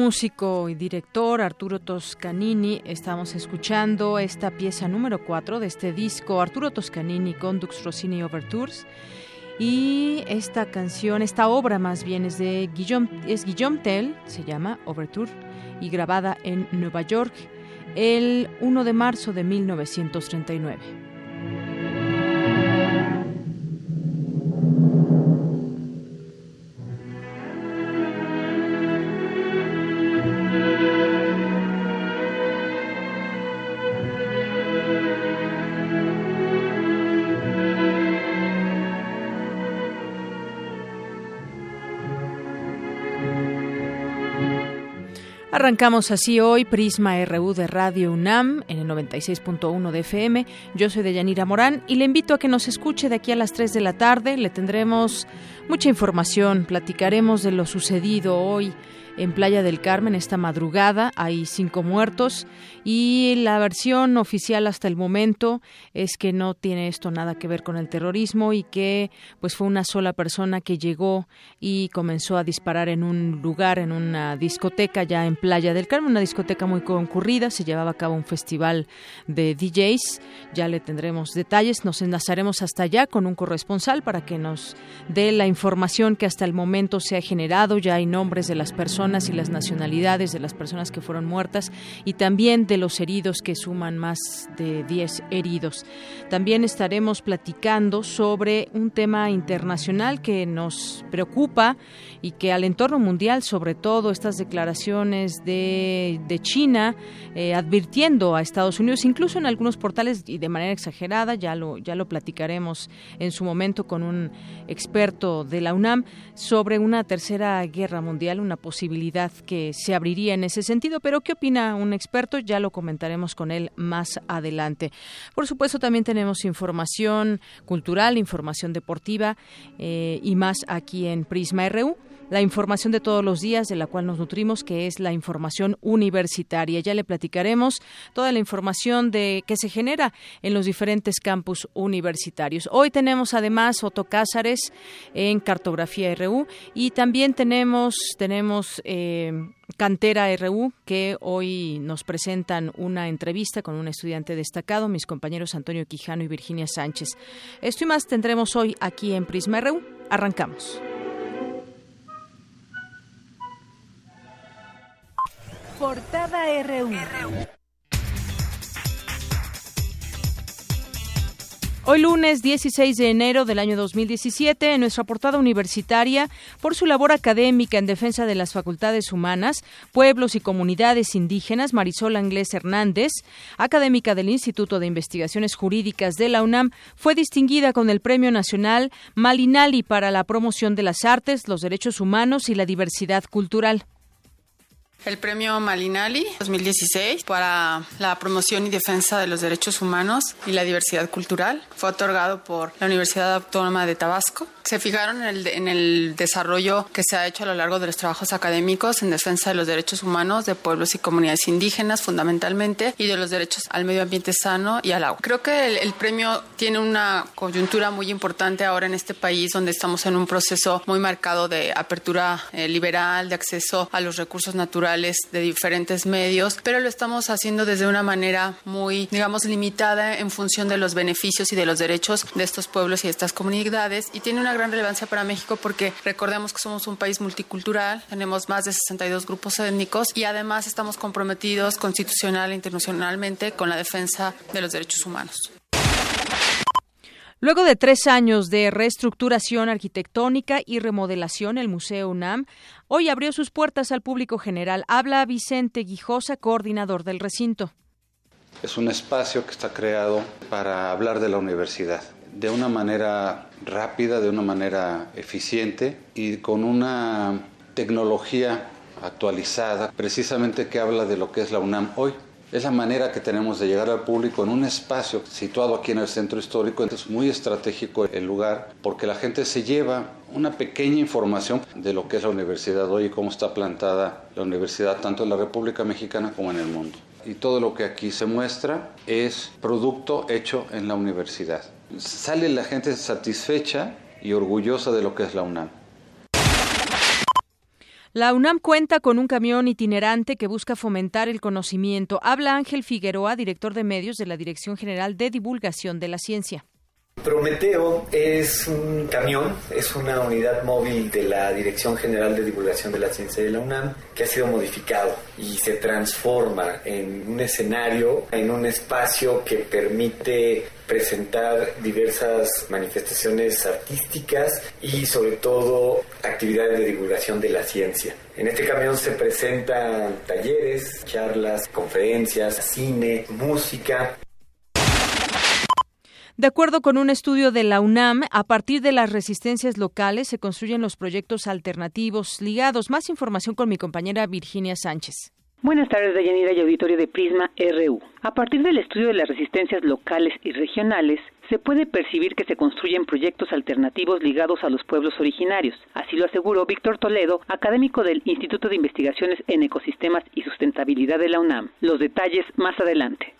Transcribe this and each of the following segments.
Músico y director Arturo Toscanini estamos escuchando esta pieza número 4 de este disco Arturo Toscanini Conduct Rossini Overtures y esta canción, esta obra más bien es de Guillaume, es Guillaume Tell, se llama Overture y grabada en Nueva York el 1 de marzo de 1939. Arrancamos así hoy Prisma RU de Radio UNAM en el 96.1 de FM. Yo soy Deyanira Morán y le invito a que nos escuche de aquí a las 3 de la tarde. Le tendremos mucha información, platicaremos de lo sucedido hoy en Playa del Carmen esta madrugada. Hay cinco muertos y la versión oficial hasta el momento es que no tiene esto nada que ver con el terrorismo y que pues fue una sola persona que llegó y comenzó a disparar en un lugar, en una discoteca ya en Playa del Carmen, una discoteca muy concurrida. Se llevaba a cabo un festival de DJs. Ya le tendremos detalles. Nos enlazaremos hasta allá con un corresponsal para que nos dé la información que hasta el momento se ha generado. Ya hay nombres de las personas y las nacionalidades de las personas que fueron muertas y también de los heridos que suman más de 10 heridos. También estaremos platicando sobre un tema internacional que nos preocupa y que al entorno mundial, sobre todo estas declaraciones de, de China, eh, advirtiendo a Estados Unidos, incluso en algunos portales y de manera exagerada, ya lo, ya lo platicaremos en su momento con un experto de la UNAM, sobre una tercera guerra mundial, una que se abriría en ese sentido. Pero, ¿qué opina un experto? Ya lo comentaremos con él más adelante. Por supuesto, también tenemos información cultural, información deportiva eh, y más aquí en Prisma RU la información de todos los días de la cual nos nutrimos, que es la información universitaria. Ya le platicaremos toda la información de que se genera en los diferentes campus universitarios. Hoy tenemos además Otto Cázares en Cartografía RU y también tenemos tenemos eh, Cantera RU, que hoy nos presentan una entrevista con un estudiante destacado, mis compañeros Antonio Quijano y Virginia Sánchez. Esto y más tendremos hoy aquí en Prisma RU. Arrancamos. Portada RU. Hoy lunes 16 de enero del año 2017, en nuestra portada universitaria, por su labor académica en defensa de las facultades humanas, pueblos y comunidades indígenas, Marisol Anglés Hernández, académica del Instituto de Investigaciones Jurídicas de la UNAM, fue distinguida con el Premio Nacional Malinali para la promoción de las artes, los derechos humanos y la diversidad cultural. El premio Malinali 2016 para la promoción y defensa de los derechos humanos y la diversidad cultural fue otorgado por la Universidad Autónoma de Tabasco. Se fijaron en el, en el desarrollo que se ha hecho a lo largo de los trabajos académicos en defensa de los derechos humanos de pueblos y comunidades indígenas fundamentalmente y de los derechos al medio ambiente sano y al agua. Creo que el, el premio tiene una coyuntura muy importante ahora en este país donde estamos en un proceso muy marcado de apertura eh, liberal, de acceso a los recursos naturales de diferentes medios, pero lo estamos haciendo desde una manera muy, digamos, limitada en función de los beneficios y de los derechos de estos pueblos y de estas comunidades. Y tiene una gran relevancia para México porque recordemos que somos un país multicultural, tenemos más de 62 grupos étnicos y además estamos comprometidos constitucional e internacionalmente con la defensa de los derechos humanos. Luego de tres años de reestructuración arquitectónica y remodelación, el Museo UNAM hoy abrió sus puertas al público general. Habla Vicente Guijosa, coordinador del recinto. Es un espacio que está creado para hablar de la universidad de una manera rápida, de una manera eficiente y con una tecnología actualizada, precisamente que habla de lo que es la UNAM hoy. Es la manera que tenemos de llegar al público en un espacio situado aquí en el centro histórico. Es muy estratégico el lugar porque la gente se lleva una pequeña información de lo que es la universidad hoy y cómo está plantada la universidad tanto en la República Mexicana como en el mundo. Y todo lo que aquí se muestra es producto hecho en la universidad. Sale la gente satisfecha y orgullosa de lo que es la UNAM. La UNAM cuenta con un camión itinerante que busca fomentar el conocimiento. Habla Ángel Figueroa, director de medios de la Dirección General de Divulgación de la Ciencia. Prometeo es un camión, es una unidad móvil de la Dirección General de Divulgación de la Ciencia de la UNAM que ha sido modificado y se transforma en un escenario, en un espacio que permite presentar diversas manifestaciones artísticas y sobre todo actividades de divulgación de la ciencia. En este camión se presentan talleres, charlas, conferencias, cine, música. De acuerdo con un estudio de la UNAM, a partir de las resistencias locales se construyen los proyectos alternativos ligados. Más información con mi compañera Virginia Sánchez. Buenas tardes, Dayanira y auditorio de Prisma RU. A partir del estudio de las resistencias locales y regionales, se puede percibir que se construyen proyectos alternativos ligados a los pueblos originarios. Así lo aseguró Víctor Toledo, académico del Instituto de Investigaciones en Ecosistemas y Sustentabilidad de la UNAM. Los detalles más adelante.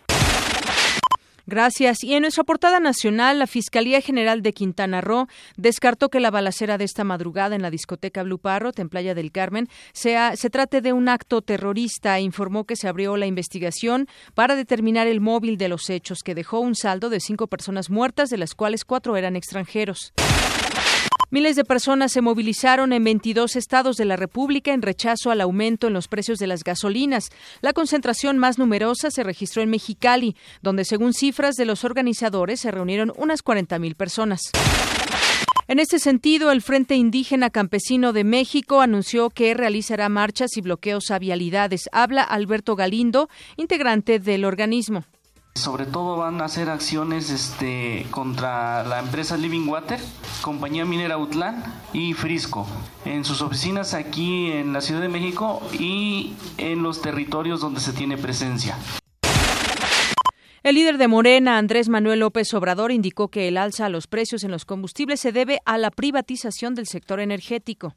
Gracias. Y en nuestra portada nacional, la Fiscalía General de Quintana Roo descartó que la balacera de esta madrugada en la discoteca Blue Parrot en Playa del Carmen sea, se trate de un acto terrorista. E informó que se abrió la investigación para determinar el móvil de los hechos, que dejó un saldo de cinco personas muertas, de las cuales cuatro eran extranjeros. Miles de personas se movilizaron en 22 estados de la República en rechazo al aumento en los precios de las gasolinas. La concentración más numerosa se registró en Mexicali, donde según cifras de los organizadores se reunieron unas 40.000 personas. En este sentido, el Frente Indígena Campesino de México anunció que realizará marchas y bloqueos a vialidades. Habla Alberto Galindo, integrante del organismo. Sobre todo van a hacer acciones este, contra la empresa Living Water, compañía minera Utlán y Frisco, en sus oficinas aquí en la Ciudad de México y en los territorios donde se tiene presencia. El líder de Morena, Andrés Manuel López Obrador, indicó que el alza a los precios en los combustibles se debe a la privatización del sector energético.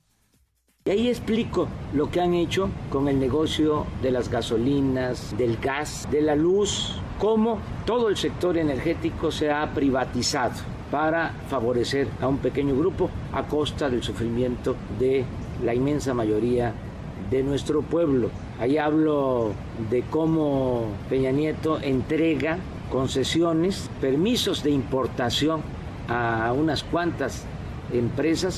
Y ahí explico lo que han hecho con el negocio de las gasolinas, del gas, de la luz, cómo todo el sector energético se ha privatizado para favorecer a un pequeño grupo a costa del sufrimiento de la inmensa mayoría de nuestro pueblo. Ahí hablo de cómo Peña Nieto entrega concesiones, permisos de importación a unas cuantas empresas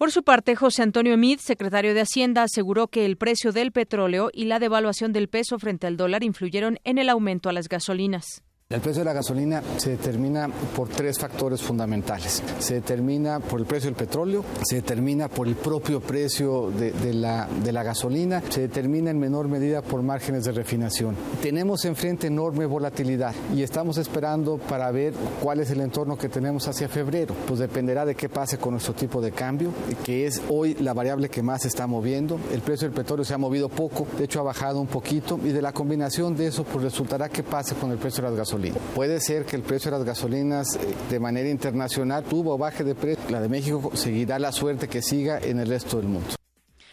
por su parte, José Antonio Mid, secretario de Hacienda, aseguró que el precio del petróleo y la devaluación del peso frente al dólar influyeron en el aumento a las gasolinas. El precio de la gasolina se determina por tres factores fundamentales. Se determina por el precio del petróleo, se determina por el propio precio de, la, de la gasolina, se determina en menor medida por márgenes de refinación. Tenemos enfrente enorme volatilidad y estamos esperando para ver cuál es el entorno que tenemos hacia febrero. Pues dependerá de qué pase con nuestro tipo de cambio, que es hoy la variable que más se está moviendo. El precio del petróleo se ha movido poco, de hecho ha bajado un poquito y de la combinación de eso pues resultará qué pase con el precio de las gasolinas. Puede ser que el precio de las gasolinas eh, de manera internacional tuvo baje de precio. La de México seguirá la suerte que siga en el resto del mundo.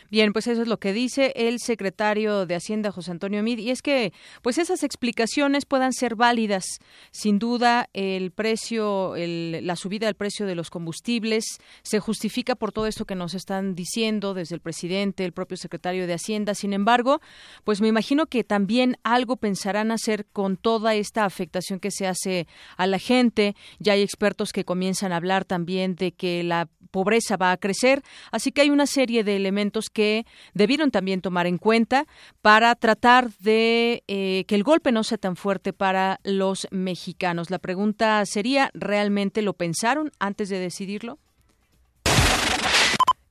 Bien, pues eso es lo que dice el secretario de Hacienda, José Antonio Mid, y es que pues esas explicaciones puedan ser válidas. Sin duda, el precio, la subida del precio de los combustibles se justifica por todo esto que nos están diciendo desde el presidente, el propio secretario de Hacienda. Sin embargo, pues me imagino que también algo pensarán hacer con toda esta afectación que se hace a la gente. Ya hay expertos que comienzan a hablar también de que la pobreza va a crecer, así que hay una serie de elementos que debieron también tomar en cuenta para tratar de eh, que el golpe no sea tan fuerte para los mexicanos. La pregunta sería, ¿realmente lo pensaron antes de decidirlo?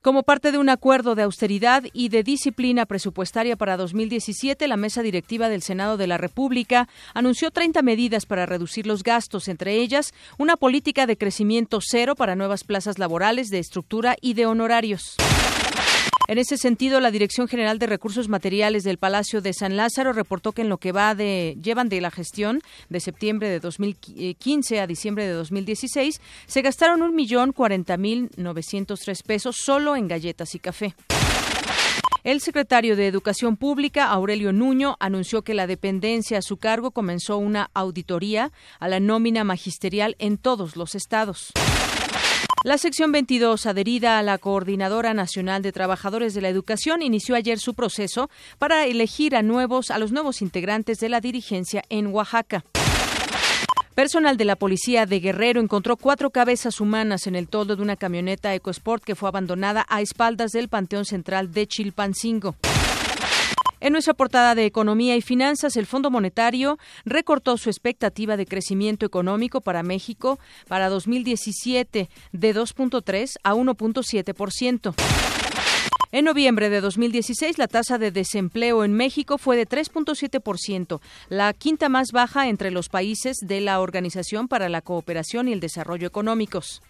Como parte de un acuerdo de austeridad y de disciplina presupuestaria para 2017, la mesa directiva del Senado de la República anunció 30 medidas para reducir los gastos, entre ellas una política de crecimiento cero para nuevas plazas laborales de estructura y de honorarios. En ese sentido, la Dirección General de Recursos Materiales del Palacio de San Lázaro reportó que en lo que va de llevan de la gestión de septiembre de 2015 a diciembre de 2016 se gastaron un millón cuarenta mil novecientos pesos solo en galletas y café. El secretario de Educación Pública, Aurelio Nuño, anunció que la dependencia a su cargo comenzó una auditoría a la nómina magisterial en todos los estados. La sección 22, adherida a la Coordinadora Nacional de Trabajadores de la Educación, inició ayer su proceso para elegir a nuevos a los nuevos integrantes de la dirigencia en Oaxaca. Personal de la policía de Guerrero encontró cuatro cabezas humanas en el toldo de una camioneta EcoSport que fue abandonada a espaldas del Panteón Central de Chilpancingo. En nuestra portada de Economía y Finanzas, el Fondo Monetario recortó su expectativa de crecimiento económico para México para 2017 de 2.3 a 1.7%. En noviembre de 2016, la tasa de desempleo en México fue de 3.7%, la quinta más baja entre los países de la Organización para la Cooperación y el Desarrollo Económicos.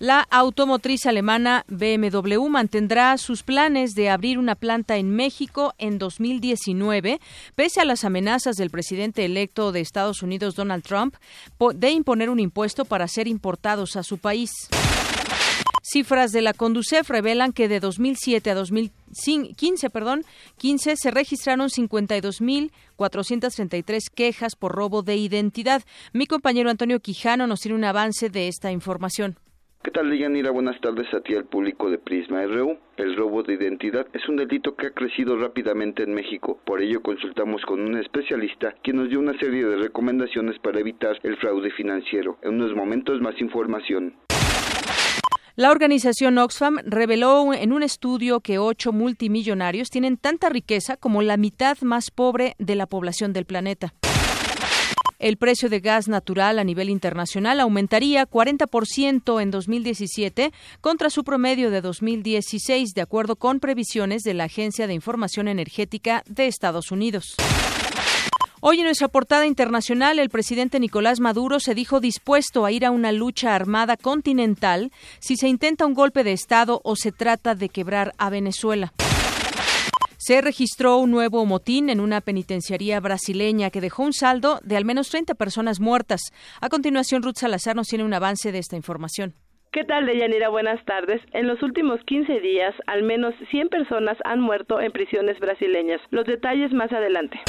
La automotriz alemana BMW mantendrá sus planes de abrir una planta en México en 2019, pese a las amenazas del presidente electo de Estados Unidos, Donald Trump, de imponer un impuesto para ser importados a su país. Cifras de la Conducef revelan que de 2007 a 2015, perdón, 15 se registraron 52.433 quejas por robo de identidad. Mi compañero Antonio Quijano nos tiene un avance de esta información. ¿Qué tal, Yanira? Buenas tardes a ti al público de Prisma RU. El robo de identidad es un delito que ha crecido rápidamente en México. Por ello consultamos con un especialista quien nos dio una serie de recomendaciones para evitar el fraude financiero. En unos momentos más información. La organización Oxfam reveló en un estudio que ocho multimillonarios tienen tanta riqueza como la mitad más pobre de la población del planeta. El precio de gas natural a nivel internacional aumentaría 40% en 2017 contra su promedio de 2016, de acuerdo con previsiones de la Agencia de Información Energética de Estados Unidos. Hoy en nuestra portada internacional, el presidente Nicolás Maduro se dijo dispuesto a ir a una lucha armada continental si se intenta un golpe de Estado o se trata de quebrar a Venezuela. Se registró un nuevo motín en una penitenciaría brasileña que dejó un saldo de al menos 30 personas muertas. A continuación, Ruth Salazar nos tiene un avance de esta información. ¿Qué tal, Deyanira? Buenas tardes. En los últimos 15 días, al menos 100 personas han muerto en prisiones brasileñas. Los detalles más adelante.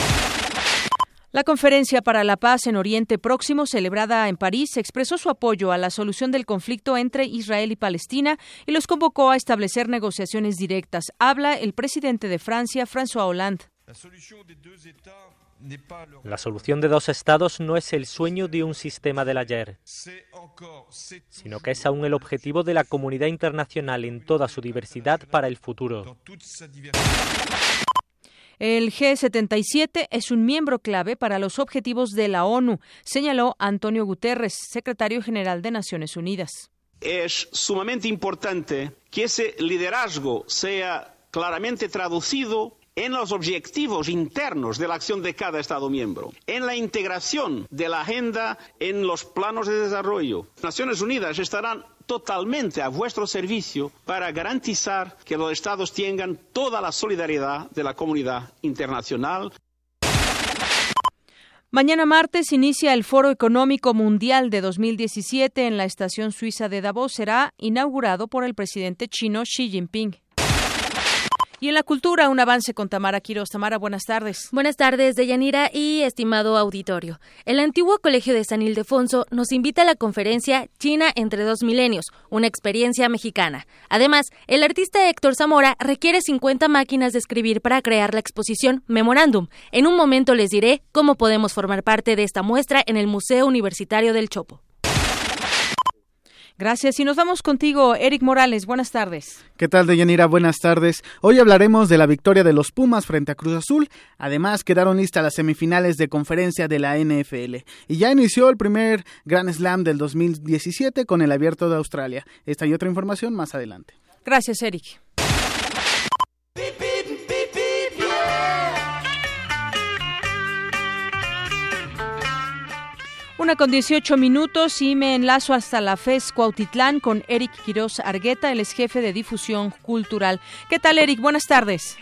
La Conferencia para la Paz en Oriente Próximo, celebrada en París, expresó su apoyo a la solución del conflicto entre Israel y Palestina y los convocó a establecer negociaciones directas. Habla el presidente de Francia, François Hollande. La solución de dos estados no es el sueño de un sistema del ayer, sino que es aún el objetivo de la comunidad internacional en toda su diversidad para el futuro. El G77 es un miembro clave para los objetivos de la ONU, señaló Antonio Guterres, secretario general de Naciones Unidas. Es sumamente importante que ese liderazgo sea claramente traducido en los objetivos internos de la acción de cada Estado miembro, en la integración de la agenda en los planos de desarrollo. Naciones Unidas estarán totalmente a vuestro servicio para garantizar que los Estados tengan toda la solidaridad de la comunidad internacional. Mañana martes inicia el Foro Económico Mundial de 2017 en la estación suiza de Davos. Será inaugurado por el presidente chino Xi Jinping. Y en la cultura, un avance con Tamara Quiroz. Tamara, buenas tardes. Buenas tardes, Deyanira y estimado auditorio. El antiguo Colegio de San Ildefonso nos invita a la conferencia China entre dos milenios, una experiencia mexicana. Además, el artista Héctor Zamora requiere 50 máquinas de escribir para crear la exposición Memorándum. En un momento les diré cómo podemos formar parte de esta muestra en el Museo Universitario del Chopo. Gracias. Y nos vamos contigo, Eric Morales. Buenas tardes. ¿Qué tal, Deyanira? Buenas tardes. Hoy hablaremos de la victoria de los Pumas frente a Cruz Azul. Además, quedaron listas las semifinales de conferencia de la NFL. Y ya inició el primer Grand Slam del 2017 con el Abierto de Australia. Esta y otra información más adelante. Gracias, Eric. Una con 18 minutos y me enlazo hasta la FES Cuautitlán con Eric Quiroz Argueta, el ex jefe de difusión cultural. ¿Qué tal, Eric? Buenas tardes.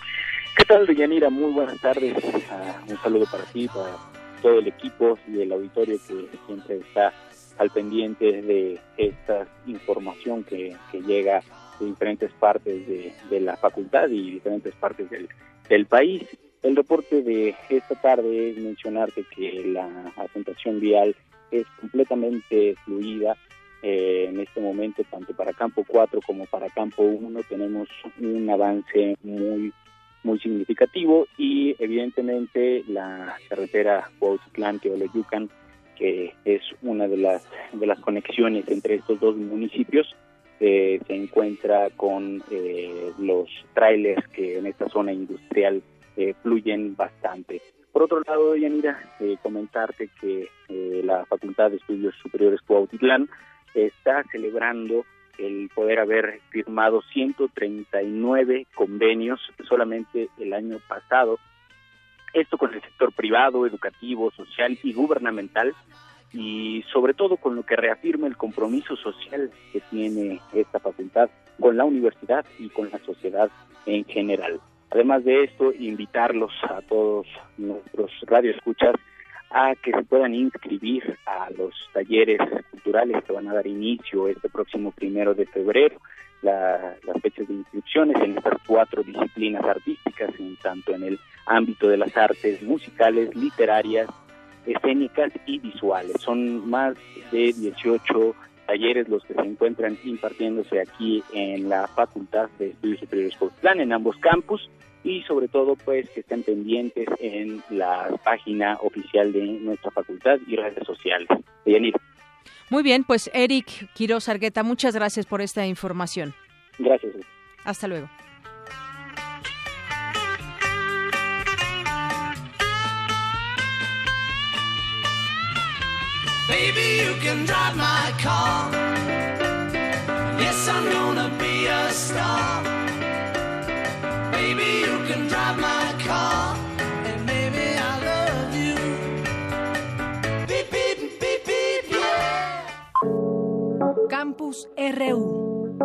¿Qué tal, Deyanira? Muy buenas tardes. Uh, un saludo para ti, para todo el equipo y el auditorio que siempre está al pendiente de esta información que, que llega de diferentes partes de, de, la facultad y diferentes partes del, del país. El reporte de esta tarde es mencionarte que la asentación vial es completamente fluida. Eh, en este momento, tanto para campo 4 como para campo 1, tenemos un avance muy muy significativo y evidentemente la carretera Cuautitlán-Teoloyucan, que es una de las de las conexiones entre estos dos municipios, eh, se encuentra con eh, los trailers que en esta zona industrial eh, fluyen bastante. Por otro lado, Yanira, eh, comentarte que eh, la Facultad de Estudios Superiores Cuautitlán está celebrando el poder haber firmado 139 convenios solamente el año pasado. Esto con el sector privado, educativo, social y gubernamental y sobre todo con lo que reafirma el compromiso social que tiene esta facultad con la universidad y con la sociedad en general. Además de esto, invitarlos a todos nuestros radioescuchas a que se puedan inscribir a los talleres culturales que van a dar inicio este próximo primero de febrero. las fechas de inscripciones en estas cuatro disciplinas artísticas, en tanto en el ámbito de las artes musicales, literarias, escénicas y visuales. Son más de 18 talleres los que se encuentran impartiéndose aquí en la Facultad de Estudios Superiores Cotlán, en ambos campus, y sobre todo pues que estén pendientes en la página oficial de nuestra facultad y redes sociales. Bienvenido. Muy bien, pues Eric Quiroz Argueta, muchas gracias por esta información. Gracias. Hasta luego. Baby, you can drive my car. Yes, I'm gonna be a star. Campus RU.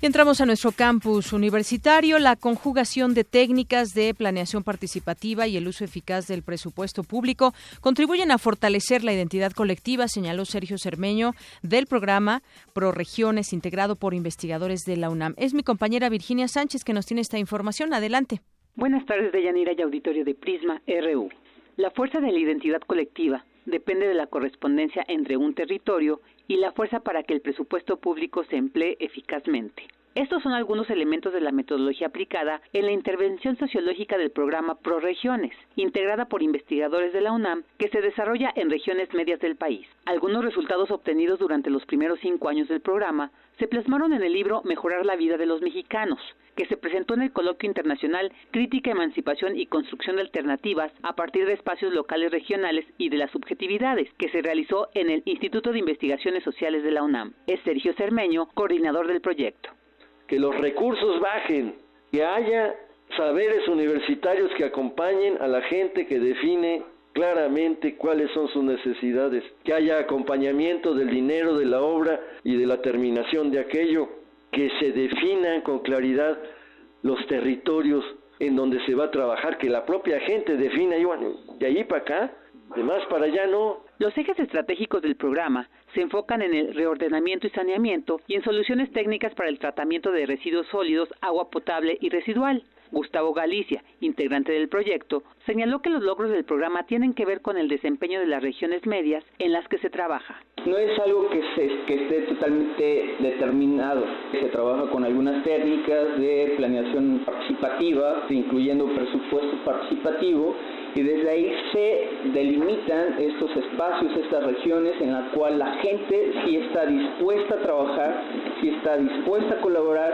Y entramos a nuestro campus universitario. La conjugación de técnicas de planeación participativa y el uso eficaz del presupuesto público contribuyen a fortalecer la identidad colectiva, señaló Sergio Cermeño del programa Pro Regiones integrado por investigadores de la UNAM. Es mi compañera Virginia Sánchez que nos tiene esta información. Adelante. Buenas tardes, Deyanira y auditorio de Prisma RU. La fuerza de la identidad colectiva depende de la correspondencia entre un territorio y la fuerza para que el presupuesto público se emplee eficazmente. Estos son algunos elementos de la metodología aplicada en la intervención sociológica del programa ProRegiones, integrada por investigadores de la UNAM, que se desarrolla en regiones medias del país. Algunos resultados obtenidos durante los primeros cinco años del programa se plasmaron en el libro Mejorar la vida de los mexicanos, que se presentó en el Coloquio Internacional Crítica, Emancipación y Construcción de Alternativas a partir de espacios locales regionales y de las subjetividades, que se realizó en el Instituto de Investigaciones Sociales de la UNAM. Es Sergio Cermeño, coordinador del proyecto que los recursos bajen, que haya saberes universitarios que acompañen a la gente que define claramente cuáles son sus necesidades, que haya acompañamiento del dinero, de la obra y de la terminación de aquello, que se definan con claridad los territorios en donde se va a trabajar, que la propia gente defina, y bueno, de ahí para acá, de más para allá no. Los ejes estratégicos del programa se enfocan en el reordenamiento y saneamiento y en soluciones técnicas para el tratamiento de residuos sólidos, agua potable y residual. Gustavo Galicia, integrante del proyecto, señaló que los logros del programa tienen que ver con el desempeño de las regiones medias en las que se trabaja. No es algo que, se, que esté totalmente determinado. Se trabaja con algunas técnicas de planeación participativa, incluyendo presupuesto participativo y desde ahí se delimitan estos espacios, estas regiones en las cuales la gente sí está dispuesta a trabajar, sí está dispuesta a colaborar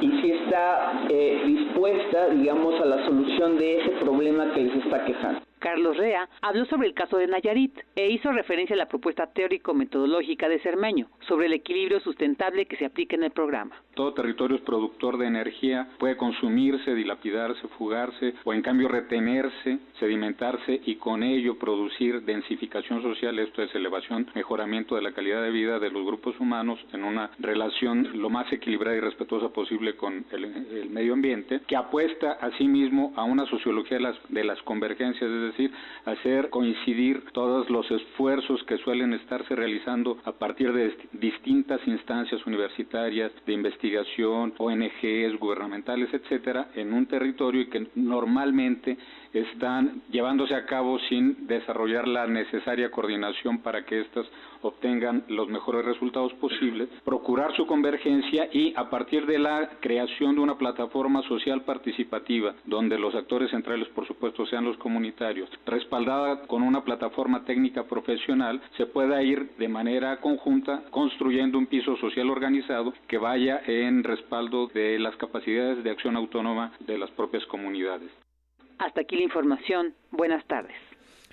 y sí está eh, dispuesta, digamos, a la solución de ese problema que les está quejando. Carlos Rea habló sobre el caso de Nayarit e hizo referencia a la propuesta teórico-metodológica de Cermeño sobre el equilibrio sustentable que se aplica en el programa. Todo territorio es productor de energía, puede consumirse, dilapidarse, fugarse o en cambio retenerse, sedimentarse y con ello producir densificación social, esto es elevación, mejoramiento de la calidad de vida de los grupos humanos en una relación lo más equilibrada y respetuosa posible con el, medio ambiente, que apuesta asimismo a una sociología de las, de las convergencias, es decir, hacer coincidir todos los esfuerzos que suelen estarse realizando a partir de distintas instancias universitarias, de investigación, ONGs, gubernamentales, etcétera, en un territorio y que normalmente están llevándose a cabo sin desarrollar la necesaria coordinación para que éstas obtengan los mejores resultados posibles, procurar su convergencia y a partir de la creación de una plataforma social participativa, donde los actores centrales, por supuesto, sean los comunitarios, respaldada con una plataforma técnica profesional, se pueda ir de manera conjunta construyendo un piso social organizado que vaya en respaldo de las capacidades de acción autónoma de las propias comunidades. Hasta aquí la información. Buenas tardes.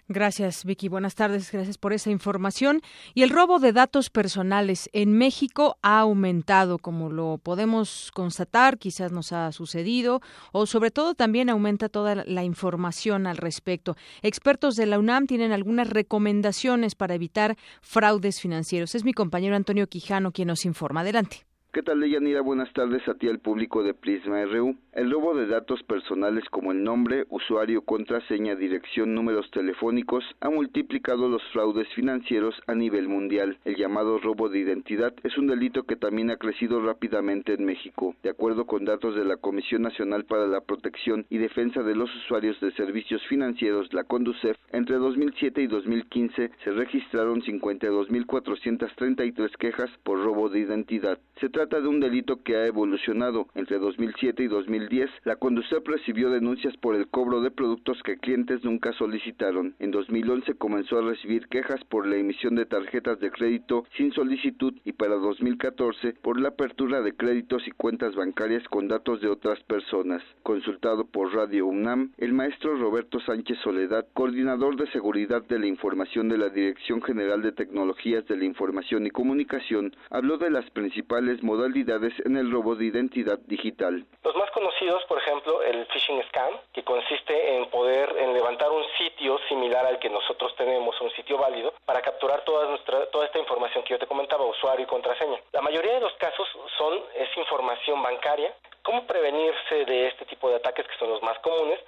Gracias, Vicky. Buenas tardes. Gracias por esa información. Y el robo de datos personales en México ha aumentado, como lo podemos constatar, quizás nos ha sucedido, o sobre todo también aumenta toda la información al respecto. Expertos de la UNAM tienen algunas recomendaciones para evitar fraudes financieros. Es mi compañero Antonio Quijano quien nos informa. Adelante. ¿Qué tal, Deyanira? Buenas tardes a ti al público de Prisma RU. El robo de datos personales como el nombre, usuario, contraseña, dirección, números telefónicos ha multiplicado los fraudes financieros a nivel mundial. El llamado robo de identidad es un delito que también ha crecido rápidamente en México. De acuerdo con datos de la Comisión Nacional para la Protección y Defensa de los Usuarios de Servicios Financieros, la CONDUCEF, entre 2007 y 2015 se registraron 52.433 quejas por robo de identidad. Trata de un delito que ha evolucionado. Entre 2007 y 2010, la Conducef recibió denuncias por el cobro de productos que clientes nunca solicitaron. En 2011 comenzó a recibir quejas por la emisión de tarjetas de crédito sin solicitud y para 2014 por la apertura de créditos y cuentas bancarias con datos de otras personas. Consultado por Radio UNAM, el maestro Roberto Sánchez Soledad, coordinador de seguridad de la información de la Dirección General de Tecnologías de la Información y Comunicación, habló de las principales modalidades en el robo de identidad digital. Los más conocidos, por ejemplo, el phishing scam, que consiste en poder en levantar un sitio similar al que nosotros tenemos, un sitio válido, para capturar toda nuestra toda esta información que yo te comentaba, usuario y contraseña. La mayoría de los casos son es información bancaria. ¿Cómo prevenirse de este tipo de ataques que son los más comunes?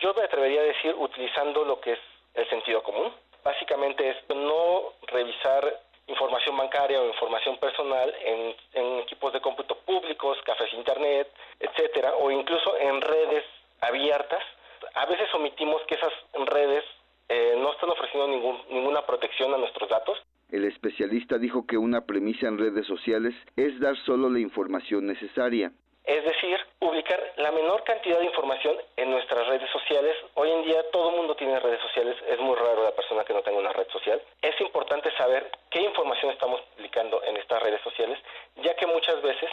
Yo me atrevería a decir utilizando lo que es el sentido común. Básicamente es no revisar información bancaria o información personal en, equipos de cómputo públicos, cafés internet, etcétera, o incluso en redes abiertas. A veces omitimos que esas redes eh, no están ofreciendo ningún, ninguna protección a nuestros datos el especialista dijo que una premisa en redes sociales es dar solo la información necesaria. Es decir, publicar la menor cantidad de información en nuestras redes sociales. Hoy en día todo el mundo tiene redes sociales, es muy raro la persona que no tenga una red social. Es importante saber qué información estamos publicando en estas redes sociales, ya que muchas veces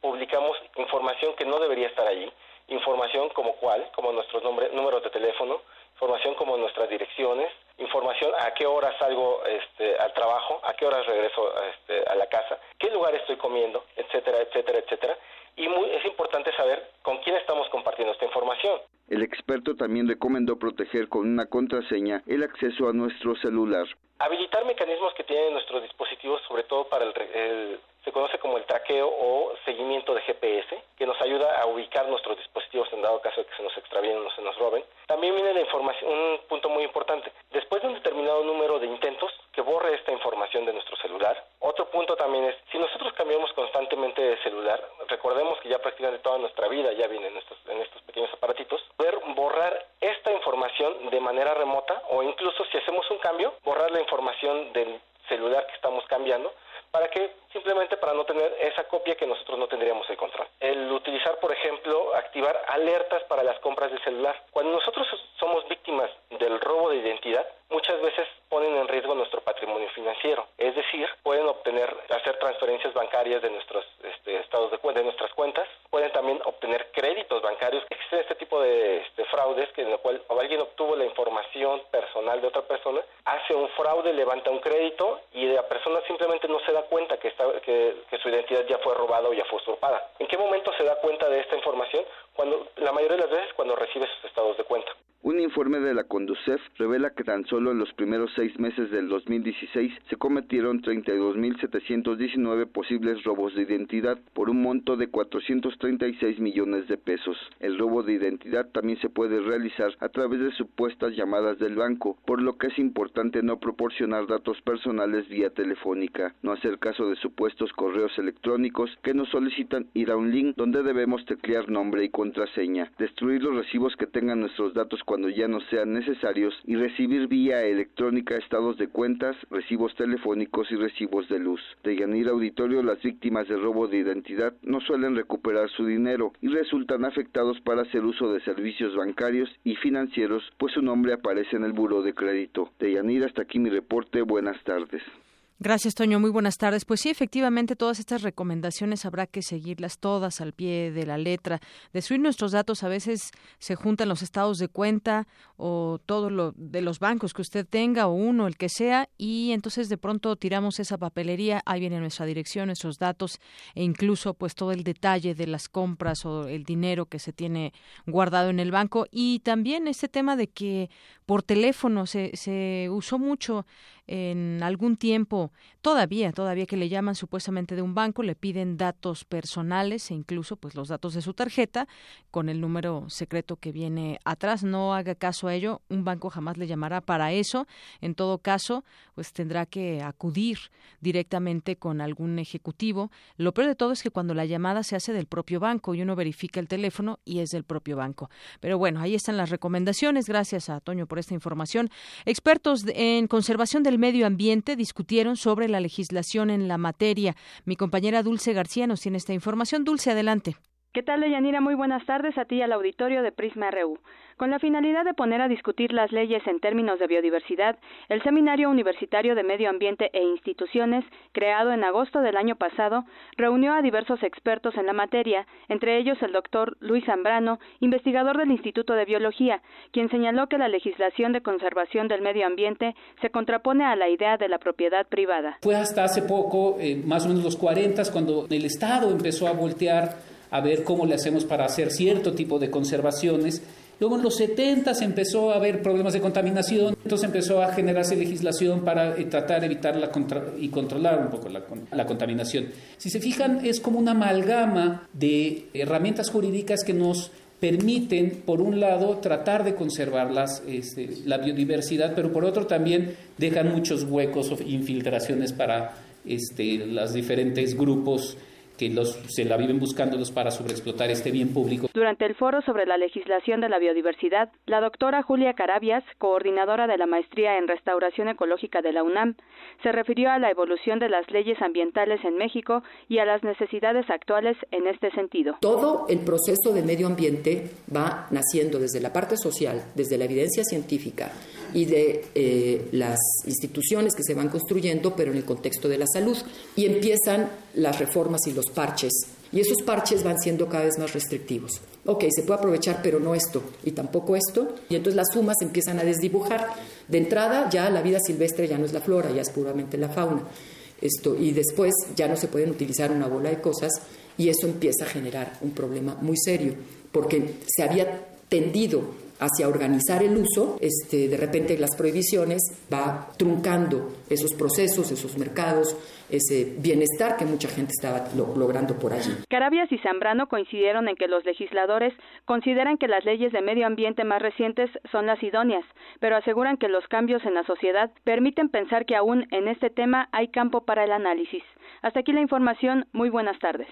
publicamos información que no debería estar allí, información como cuál, como nuestros números de teléfono, información como nuestras direcciones, información a qué hora salgo este, al trabajo, a qué horas regreso este, a la casa, qué lugar estoy comiendo, etcétera, etcétera, etcétera y es importante saber con quién estamos compartiendo esta información. El experto también recomendó proteger con una contraseña el acceso a nuestro celular. Habilitar mecanismos que tienen nuestros dispositivos, sobre todo para el, se conoce como el traqueo o seguimiento de GPS, que nos ayuda a ubicar nuestros dispositivos en dado caso de que se nos extravíen o se nos roben. También viene la información, un punto muy importante. Después de un determinado número de intentos, que borre esta información de nuestro celular. Otro punto también es, si nosotros cambiamos constantemente de celular, recordemos que ya prácticamente toda nuestra vida ya viene en estos, en estos pequeños aparatitos, poder borrar esta información de manera remota o incluso si hacemos un cambio, borrar la información del celular que estamos cambiando para que simplemente para no tener esa copia que nosotros no tendríamos el control. El utilizar, por ejemplo, activar alertas para las compras del celular. Cuando nosotros somos víctimas del robo de identidad, muchas veces ponen en riesgo nuestro patrimonio financiero. Es decir, pueden obtener, hacer transferencias bancarias de nuestros este, estados de cuenta, de nuestras cuentas. Pueden también obtener créditos bancarios. Existe este tipo de este, fraudes que en el cual alguien obtuvo la información personal de otra persona, hace un fraude, levanta un crédito y la persona simplemente no se da cuenta que, está, que, su identidad ya fue robada o ya fue usurpada. ¿En qué momento se da cuenta de esta información? Cuando, la mayoría de las veces cuando recibe sus estados de cuenta. Un informe de la Conducef revela que tan solo en los primeros seis meses del 2016 se cometieron 32.719 posibles robos de identidad por un monto de 436 millones de pesos. El robo de identidad también se puede realizar a través de supuestas llamadas del banco, por lo que es importante no proporcionar datos personales vía telefónica, no hacer caso de supuestos correos electrónicos que nos solicitan ir a un link donde debemos teclear nombre y contraseña, destruir los recibos que tengan nuestros datos cuando ya no sean necesarios y recibir vía electrónica estados de cuentas, recibos telefónicos y recibos de luz. De Yanir Auditorio, las víctimas de robo de identidad no suelen recuperar su dinero y resultan afectados para hacer uso de servicios bancarios y financieros, pues su nombre aparece en el buro de crédito. De Yanir, hasta aquí mi reporte. Buenas tardes. Gracias, Toño. Muy buenas tardes. Pues sí, efectivamente, todas estas recomendaciones habrá que seguirlas todas al pie de la letra. Destruir nuestros datos a veces se juntan los estados de cuenta o todo lo de los bancos que usted tenga o uno, el que sea, y entonces de pronto tiramos esa papelería, ahí viene nuestra dirección, nuestros datos e incluso pues todo el detalle de las compras o el dinero que se tiene guardado en el banco y también este tema de que por teléfono se, se usó mucho en algún tiempo, todavía, todavía que le llaman supuestamente de un banco, le piden datos personales e incluso pues los datos de su tarjeta con el número secreto que viene atrás. No haga caso a ello, un banco jamás le llamará para eso. En todo caso, pues tendrá que acudir directamente con algún ejecutivo. Lo peor de todo es que cuando la llamada se hace del propio banco y uno verifica el teléfono y es del propio banco. Pero bueno, ahí están las recomendaciones. Gracias a Toño por esta información. Expertos en conservación del medio ambiente discutieron sobre la legislación en la materia. Mi compañera Dulce García nos tiene esta información. Dulce, adelante. ¿Qué tal, Deyanira? Muy buenas tardes a ti y al auditorio de Prisma RU. Con la finalidad de poner a discutir las leyes en términos de biodiversidad, el Seminario Universitario de Medio Ambiente e Instituciones, creado en agosto del año pasado, reunió a diversos expertos en la materia, entre ellos el doctor Luis Zambrano, investigador del Instituto de Biología, quien señaló que la legislación de conservación del medio ambiente se contrapone a la idea de la propiedad privada. Fue hasta hace poco, eh, más o menos los 40, cuando el Estado empezó a voltear a ver cómo le hacemos para hacer cierto tipo de conservaciones Luego en los 70 empezó a haber problemas de contaminación, entonces empezó a generarse legislación para eh, tratar de evitar la y controlar un poco la, contaminación. Si se fijan, es como una amalgama de herramientas jurídicas que nos permiten, por un lado, tratar de conservar este, la biodiversidad, pero por otro también dejan muchos huecos o infiltraciones para este, los diferentes grupos que los, se la viven buscándolos para sobreexplotar este bien público. Durante el foro sobre la legislación de la biodiversidad, la doctora Julia Carabias, coordinadora de la maestría en restauración ecológica de la UNAM, se refirió a la evolución de las leyes ambientales en México y a las necesidades actuales en este sentido. Todo el proceso de medio ambiente va naciendo desde la parte social, desde la evidencia científica y de eh, las instituciones que se van construyendo, pero en el contexto de la salud. Y empiezan las reformas y los parches. Y esos parches van siendo cada vez más restrictivos. Ok, se puede aprovechar, pero no esto y tampoco esto. Y entonces las sumas empiezan a desdibujar. De entrada, ya la vida silvestre ya no es la flora, ya es puramente la fauna. Esto, y después ya no se pueden utilizar una bola de cosas y eso empieza a generar un problema muy serio, porque se había tendido hacia organizar el uso, este, de repente las prohibiciones va truncando esos procesos, esos mercados, ese bienestar que mucha gente estaba logrando por allí. Carabias y Zambrano coincidieron en que los legisladores consideran que las leyes de medio ambiente más recientes son las idóneas, pero aseguran que los cambios en la sociedad permiten pensar que aún en este tema hay campo para el análisis. Hasta aquí la información. Muy buenas tardes.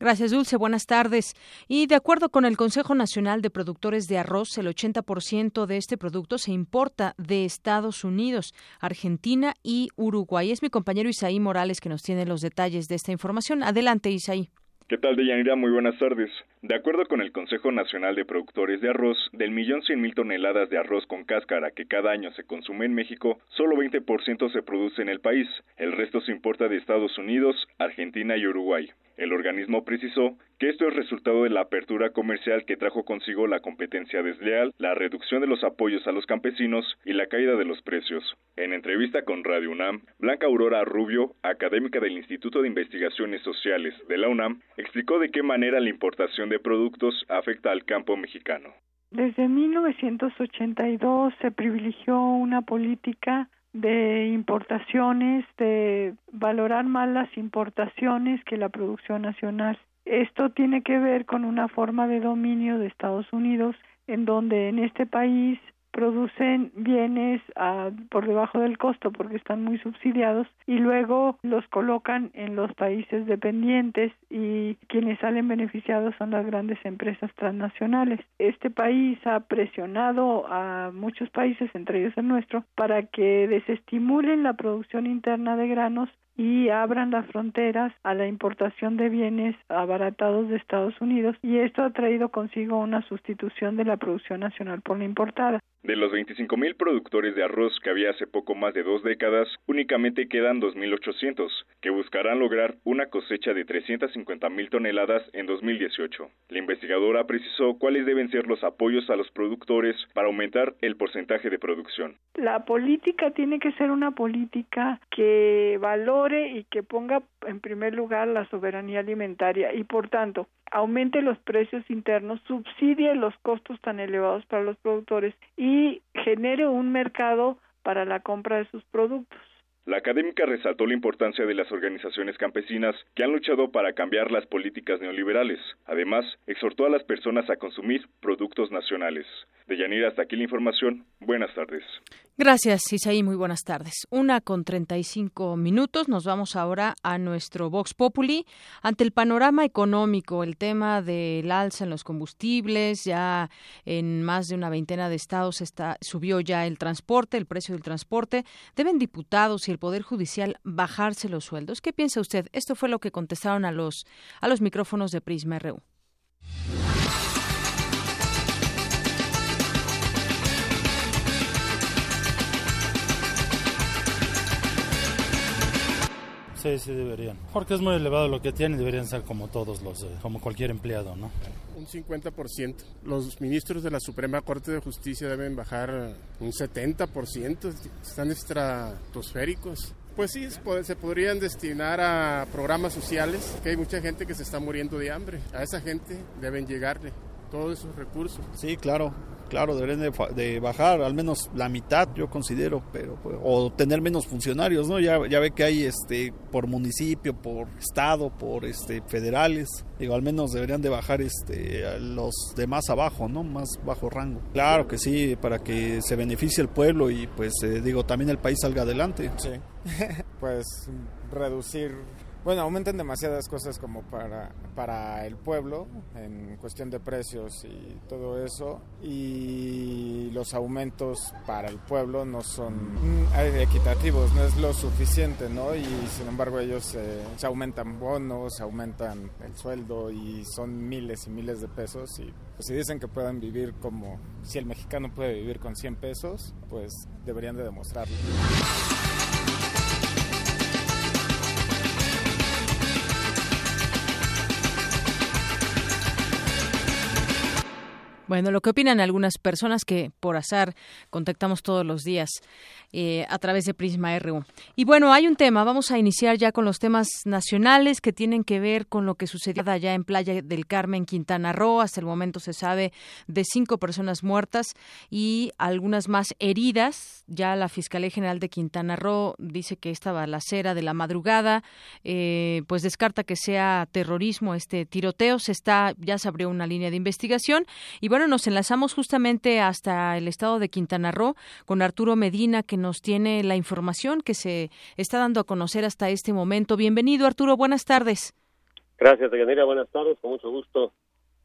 Gracias, Dulce. Buenas tardes. Y de acuerdo con el Consejo Nacional de Productores de Arroz, el 80% de este producto se importa de Estados Unidos, Argentina y Uruguay. Es mi compañero Isaí Morales que nos tiene los detalles de esta información. Adelante, Isaí. ¿Qué tal, Deyanira? Muy buenas tardes. De acuerdo con el Consejo Nacional de Productores de Arroz, del millón cien mil toneladas de arroz con cáscara que cada año se consume en México, solo 20% se produce en el país. El resto se importa de Estados Unidos, Argentina y Uruguay. El organismo precisó que esto es resultado de la apertura comercial que trajo consigo la competencia desleal, la reducción de los apoyos a los campesinos y la caída de los precios. En entrevista con Radio UNAM, Blanca Aurora Rubio, académica del Instituto de Investigaciones Sociales de la UNAM, explicó de qué manera la importación de productos afecta al campo mexicano. Desde 1982 se privilegió una política de importaciones, de valorar más las importaciones que la producción nacional. Esto tiene que ver con una forma de dominio de Estados Unidos en donde en este país producen bienes a, por debajo del costo porque están muy subsidiados y luego los colocan en los países dependientes y quienes salen beneficiados son las grandes empresas transnacionales. Este país ha presionado a muchos países, entre ellos el nuestro, para que desestimulen la producción interna de granos y abran las fronteras a la importación de bienes abaratados de Estados Unidos y esto ha traído consigo una sustitución de la producción nacional por la importada. De los 25.000 productores de arroz que había hace poco más de dos décadas, únicamente quedan 2.800, que buscarán lograr una cosecha de 350.000 toneladas en 2018. La investigadora precisó cuáles deben ser los apoyos a los productores para aumentar el porcentaje de producción. La política tiene que ser una política que valore y que ponga en primer lugar la soberanía alimentaria y por tanto aumente los precios internos, subsidie los costos tan elevados para los productores y genere un mercado para la compra de sus productos. La académica resaltó la importancia de las organizaciones campesinas que han luchado para cambiar las políticas neoliberales. Además, exhortó a las personas a consumir productos nacionales. De Yanira, hasta aquí la información. Buenas tardes. Gracias, Isaí. Muy buenas tardes. Una con treinta y cinco minutos. Nos vamos ahora a nuestro Vox Populi. Ante el panorama económico, el tema del alza en los combustibles, ya en más de una veintena de estados está, subió ya el transporte, el precio del transporte. ¿Deben diputados y el Poder Judicial bajarse los sueldos? ¿Qué piensa usted? Esto fue lo que contestaron a los, a los micrófonos de Prisma RU. Sí, sí deberían. Porque es muy elevado lo que tienen, deberían ser como todos los, eh, como cualquier empleado, ¿no? Un 50%. Los ministros de la Suprema Corte de Justicia deben bajar un 70%, están estratosféricos. Pues sí, se podrían destinar a programas sociales, que hay mucha gente que se está muriendo de hambre. A esa gente deben llegarle todos esos recursos. Sí, claro claro, deberían de, bajar al menos la mitad, yo considero, pero pues, o tener menos funcionarios, ¿no? Ya, ya ve que hay este por municipio, por estado, por este federales, digo, al menos deberían de bajar este los de más abajo, ¿no? Más bajo rango. Claro que sí, para que se beneficie el pueblo y pues eh, digo, también el país salga adelante. Sí. pues reducir bueno, aumentan demasiadas cosas como para, para el pueblo en cuestión de precios y todo eso y los aumentos para el pueblo no son equitativos, no es lo suficiente, ¿no? Y sin embargo ellos eh, se aumentan bonos, aumentan el sueldo y son miles y miles de pesos y pues, si dicen que pueden vivir como si el mexicano puede vivir con 100 pesos, pues deberían de demostrarlo. Bueno, lo que opinan algunas personas que por azar contactamos todos los días eh, a través de Prisma RU. Y bueno, hay un tema, vamos a iniciar ya con los temas nacionales que tienen que ver con lo que sucedió allá en Playa del Carmen, Quintana Roo. Hasta el momento se sabe de cinco personas muertas y algunas más heridas. Ya la Fiscalía General de Quintana Roo dice que esta balacera de la madrugada, eh, pues descarta que sea terrorismo este tiroteo. Se está, ya se abrió una línea de investigación y bueno, nos enlazamos justamente hasta el estado de Quintana Roo con Arturo Medina que nos tiene la información que se está dando a conocer hasta este momento. Bienvenido, Arturo. Buenas tardes. Gracias, Deyanira. Buenas tardes. Con mucho gusto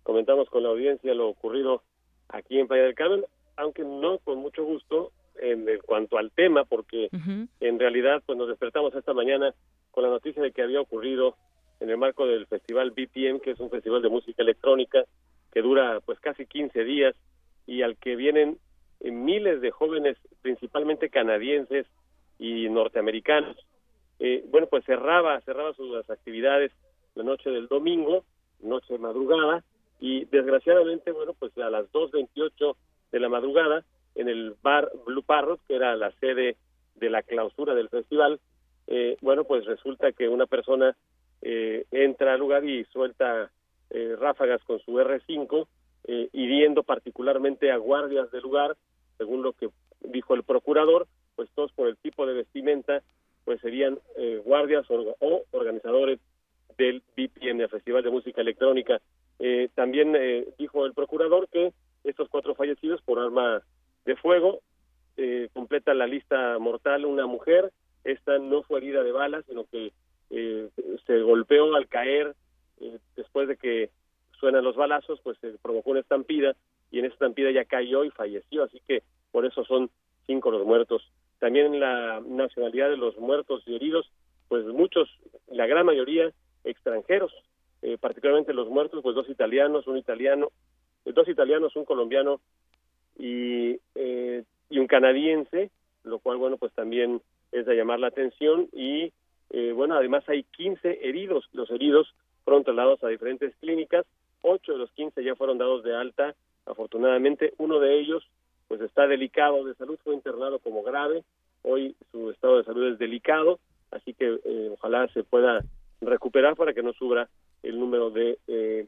comentamos con la audiencia lo ocurrido aquí en Playa del Carmen, aunque no con mucho gusto en, cuanto al tema, porque en realidad pues nos despertamos esta mañana con la noticia de que había ocurrido en el marco del festival BPM, que es un festival de música electrónica que dura pues casi 15 días y al que vienen miles de jóvenes, principalmente canadienses y norteamericanos. Eh, bueno, pues cerraba, cerraba sus actividades la noche del domingo, noche madrugada, y desgraciadamente, bueno, pues a las 2.28 de la madrugada, en el bar Blue Parrot, que era la sede de la clausura del festival, eh, bueno, pues resulta que una persona eh, entra al lugar y suelta ráfagas con su R5 eh, hiriendo particularmente a guardias del lugar, según lo que dijo el procurador, pues todos por el tipo de vestimenta, pues serían eh, guardias o, organizadores del BPM, el Festival de Música Electrónica. Eh, también dijo el procurador que estos cuatro fallecidos por arma de fuego completa la lista mortal una mujer. Esta no fue herida de balas, sino que se golpeó al caer después de que suenan los balazos, pues se provocó una estampida y en esa estampida ya cayó y falleció, así que por eso son cinco los muertos. También la nacionalidad de los muertos y heridos, pues muchos, la gran mayoría extranjeros, eh, particularmente los muertos, pues dos italianos, un italiano, eh, dos italianos, un colombiano y, eh, y un canadiense, lo cual, bueno, pues también es de llamar la atención y, bueno, además hay 15 heridos, los heridos fueron trasladados a diferentes clínicas Ocho de los quince ya fueron dados de alta. Afortunadamente, uno de ellos pues está delicado de salud, fue internado como grave. Hoy su estado de salud es delicado, así que eh, ojalá se pueda recuperar para que no subra el número de eh,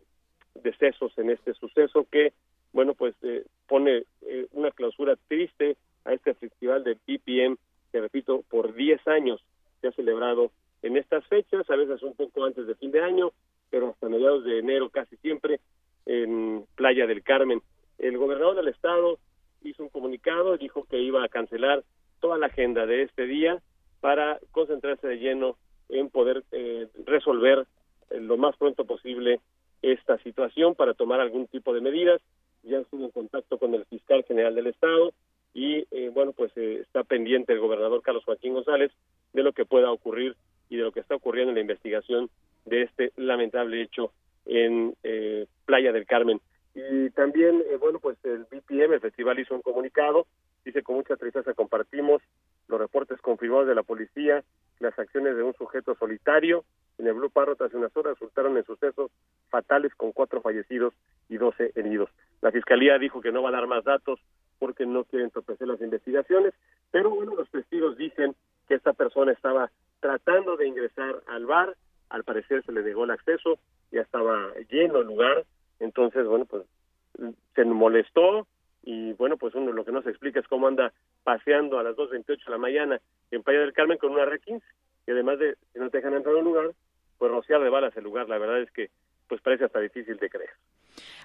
decesos en este suceso que, bueno, pues eh, pone una clausura triste a este festival de BPM, que repito, por 10 años se ha celebrado en estas fechas, a veces un poco antes de fin de año, pero hasta mediados de enero casi siempre en Playa del Carmen. El gobernador del estado hizo un comunicado, dijo que iba a cancelar toda la agenda de este día para concentrarse de lleno en poder eh, resolver eh, lo más pronto posible esta situación para tomar algún tipo de medidas. Ya estuvo en contacto con el fiscal general del estado y eh, bueno, pues está pendiente el gobernador Carlos Joaquín González de lo que pueda ocurrir y de lo que está ocurriendo en la investigación de este lamentable hecho en eh, Playa del Carmen. Y también, eh, bueno, pues el BPM, el festival, hizo un comunicado, dice con mucha tristeza compartimos los reportes confirmados de la policía, las acciones de un sujeto solitario en el Blue Parrot hace unas horas resultaron en sucesos fatales con cuatro fallecidos y doce heridos. La fiscalía dijo que no va a dar más datos porque no quiere entorpecer las investigaciones, pero bueno, los testigos dicen que esta persona estaba tratando de ingresar al bar, al parecer se le negó el acceso, ya estaba lleno el lugar, entonces, bueno, pues se molestó y bueno, pues uno lo que no se explica es cómo anda paseando a las 2.28 de la mañana en Playa del Carmen con una R15 y además de si no te dejan entrar al lugar, pues rociar de balas el lugar, la verdad es que pues parece hasta difícil de creer.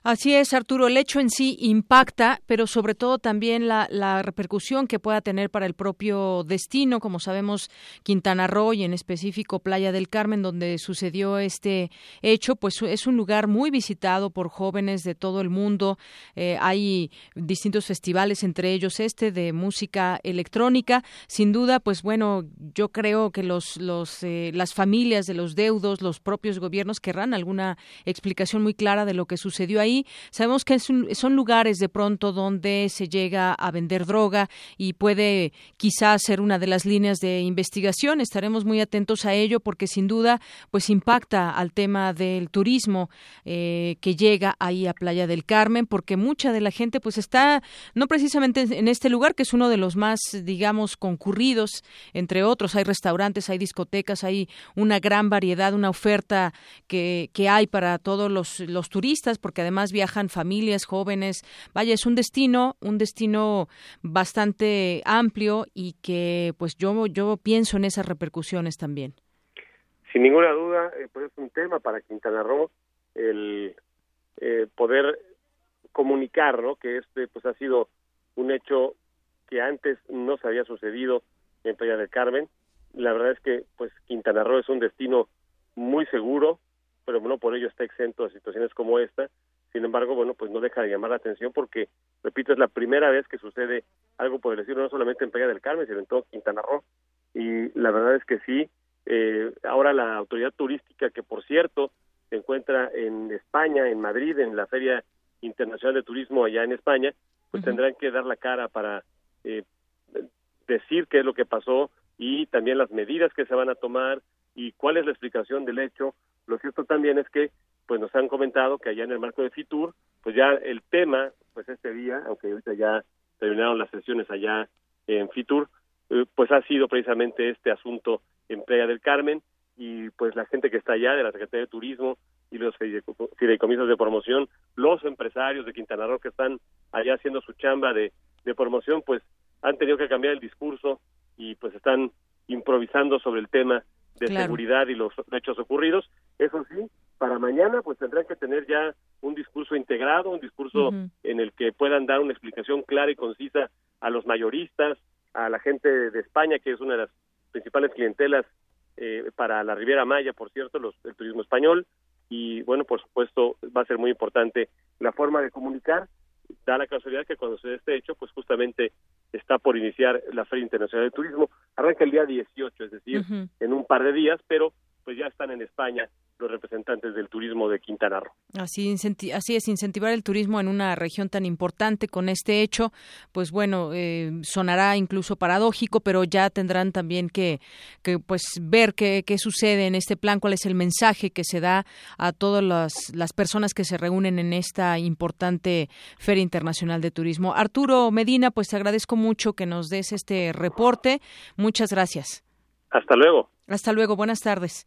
Así es, Arturo. El hecho en sí impacta, pero sobre todo también la, la, repercusión que pueda tener para el propio destino. Como sabemos, Quintana Roo y en específico Playa del Carmen, donde sucedió este hecho, pues es un lugar muy visitado por jóvenes de todo el mundo. Eh, hay distintos festivales, entre ellos este de música electrónica. Sin duda, pues bueno, yo creo que los, eh, las familias de los deudos, los propios gobiernos querrán alguna explicación muy clara de lo que sucedió ahí Sabemos que son lugares de pronto donde se llega a vender droga y puede quizás ser una de las líneas de investigación. Estaremos muy atentos a ello porque sin duda pues impacta al tema del turismo eh, que llega ahí a Playa del Carmen porque mucha de la gente pues está no precisamente en este lugar que es uno de los más digamos concurridos entre otros hay restaurantes hay discotecas hay una gran variedad una oferta que, que hay para todos los, los turistas porque además viajan familias, jóvenes. Vaya, es un destino, un destino bastante amplio y que pues yo, yo pienso en esas repercusiones también. Sin ninguna duda, eh, pues es un tema para Quintana Roo el eh, poder comunicar, ¿no? Que este pues ha sido un hecho que antes no se había sucedido en Playa del Carmen. La verdad es que pues Quintana Roo es un destino muy seguro, pero no por ello está exento de situaciones como esta. Sin embargo, bueno, pues no deja de llamar la atención porque, repito, es la primera vez que sucede algo por el estilo, no solamente en Playa del Carmen, sino en todo Quintana Roo. Y la verdad es que sí, eh, ahora la autoridad turística, que por cierto se encuentra en España, en Madrid, en la Feria Internacional de Turismo allá en España, pues tendrán que dar la cara para eh, decir qué es lo que pasó y también las medidas que se van a tomar y cuál es la explicación del hecho. Lo cierto también es que pues nos han comentado que allá en el marco de FITUR, pues ya el tema, pues este día, aunque ahorita ya terminaron las sesiones allá en FITUR, eh, pues ha sido precisamente este asunto en Playa del Carmen y pues la gente que está allá de la Secretaría de Turismo y los fideicomisos de promoción, los empresarios de Quintana Roo que están allá haciendo su chamba de, de promoción, pues han tenido que cambiar el discurso y pues están improvisando sobre el tema de seguridad y los hechos ocurridos. Eso sí, para mañana pues tendrán que tener ya un discurso integrado, un discurso en el que puedan dar una explicación clara y concisa a los mayoristas, a la gente de España, que es una de las principales clientelas eh, para la Riviera Maya, por cierto, los, el turismo español, y bueno, por supuesto, va a ser muy importante la forma de comunicar. Da la casualidad que cuando se dé este hecho, pues justamente está por iniciar la Feria Internacional de Turismo. Arranca el día 18, es decir, en un par de días, pero pues ya están en España los representantes del turismo de Quintana Roo. Así, así es, incentivar el turismo en una región tan importante con este hecho, pues bueno, eh, sonará incluso paradójico, pero ya tendrán también que, que pues ver qué, qué, sucede en este plan, cuál es el mensaje que se da a todas las, las personas que se reúnen en esta importante Feria Internacional de Turismo. Arturo Medina, pues te agradezco mucho que nos des este reporte. Muchas gracias. Hasta luego. Hasta luego, buenas tardes.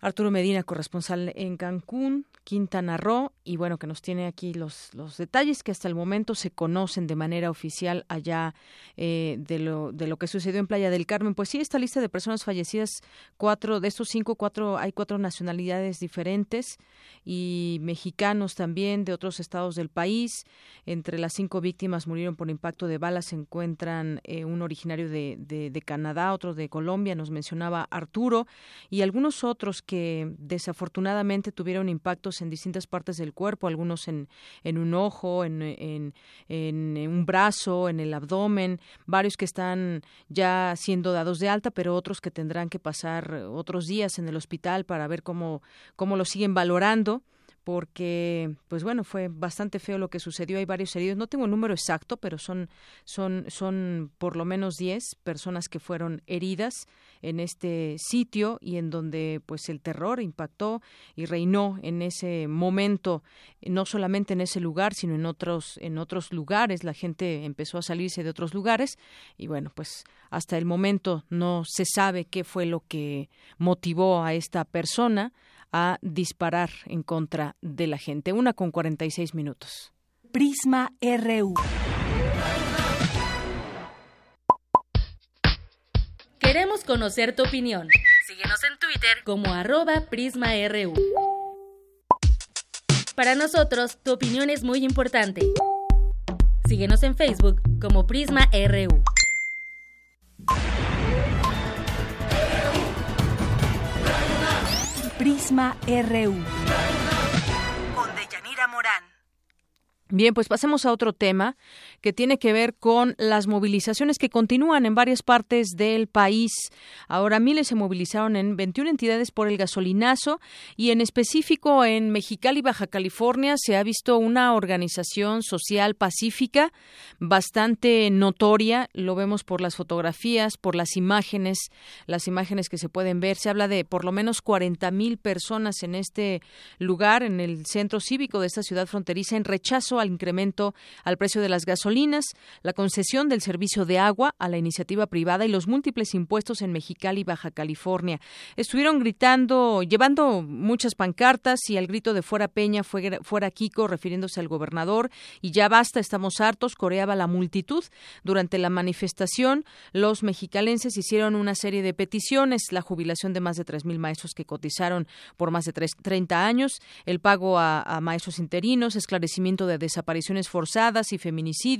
Arturo Medina, corresponsal en Cancún, Quintana Roo, y bueno, que nos tiene aquí los, los detalles que hasta el momento se conocen de manera oficial allá eh, de, lo, de lo que sucedió en Playa del Carmen. Pues sí, esta lista de personas fallecidas, cuatro, de estos cinco, cuatro, hay cuatro nacionalidades diferentes y mexicanos también de otros estados del país. Entre las cinco víctimas murieron por impacto de balas se encuentran eh, un originario de, de, de Canadá, otro de Colombia, nos mencionaba Arturo, y algunos otros que desafortunadamente tuvieron impactos en distintas partes del cuerpo, algunos en, en un ojo, en, en, en, un brazo, en el abdomen, varios que están ya siendo dados de alta, pero otros que tendrán que pasar otros días en el hospital para ver cómo, cómo lo siguen valorando porque pues bueno fue bastante feo lo que sucedió. Hay varios heridos. No tengo el número exacto pero son son son por lo menos 10 personas que fueron heridas en este sitio y en donde pues el terror impactó y reinó en ese momento no solamente en ese lugar sino en otros en otros lugares. La gente empezó a salirse de otros lugares y bueno pues hasta el momento no se sabe qué fue lo que motivó a esta persona a disparar en contra de la gente. Una con 46 minutos. Prisma RU. Queremos conocer tu opinión. Síguenos en Twitter como arroba PrismaRU. Para nosotros, tu opinión es muy importante. Síguenos en Facebook como Prisma RU. Prisma RU. Con Deyanira Morán. Bien, pues pasemos a otro tema que tiene que ver con las movilizaciones que continúan en varias partes del país. Ahora miles se movilizaron en 21 entidades por el gasolinazo y en específico en Mexicali, Baja California, se ha visto una organización social pacífica bastante notoria. Lo vemos por las fotografías, por las imágenes, las imágenes que se pueden ver. Se habla de por lo menos 40 mil personas en este lugar, en el centro cívico de esta ciudad fronteriza, en rechazo al incremento al precio de las gasolinas, la concesión del servicio de agua a la iniciativa privada y los múltiples impuestos en Mexicali y Baja California. Estuvieron gritando, llevando muchas pancartas y al grito de fuera Peña, fuera Kiko, refiriéndose al gobernador y ya basta, estamos hartos, coreaba la multitud. Durante la manifestación, los mexicalenses hicieron una serie de peticiones, la jubilación de más de 3.000 maestros que cotizaron por más de 30 años, el pago a, a maestros interinos, esclarecimiento de desapariciones forzadas y feminicidios,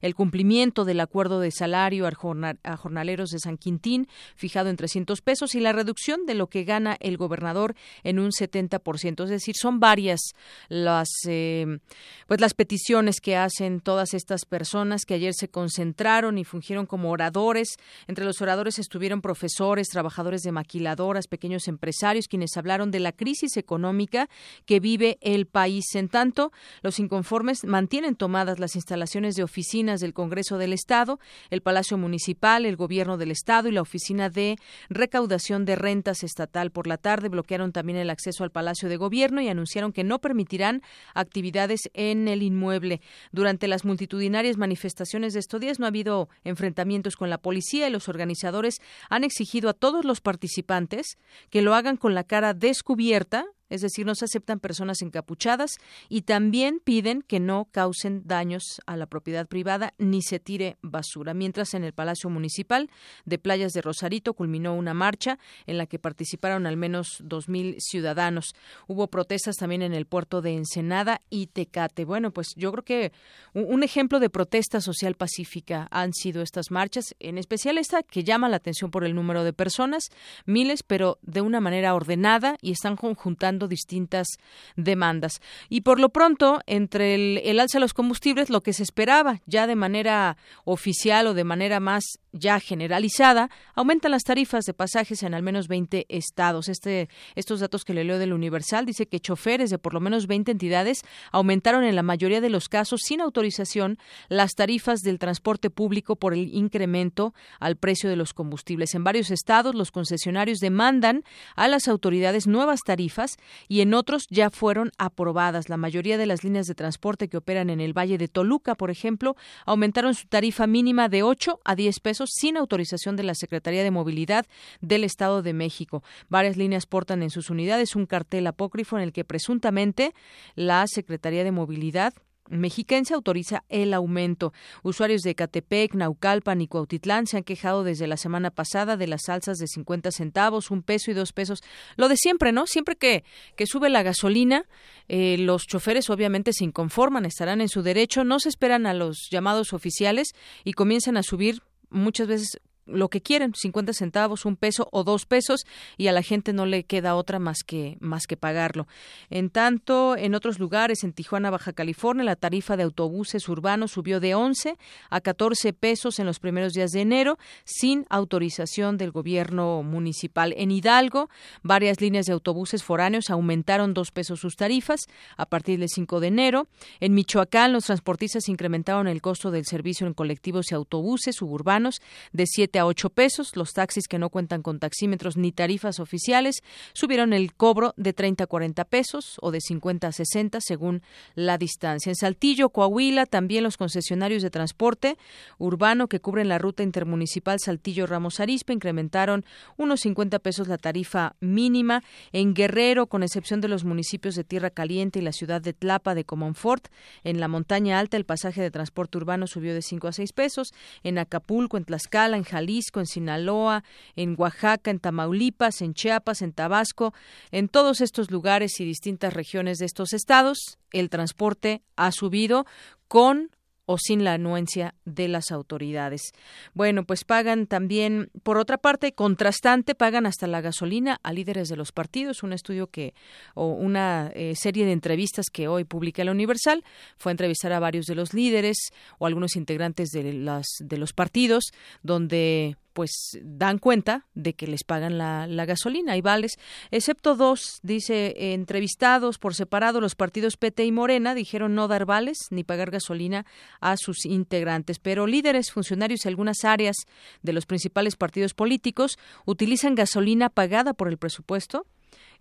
el cumplimiento del acuerdo de salario a jornaleros de San Quintín, fijado en 300 pesos, y la reducción de lo que gana el gobernador en un 70%. Es decir, son varias las, eh, pues las peticiones que hacen todas estas personas que ayer se concentraron y fungieron como oradores. Entre los oradores estuvieron profesores, trabajadores de maquiladoras, pequeños empresarios, quienes hablaron de la crisis económica que vive el país. En tanto, los inconformes mantienen tomadas las instalaciones de oficinas del Congreso del Estado, el Palacio Municipal, el Gobierno del Estado y la Oficina de Recaudación de Rentas Estatal. Por la tarde bloquearon también el acceso al Palacio de Gobierno y anunciaron que no permitirán actividades en el inmueble. Durante las multitudinarias manifestaciones de estos días no ha habido enfrentamientos con la policía y los organizadores han exigido a todos los participantes que lo hagan con la cara descubierta es decir, no se aceptan personas encapuchadas y también piden que no causen daños a la propiedad privada ni se tire basura. Mientras en el Palacio Municipal de Playas de Rosarito culminó una marcha en la que participaron al menos dos mil ciudadanos. Hubo protestas también en el puerto de Ensenada y Tecate. Bueno, pues yo creo que un ejemplo de protesta social pacífica han sido estas marchas, en especial esta que llama la atención por el número de personas, miles, pero de una manera ordenada y están conjuntando distintas demandas. Y por lo pronto, entre el, el alza de los combustibles, lo que se esperaba ya de manera oficial o de manera más ya generalizada, aumentan las tarifas de pasajes en al menos 20 estados. Este, estos datos que le leo del Universal dice que choferes de por lo menos 20 entidades aumentaron en la mayoría de los casos sin autorización las tarifas del transporte público por el incremento al precio de los combustibles. En varios estados los concesionarios demandan a las autoridades nuevas tarifas y en otros ya fueron aprobadas. La mayoría de las líneas de transporte que operan en el Valle de Toluca, por ejemplo, aumentaron su tarifa mínima de 8 a 10 pesos sin autorización de la Secretaría de Movilidad del Estado de México. Varias líneas portan en sus unidades un cartel apócrifo en el que presuntamente la Secretaría de Movilidad mexiquense autoriza el aumento. Usuarios de Catepec, Naucalpan y Cuautitlán se han quejado desde la semana pasada de las alzas de 50 centavos, un peso y dos pesos. Lo de siempre, ¿no? Siempre que, que sube la gasolina, eh, los choferes obviamente se inconforman, estarán en su derecho, no se esperan a los llamados oficiales y comienzan a subir muchas veces lo que quieren, 50 centavos, un peso o dos pesos, y a la gente no le queda otra más que, más que pagarlo. En tanto, en otros lugares, en Tijuana, Baja California, la tarifa de autobuses urbanos subió de 11 a 14 pesos en los primeros días de enero, sin autorización del gobierno municipal. En Hidalgo, varias líneas de autobuses foráneos aumentaron dos pesos sus tarifas a partir del 5 de enero. En Michoacán, los transportistas incrementaron el costo del servicio en colectivos y autobuses suburbanos de 7 a 8 pesos. Los taxis que no cuentan con taxímetros ni tarifas oficiales subieron el cobro de 30 a 40 pesos o de 50 a 60 según la distancia. En Saltillo, Coahuila, también los concesionarios de transporte urbano que cubren la ruta intermunicipal Saltillo-Ramos Arispe incrementaron unos 50 pesos la tarifa mínima. En Guerrero, con excepción de los municipios de Tierra Caliente y la ciudad de Tlapa de Comonfort, en la montaña alta el pasaje de transporte urbano subió de 5 a 6 pesos. En Acapulco, en Tlaxcala, en Jalisco, Jalisco, en Sinaloa, en Oaxaca, en Tamaulipas, en Chiapas, en Tabasco, en todos estos lugares y distintas regiones de estos estados, el transporte ha subido con o sin la anuencia de las autoridades. Bueno, pues pagan también, por otra parte, contrastante, pagan hasta la gasolina a líderes de los partidos. Un estudio que, o una eh, serie de entrevistas que hoy publica la Universal, fue entrevistar a varios de los líderes o algunos integrantes de, las, de los partidos, donde pues dan cuenta de que les pagan la, gasolina y vales, excepto dos, dice, entrevistados por separado, los partidos PT y Morena dijeron no dar vales ni pagar gasolina a sus integrantes, pero líderes, funcionarios y algunas áreas de los principales partidos políticos utilizan gasolina pagada por el presupuesto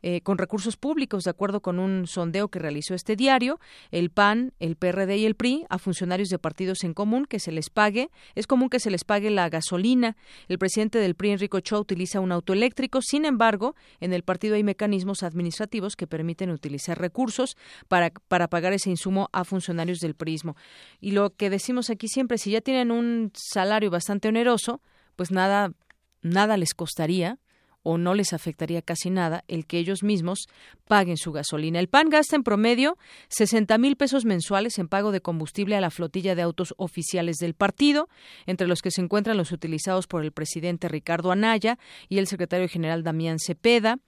eh, con recursos públicos, de acuerdo con un sondeo que realizó este diario, el PAN, el PRD y el PRI a funcionarios de partidos en común que se les pague, es común que se les pague la gasolina. El presidente del PRI, Enrico Cho, utiliza un auto eléctrico, sin embargo, en el partido hay mecanismos administrativos que permiten utilizar recursos para, para pagar ese insumo a funcionarios del PRIsmo. Y lo que decimos aquí siempre, si ya tienen un salario bastante oneroso, pues nada, nada les costaría o no les afectaría casi nada el que ellos mismos paguen su gasolina. El PAN gasta en promedio 60 mil pesos mensuales en pago de combustible a la flotilla de autos oficiales del partido, entre los que se encuentran los utilizados por el presidente Ricardo Anaya y el secretario general Damián Cepeda.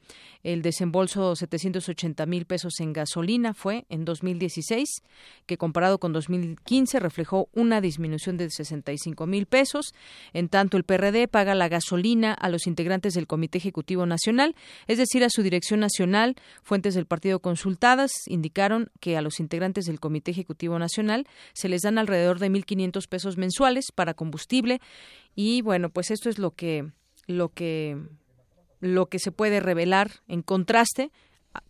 El desembolso 780 mil pesos en gasolina fue en 2016, que comparado con 2015 reflejó una disminución de 65 mil pesos. En tanto, el PRD paga la gasolina a los integrantes del Comité Ejecutivo Nacional, es decir, a su dirección nacional. Fuentes del partido consultadas indicaron que a los integrantes del Comité Ejecutivo Nacional se les dan alrededor de 1.500 pesos mensuales para combustible y bueno, pues esto es lo que lo que lo que se puede revelar en contraste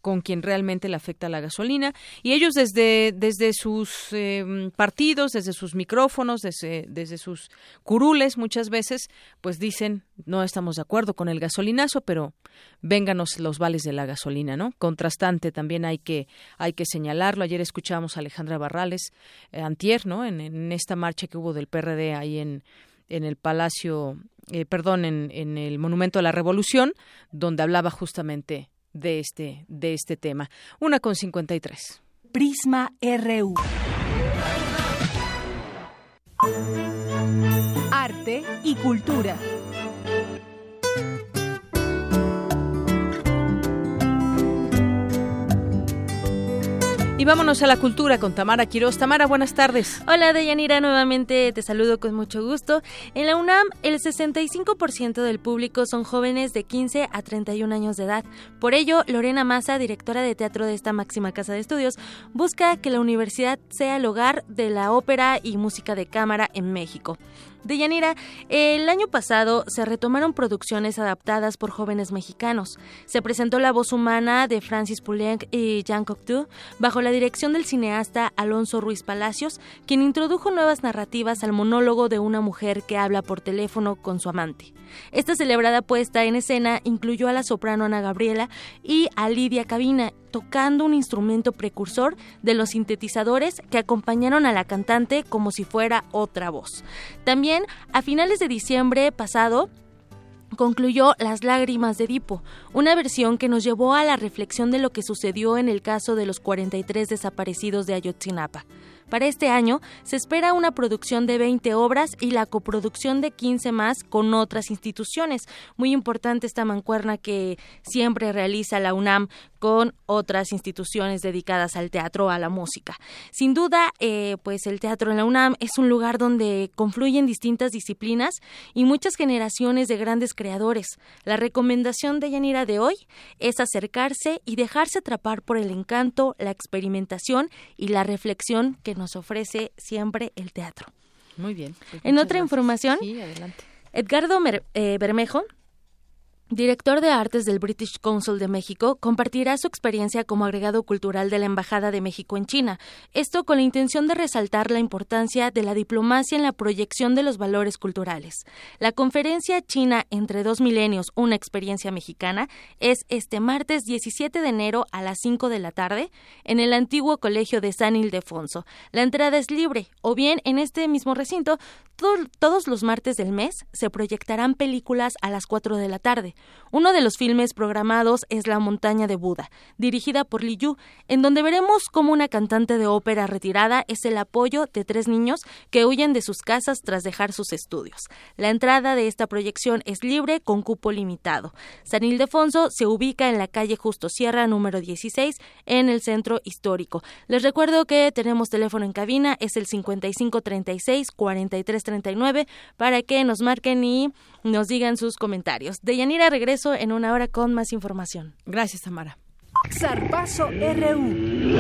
con quien realmente le afecta la gasolina. Y ellos desde desde sus em, partidos desde sus micrófonos desde, desde sus curules muchas veces pues dicen no estamos de acuerdo con el gasolinazo pero vénganos los vales de la gasolina no contrastante también hay que hay que señalarlo. Ayer escuchamos a Alejandra Barrales eh, antier no en, en esta marcha que hubo del PRD ahí en en el Palacio, eh, perdón, en, en el Monumento a la Revolución, donde hablaba justamente de este, de este tema. Una con cincuenta y tres. Prisma RU. Arte y cultura. Vámonos a la cultura con Tamara Quiroz. Tamara, buenas tardes. Hola, Deyanira, nuevamente te saludo con mucho gusto. En la UNAM, el 65% del público son jóvenes de 15 a 31 años de edad. Por ello, Lorena Massa, directora de teatro de esta máxima casa de estudios, busca que la universidad sea el hogar de la ópera y música de cámara en México. Deyanira, el año pasado se retomaron producciones adaptadas por jóvenes mexicanos. Se presentó La voz humana de Francis Poulenc y Jean Cocteau bajo la dirección del cineasta Alonso Ruiz Palacios, quien introdujo nuevas narrativas al monólogo de una mujer que habla por teléfono con su amante. Esta celebrada puesta en escena incluyó a la soprano Ana Gabriela y a Lidia Cabina, tocando un instrumento precursor de los sintetizadores que acompañaron a la cantante como si fuera otra voz. También, a finales de diciembre pasado, concluyó Las lágrimas de Edipo, una versión que nos llevó a la reflexión de lo que sucedió en el caso de los 43 desaparecidos de Ayotzinapa. Para este año se espera una producción de 20 obras y la coproducción de 15 más con otras instituciones. Muy importante esta mancuerna que siempre realiza la UNAM con otras instituciones dedicadas al teatro, a la música. Sin duda, eh, pues el teatro en la UNAM es un lugar donde confluyen distintas disciplinas y muchas generaciones de grandes creadores. La recomendación de Yanira de hoy es acercarse y dejarse atrapar por el encanto, la experimentación y la reflexión que nos ofrece siempre el teatro. Muy bien. Pues en otra información, Edgardo eh, Bermejo director de artes del British Council de México, compartirá su experiencia como agregado cultural de la Embajada de México en China. Esto con la intención de resaltar la importancia de la diplomacia en la proyección de los valores culturales. La conferencia China entre dos milenios, una experiencia mexicana, es este martes 17 de enero a las 5 de la tarde en el antiguo colegio de San Ildefonso. La entrada es libre, o bien en este mismo recinto todos los martes del mes se proyectarán películas a las 4 de la tarde. Uno de los filmes programados es La montaña de Buda, dirigida por Li Yu, en donde veremos cómo una cantante de ópera retirada es el apoyo de tres niños que huyen de sus casas tras dejar sus estudios. La entrada de esta proyección es libre con cupo limitado. San Ildefonso se ubica en la calle Justo Sierra número 16 en el centro histórico. Les recuerdo que tenemos teléfono en cabina, es el 5536 43 39 para que nos marquen y nos digan sus comentarios. De Yanira regreso en una hora con más información. Gracias, Tamara. Zarpazo RU.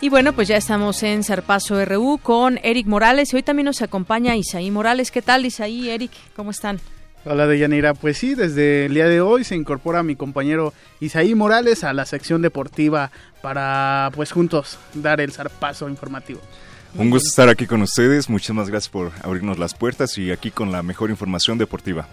Y bueno, pues ya estamos en Zarpazo RU con Eric Morales y hoy también nos acompaña Isaí Morales. ¿Qué tal, Isaí, Eric? ¿Cómo están? Hola Deyanira, pues sí, desde el día de hoy se incorpora mi compañero Isaí Morales a la sección deportiva para pues juntos dar el zarpazo informativo. Un gusto estar aquí con ustedes, muchísimas gracias por abrirnos las puertas y aquí con la mejor información deportiva.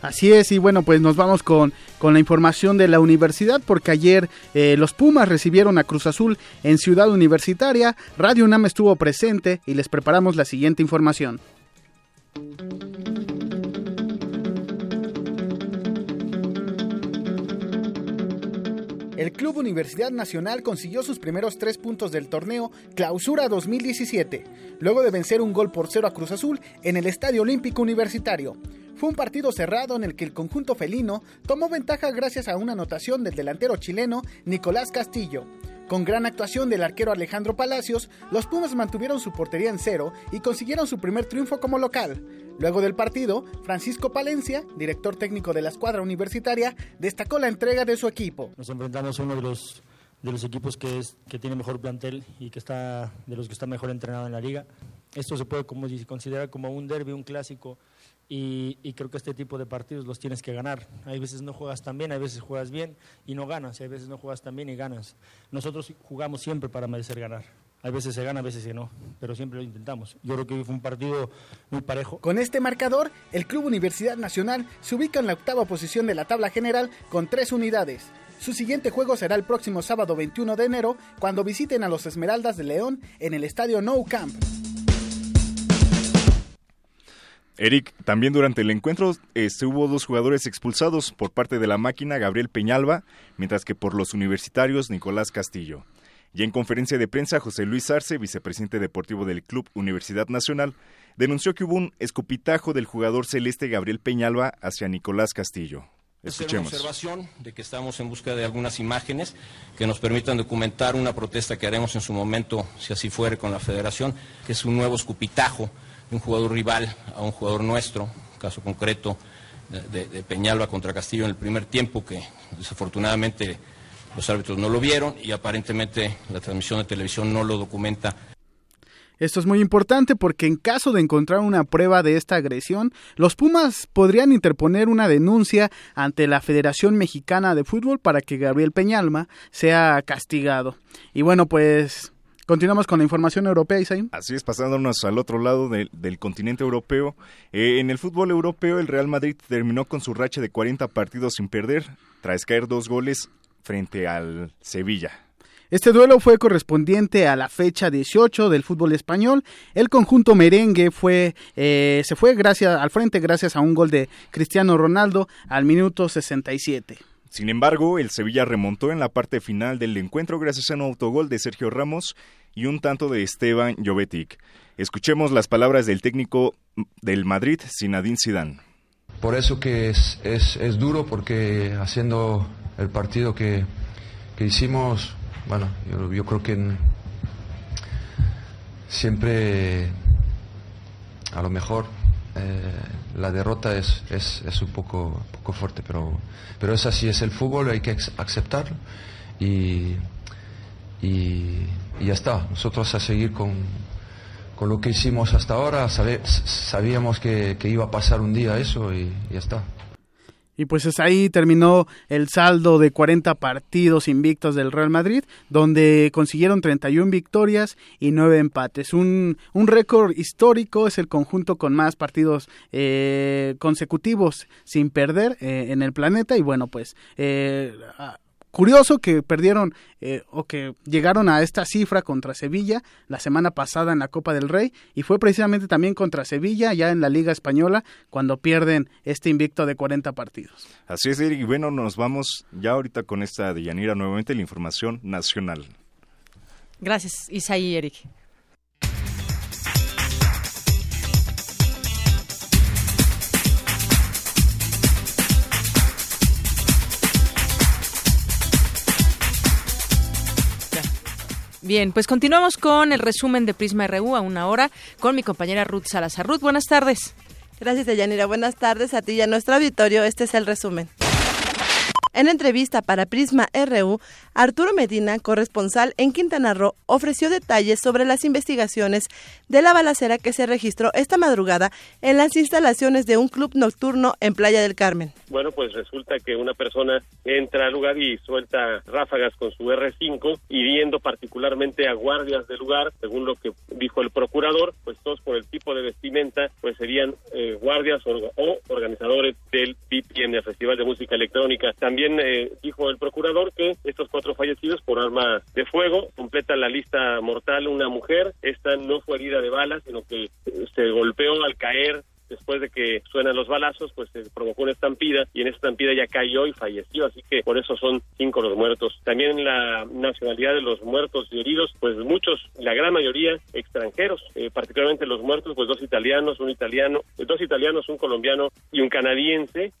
Así es, y bueno, pues nos vamos con, con la información de la universidad, porque ayer eh, los Pumas recibieron a Cruz Azul en Ciudad Universitaria, Radio UNAM estuvo presente y les preparamos la siguiente información. El Club Universidad Nacional consiguió sus primeros tres puntos del torneo Clausura 2017, luego de vencer un gol por cero a Cruz Azul en el Estadio Olímpico Universitario. Fue un partido cerrado en el que el conjunto felino tomó ventaja gracias a una anotación del delantero chileno Nicolás Castillo. Con gran actuación del arquero Alejandro Palacios, los Pumas mantuvieron su portería en cero y consiguieron su primer triunfo como local. Luego del partido, Francisco Palencia, director técnico de la escuadra universitaria, destacó la entrega de su equipo. Nos enfrentamos a uno de los, de los equipos que, es, que tiene mejor plantel y que está de los que está mejor entrenado en la liga. Esto se puede como, considerar como un derby, un clásico, y, y, creo que este tipo de partidos los tienes que ganar. Hay veces no juegas tan bien, hay veces juegas bien y no ganas, y hay veces no juegas tan bien y ganas. Nosotros jugamos siempre para merecer ganar. A veces se gana, a veces se no, pero siempre lo intentamos. Yo creo que fue un partido muy parejo. Con este marcador, el Club Universidad Nacional se ubica en la octava posición de la tabla general con tres unidades. Su siguiente juego será el próximo sábado 21 de enero, cuando visiten a los Esmeraldas de León en el estadio Nou Camp. Eric, también durante el encuentro este, hubo dos jugadores expulsados por parte de la máquina, Gabriel Peñalba, mientras que por los universitarios, Nicolás Castillo. Y en conferencia de prensa, José Luis Arce, vicepresidente deportivo del Club Universidad Nacional, denunció que hubo un escupitajo del jugador celeste Gabriel Peñalba hacia Nicolás Castillo. Escuchemos. Una observación de que estamos en busca de algunas imágenes que nos permitan documentar una protesta que haremos en su momento, si así fuere, con la Federación, que es un nuevo escupitajo de un jugador rival a un jugador nuestro, caso concreto de, de Peñalba contra Castillo en el primer tiempo, que desafortunadamente los árbitros no lo vieron y aparentemente la transmisión de televisión no lo documenta. Esto es muy importante porque en caso de encontrar una prueba de esta agresión, los Pumas podrían interponer una denuncia ante la Federación Mexicana de Fútbol para que Gabriel Peñalma sea castigado. Y bueno, pues Continuamos con la información europea, Isaí. Así es, pasándonos al otro lado del continente europeo. Eh, en el fútbol europeo, el Real Madrid terminó con su racha de 40 partidos sin perder, tras caer dos goles frente al Sevilla. Este duelo fue correspondiente a la fecha 18 del fútbol español. El conjunto merengue fue, eh, se fue gracias, al frente gracias a un gol de Cristiano Ronaldo al minuto 67. Sin embargo, el Sevilla remontó en la parte final del encuentro gracias a un autogol de Sergio Ramos y un tanto de Esteban Jovetic. Escuchemos las palabras del técnico del Madrid, Zinedine Zidane. Por eso que es, es, es duro, porque haciendo el partido que, que hicimos, bueno, yo, yo creo que siempre a lo mejor eh, la derrota es, es, es, un poco, poco fuerte, pero, pero es así, es el fútbol, hay que aceptarlo y, y ya está. Nosotros a seguir con, con lo que hicimos hasta ahora, sabíamos que, que, iba a pasar un día eso y ya está. Y pues es ahí terminó el saldo de 40 partidos invictos del Real Madrid, donde consiguieron 31 victorias y 9 empates. Un, un récord histórico, es el conjunto con más partidos eh, consecutivos sin perder eh, en el planeta. Y bueno, pues eh, Curioso que perdieron eh, o que llegaron a esta cifra contra Sevilla la semana pasada en la Copa del Rey y fue precisamente también contra Sevilla ya en la Liga Española cuando pierden este invicto de 40 partidos. Así es, Eric. Y bueno, nos vamos ya ahorita con esta de Yanira nuevamente la información nacional. Gracias, Isaí y Eric. Bien, pues continuamos con el resumen de Prisma RU a una hora con mi compañera Ruth Salazar. Ruth, buenas tardes. Gracias, Deyanira. Buenas tardes a ti y a nuestro auditorio. Este es el resumen. En entrevista para Prisma RU, Arturo Medina, corresponsal en Quintana Roo, ofreció detalles sobre las investigaciones de la balacera que se registró esta madrugada en las instalaciones de un club nocturno en Playa del Carmen. Bueno, pues resulta que una persona entra al lugar y suelta ráfagas con su R5, hiriendo particularmente a guardias del lugar, según lo que dijo el procurador, pues todos por el tipo de vestimenta, pues serían eh, guardias o, o, organizadores del en el Festival de Música Electrónica. También eh, dijo el procurador que estos cuatro fallecidos por arma de fuego completa la lista mortal una mujer. Esta no fue herida de balas, sino que eh, se golpeó al caer después de que suenan los balazos, pues se provocó una estampida y en esa estampida ya cayó y falleció, así que por eso son cinco los muertos. También la nacionalidad de los muertos y heridos, pues muchos, la gran mayoría extranjeros, eh, particularmente los muertos, pues dos italianos, un italiano, dos italianos, un colombiano y un canadiense.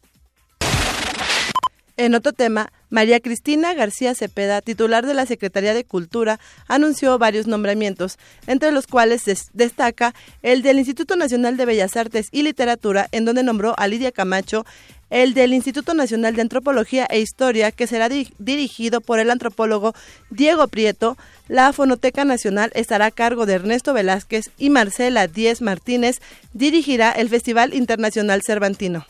En otro tema, María Cristina García Cepeda, titular de la Secretaría de Cultura, anunció varios nombramientos, entre los cuales destaca el del Instituto Nacional de Bellas Artes y Literatura, en donde nombró a Lidia Camacho, el del Instituto Nacional de Antropología e Historia, que será dirigido por el antropólogo Diego Prieto, la Fonoteca Nacional estará a cargo de Ernesto Velázquez y Marcela Díez Martínez dirigirá el Festival Internacional Cervantino.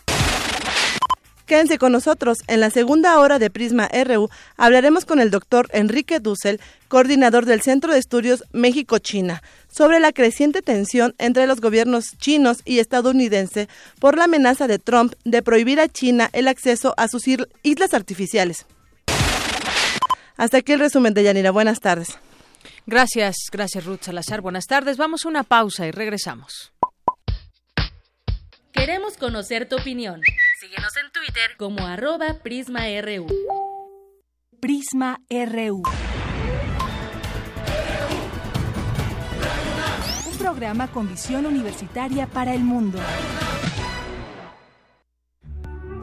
Quédense con nosotros. En la segunda hora de Prisma RU hablaremos con el doctor Enrique Dussel, coordinador del Centro de Estudios México-China, sobre la creciente tensión entre los gobiernos chinos y estadounidense por la amenaza de Trump de prohibir a China el acceso a sus islas artificiales. Hasta aquí el resumen de Yanira. Buenas tardes. Gracias, gracias Ruth Salazar. Buenas tardes. Vamos a una pausa y regresamos. Queremos conocer tu opinión. Síguenos en Twitter como arroba PrismaRU. Prisma RU. Un programa con visión universitaria para el mundo.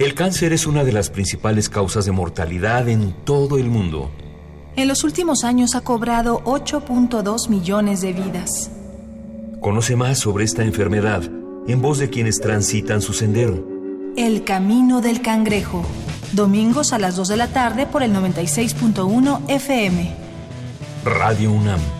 El cáncer es una de las principales causas de mortalidad en todo el mundo. En los últimos años ha cobrado 8.2 millones de vidas. Conoce más sobre esta enfermedad en voz de quienes transitan su sendero. El Camino del Cangrejo. Domingos a las 2 de la tarde por el 96.1 FM. Radio UNAM.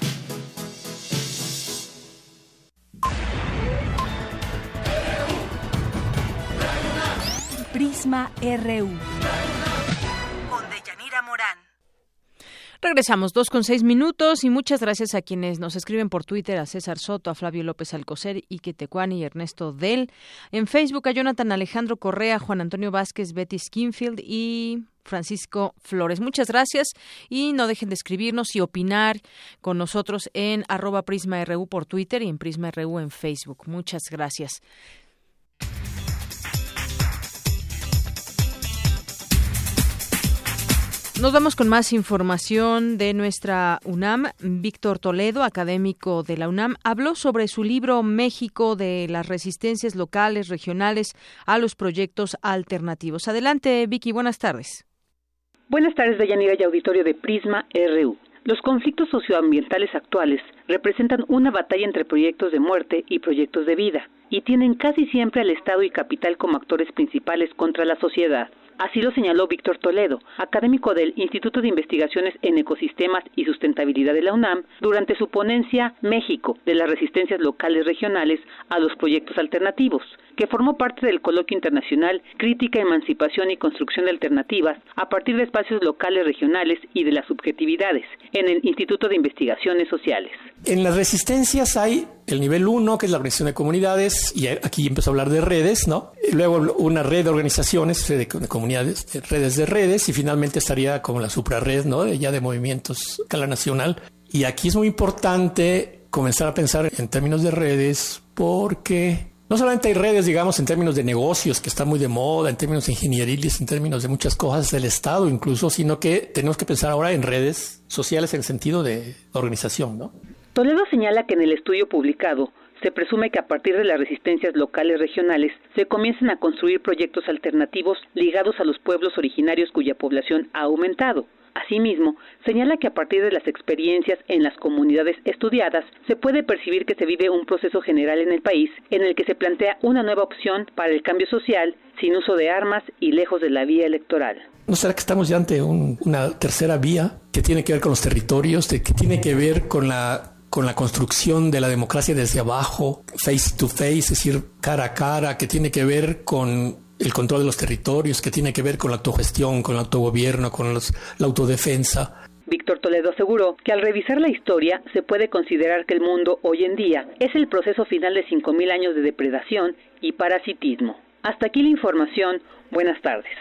Prisma RU. Con Deyanira Morán. Regresamos dos con seis minutos y muchas gracias a quienes nos escriben por Twitter, a César Soto, a Flavio López Alcocer, Ike Tecuani y Ernesto Del. En Facebook a Jonathan Alejandro Correa, Juan Antonio Vázquez, Betty Skinfield y Francisco Flores. Muchas gracias y no dejen de escribirnos y opinar con nosotros en arroba Prisma RU por Twitter y en Prisma RU en Facebook. Muchas gracias. Nos vamos con más información de nuestra UNAM. Víctor Toledo, académico de la UNAM, habló sobre su libro México de las resistencias locales, regionales a los proyectos alternativos. Adelante, Vicky, buenas tardes. Buenas tardes, Deyanira y auditorio de Prisma RU. Los conflictos socioambientales actuales representan una batalla entre proyectos de muerte y proyectos de vida, y tienen casi siempre al Estado y capital como actores principales contra la sociedad. Así lo señaló Víctor Toledo, académico del Instituto de Investigaciones en Ecosistemas y Sustentabilidad de la UNAM, durante su ponencia México de las resistencias locales regionales a los proyectos alternativos, que formó parte del coloquio internacional Crítica, Emancipación y Construcción de Alternativas a partir de espacios locales regionales y de las subjetividades en el Instituto de Investigaciones Sociales. En las resistencias hay el nivel 1, que es la organización de comunidades, y aquí empezó a hablar de redes, ¿no? Luego una red de organizaciones, de comunidades, redes de redes, y finalmente estaría como la suprarred, ¿no? Ya de movimientos escala nacional. Y aquí es muy importante comenzar a pensar en términos de redes porque no solamente hay redes, digamos, en términos de negocios, que están muy de moda, en términos ingenieriles, en términos de muchas cosas del Estado incluso, sino que tenemos que pensar ahora en redes sociales en sentido de organización, ¿no? Toledo señala que en el estudio publicado se presume que a partir de las resistencias locales regionales se comienzan a construir proyectos alternativos ligados a los pueblos originarios cuya población ha aumentado. Asimismo, señala que a partir de las experiencias en las comunidades estudiadas se puede percibir que se vive un proceso general en el país en el que se plantea una nueva opción para el cambio social sin uso de armas y lejos de la vía electoral. ¿No será que estamos ya ante una tercera vía que tiene que ver con los territorios, que tiene que ver con la con la construcción de la democracia desde abajo, face to face, es decir, cara a cara, que tiene que ver con el control de los territorios, que tiene que ver con la autogestión, con el autogobierno, con la autodefensa. Víctor Toledo aseguró que al revisar la historia se puede considerar que el mundo hoy en día es el proceso final de 5.000 años de depredación y parasitismo. Hasta aquí la información. Buenas tardes.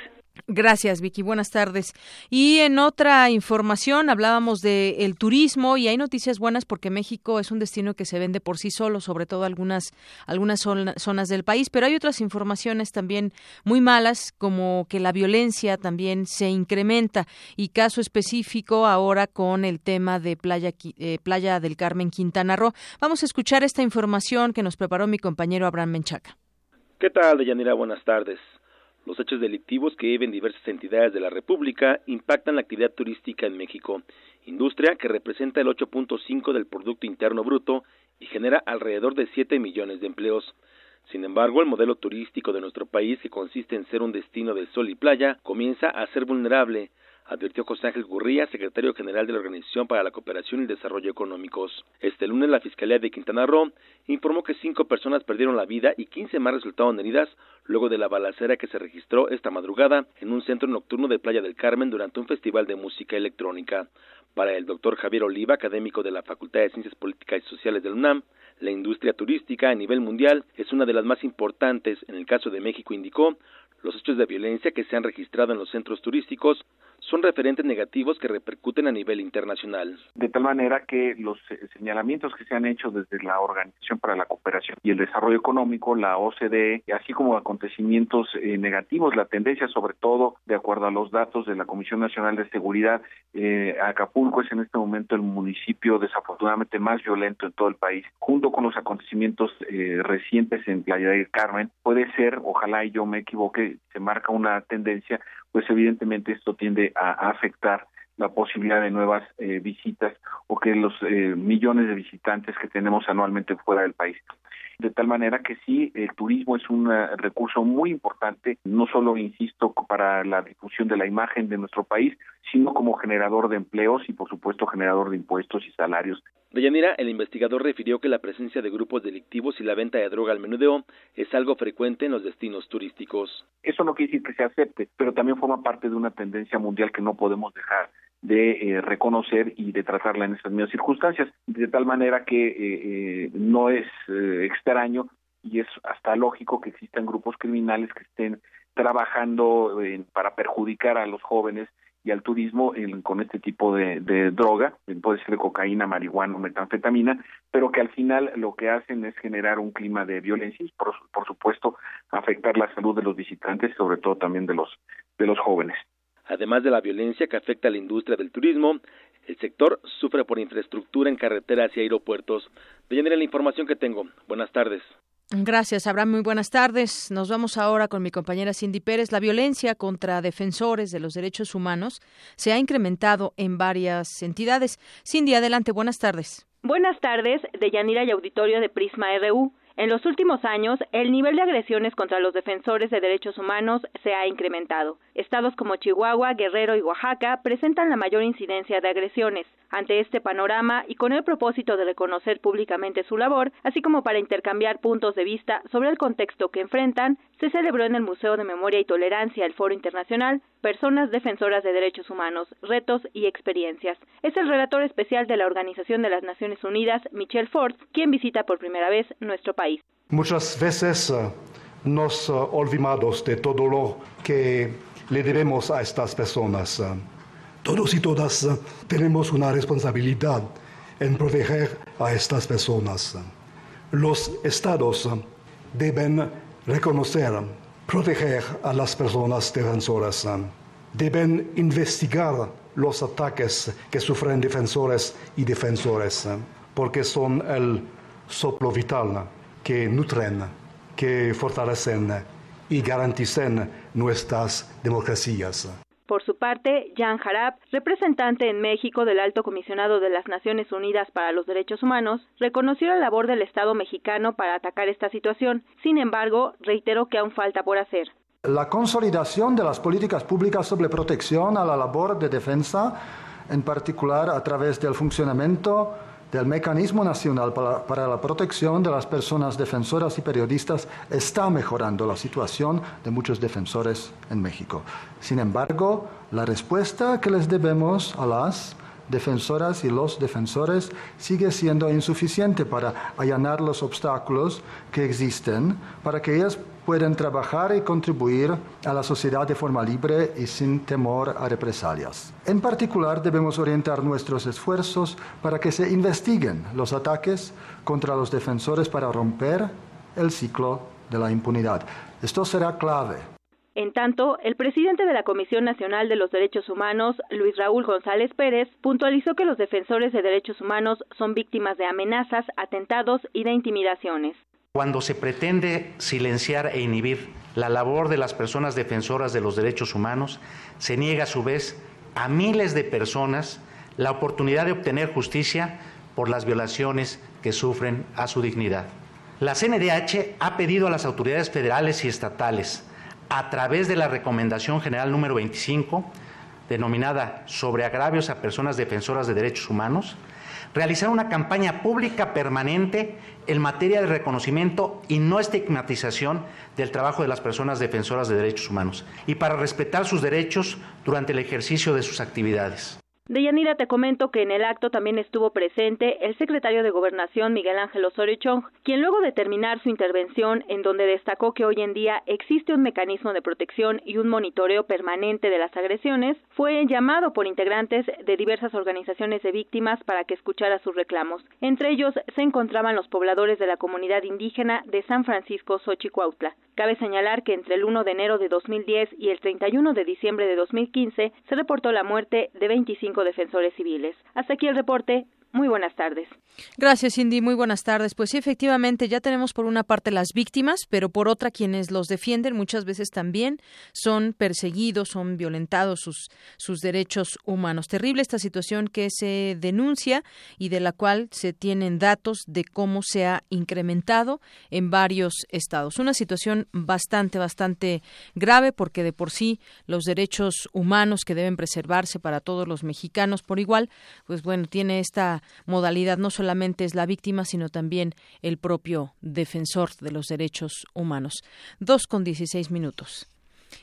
Gracias, Vicky. Buenas tardes. Y en otra información hablábamos del el turismo y hay noticias buenas porque México es un destino que se vende por sí solo, sobre todo algunas algunas zonas del país, pero hay otras informaciones también muy malas como que la violencia también se incrementa y caso específico ahora con el tema de Playa eh, Playa del Carmen Quintana Roo. Vamos a escuchar esta información que nos preparó mi compañero Abraham Menchaca. ¿Qué tal, Deyanira? Buenas tardes. Los hechos delictivos que viven diversas entidades de la República impactan la actividad turística en México, industria que representa el 8.5 del Producto Interno Bruto y genera alrededor de 7 millones de empleos. Sin embargo, el modelo turístico de nuestro país, que consiste en ser un destino de sol y playa, comienza a ser vulnerable advirtió José Ángel Gurría, secretario general de la Organización para la Cooperación y el Desarrollo Económicos. Este lunes la Fiscalía de Quintana Roo informó que cinco personas perdieron la vida y quince más resultaron heridas luego de la balacera que se registró esta madrugada en un centro nocturno de Playa del Carmen durante un festival de música electrónica. Para el doctor Javier Oliva, académico de la Facultad de Ciencias Políticas y Sociales del UNAM, la industria turística a nivel mundial es una de las más importantes. En el caso de México, indicó, Los hechos de violencia que se han registrado en los centros turísticos son referentes negativos que repercuten a nivel internacional. De tal manera que los eh, señalamientos que se han hecho desde la Organización para la Cooperación y el Desarrollo Económico, la OCDE, así como acontecimientos eh, negativos, la tendencia sobre todo, de acuerdo a los datos de la Comisión Nacional de Seguridad, eh, Acapulco es en este momento el municipio desafortunadamente más violento en todo el país, junto con los acontecimientos recientes en Playa del Carmen, puede ser, ojalá y yo me equivoque, se marca una tendencia pues evidentemente esto tiende a, afectar la posibilidad de nuevas eh, visitas o que los eh, millones de visitantes que tenemos anualmente fuera del país de tal manera que sí, el turismo es un eh, recurso muy importante, no solo, insisto, para la difusión de la imagen de nuestro país, sino como generador de empleos y, por supuesto, generador de impuestos y salarios. Deyanira, el investigador refirió que la presencia de grupos delictivos y la venta de droga al menudeo es algo frecuente en los destinos turísticos. Eso no quiere decir que se acepte, pero también forma parte de una tendencia mundial que no podemos dejar de eh, reconocer y de tratarla en esas mismas circunstancias, de tal manera que eh, eh, no es extraño y es hasta lógico que existan grupos criminales que estén trabajando para perjudicar a los jóvenes y al turismo con este tipo de, droga, puede ser cocaína, marihuana metanfetamina, pero que al final lo que hacen es generar un clima de violencia y por, por supuesto afectar la salud de los visitantes, sobre todo también de los de los jóvenes. Además de la violencia que afecta a la industria del turismo, el sector sufre por infraestructura en carreteras y aeropuertos. De la información que tengo. Buenas tardes. Gracias, Abraham. Muy buenas tardes. Nos vamos ahora con mi compañera Cindy Pérez. La violencia contra defensores de los derechos humanos se ha incrementado en varias entidades. Cindy, adelante. Buenas tardes. Buenas tardes, de Yanira y Auditorio de Prisma RU. En los últimos años, el nivel de agresiones contra los defensores de derechos humanos se ha incrementado. Estados como Chihuahua, Guerrero y Oaxaca presentan la mayor incidencia de agresiones. Ante este panorama y con el propósito de reconocer públicamente su labor, así como para intercambiar puntos de vista sobre el contexto que enfrentan, se celebró en el Museo de Memoria y Tolerancia el Foro Internacional Personas Defensoras de Derechos Humanos, Retos y Experiencias. Es el relator especial de la Organización de las Naciones Unidas, Michel Ford, quien visita por primera vez nuestro país. Muchas veces eh, nos eh, olvidamos de todo lo que le debemos a estas personas. Todos y todas tenemos una responsabilidad en proteger a estas personas. Los estados deben reconocer, proteger a las personas defensoras. Deben investigar los ataques que sufren defensores y defensores, porque son el soplo vital que nutren, que fortalecen y garanticen nuestras democracias. Por su parte, Jan Harab, representante en México del Alto Comisionado de las Naciones Unidas para los Derechos Humanos, reconoció la labor del Estado mexicano para atacar esta situación. Sin embargo, reiteró que aún falta por hacer. La consolidación de las políticas públicas sobre protección a la labor de defensa, en particular a través del funcionamiento del Mecanismo Nacional para, la Protección de las Personas Defensoras y Periodistas está mejorando la situación de muchos defensores en México. Sin embargo, la respuesta que les debemos a las defensoras y los defensores sigue siendo insuficiente para allanar los obstáculos que existen para que ellas puedan trabajar y contribuir a la sociedad de forma libre y sin temor a represalias. En particular, debemos orientar nuestros esfuerzos para que se investiguen los ataques contra los defensores para romper el ciclo de la impunidad. Esto será clave en tanto, el presidente de la Comisión Nacional de los Derechos Humanos, Luis Raúl González Pérez, puntualizó que los defensores de derechos humanos son víctimas de amenazas, atentados y de intimidaciones. Cuando se pretende silenciar e inhibir la labor de las personas defensoras de los derechos humanos, se niega a su vez a miles de personas la oportunidad de obtener justicia por las violaciones que sufren a su dignidad. La CNDH ha pedido a las autoridades federales y estatales a través de la Recomendación General número 25, denominada Sobre agravios a personas defensoras de derechos humanos, realizar una campaña pública permanente en materia de reconocimiento y no estigmatización del trabajo de las personas defensoras de derechos humanos y para respetar sus derechos durante el ejercicio de sus actividades. Deyanira, te comento que en el acto también estuvo presente el secretario de Gobernación Miguel Ángel Osorio Chong, quien luego de terminar su intervención en donde destacó que hoy en día existe un mecanismo de protección y un monitoreo permanente de las agresiones, fue llamado por integrantes de diversas organizaciones de víctimas para que escuchara sus reclamos. Entre ellos se encontraban los pobladores de la comunidad indígena de San Francisco Xochicuautla. Cabe señalar que entre el 1 de enero de 2010 y el 31 de diciembre de 2015 se reportó la muerte de 25 defensores civiles. Hasta aquí el reporte. Muy buenas tardes. Gracias, Cindy. Muy buenas tardes. Pues sí, efectivamente, ya tenemos por una parte las víctimas, pero por otra quienes los defienden muchas veces también son perseguidos, son violentados sus, sus derechos humanos. Terrible esta situación que se denuncia y de la cual se tienen datos de cómo se ha incrementado en varios estados. Una situación bastante, bastante grave porque de por sí los derechos humanos que deben preservarse para todos los mexicanos por igual, pues bueno, tiene esta modalidad no solamente es la víctima, sino también el propio defensor de los derechos humanos. Dos con dieciséis minutos.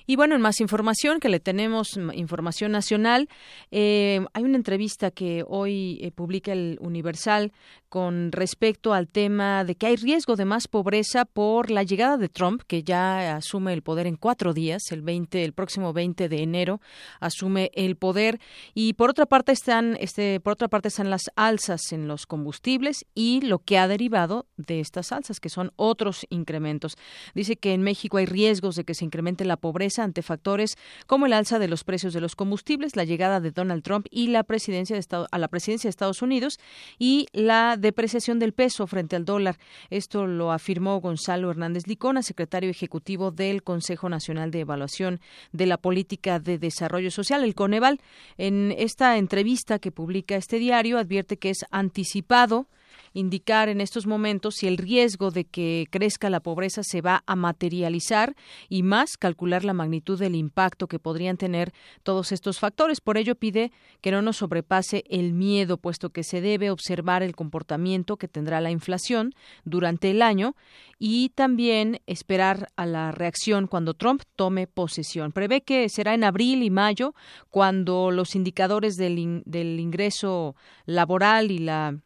Y bueno, en más información que le tenemos, información nacional, eh, hay una entrevista que hoy eh, publica el Universal con respecto al tema de que hay riesgo de más pobreza por la llegada de Trump, que ya asume el poder en cuatro días, el 20, el próximo 20 de enero asume el poder. Y por otra parte están, este, por otra parte están las alzas en los combustibles y lo que ha derivado de estas alzas, que son otros incrementos. Dice que en México hay riesgos de que se incremente la pobreza ante factores como el alza de los precios de los combustibles, la llegada de Donald Trump y la presidencia de Estado, a la presidencia de Estados Unidos y la depreciación del peso frente al dólar. Esto lo afirmó Gonzalo Hernández Licona, secretario ejecutivo del Consejo Nacional de Evaluación de la Política de Desarrollo Social, el Coneval. En esta entrevista que publica este diario advierte que es anticipado indicar en estos momentos si el riesgo de que crezca la pobreza se va a materializar y más calcular la magnitud del impacto que podrían tener todos estos factores. Por ello pide que no nos sobrepase el miedo, puesto que se debe observar el comportamiento que tendrá la inflación durante el año y también esperar a la reacción cuando Trump tome posesión. Prevé que será en abril y mayo cuando los indicadores del, del ingreso laboral y la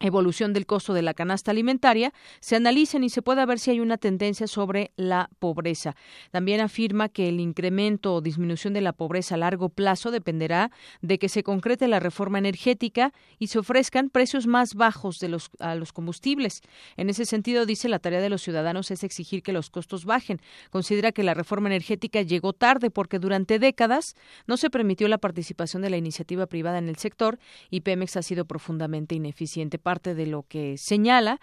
evolución del costo de la canasta alimentaria, se analicen y se pueda ver si hay una tendencia sobre la pobreza. También afirma que el incremento o disminución de la pobreza a largo plazo dependerá de que se concrete la reforma energética y se ofrezcan precios más bajos de los, a los combustibles. En ese sentido, dice, la tarea de los ciudadanos es exigir que los costos bajen. Considera que la reforma energética llegó tarde porque durante décadas no se permitió la participación de la iniciativa privada en el sector y Pemex ha sido profundamente ineficiente parte de lo que señala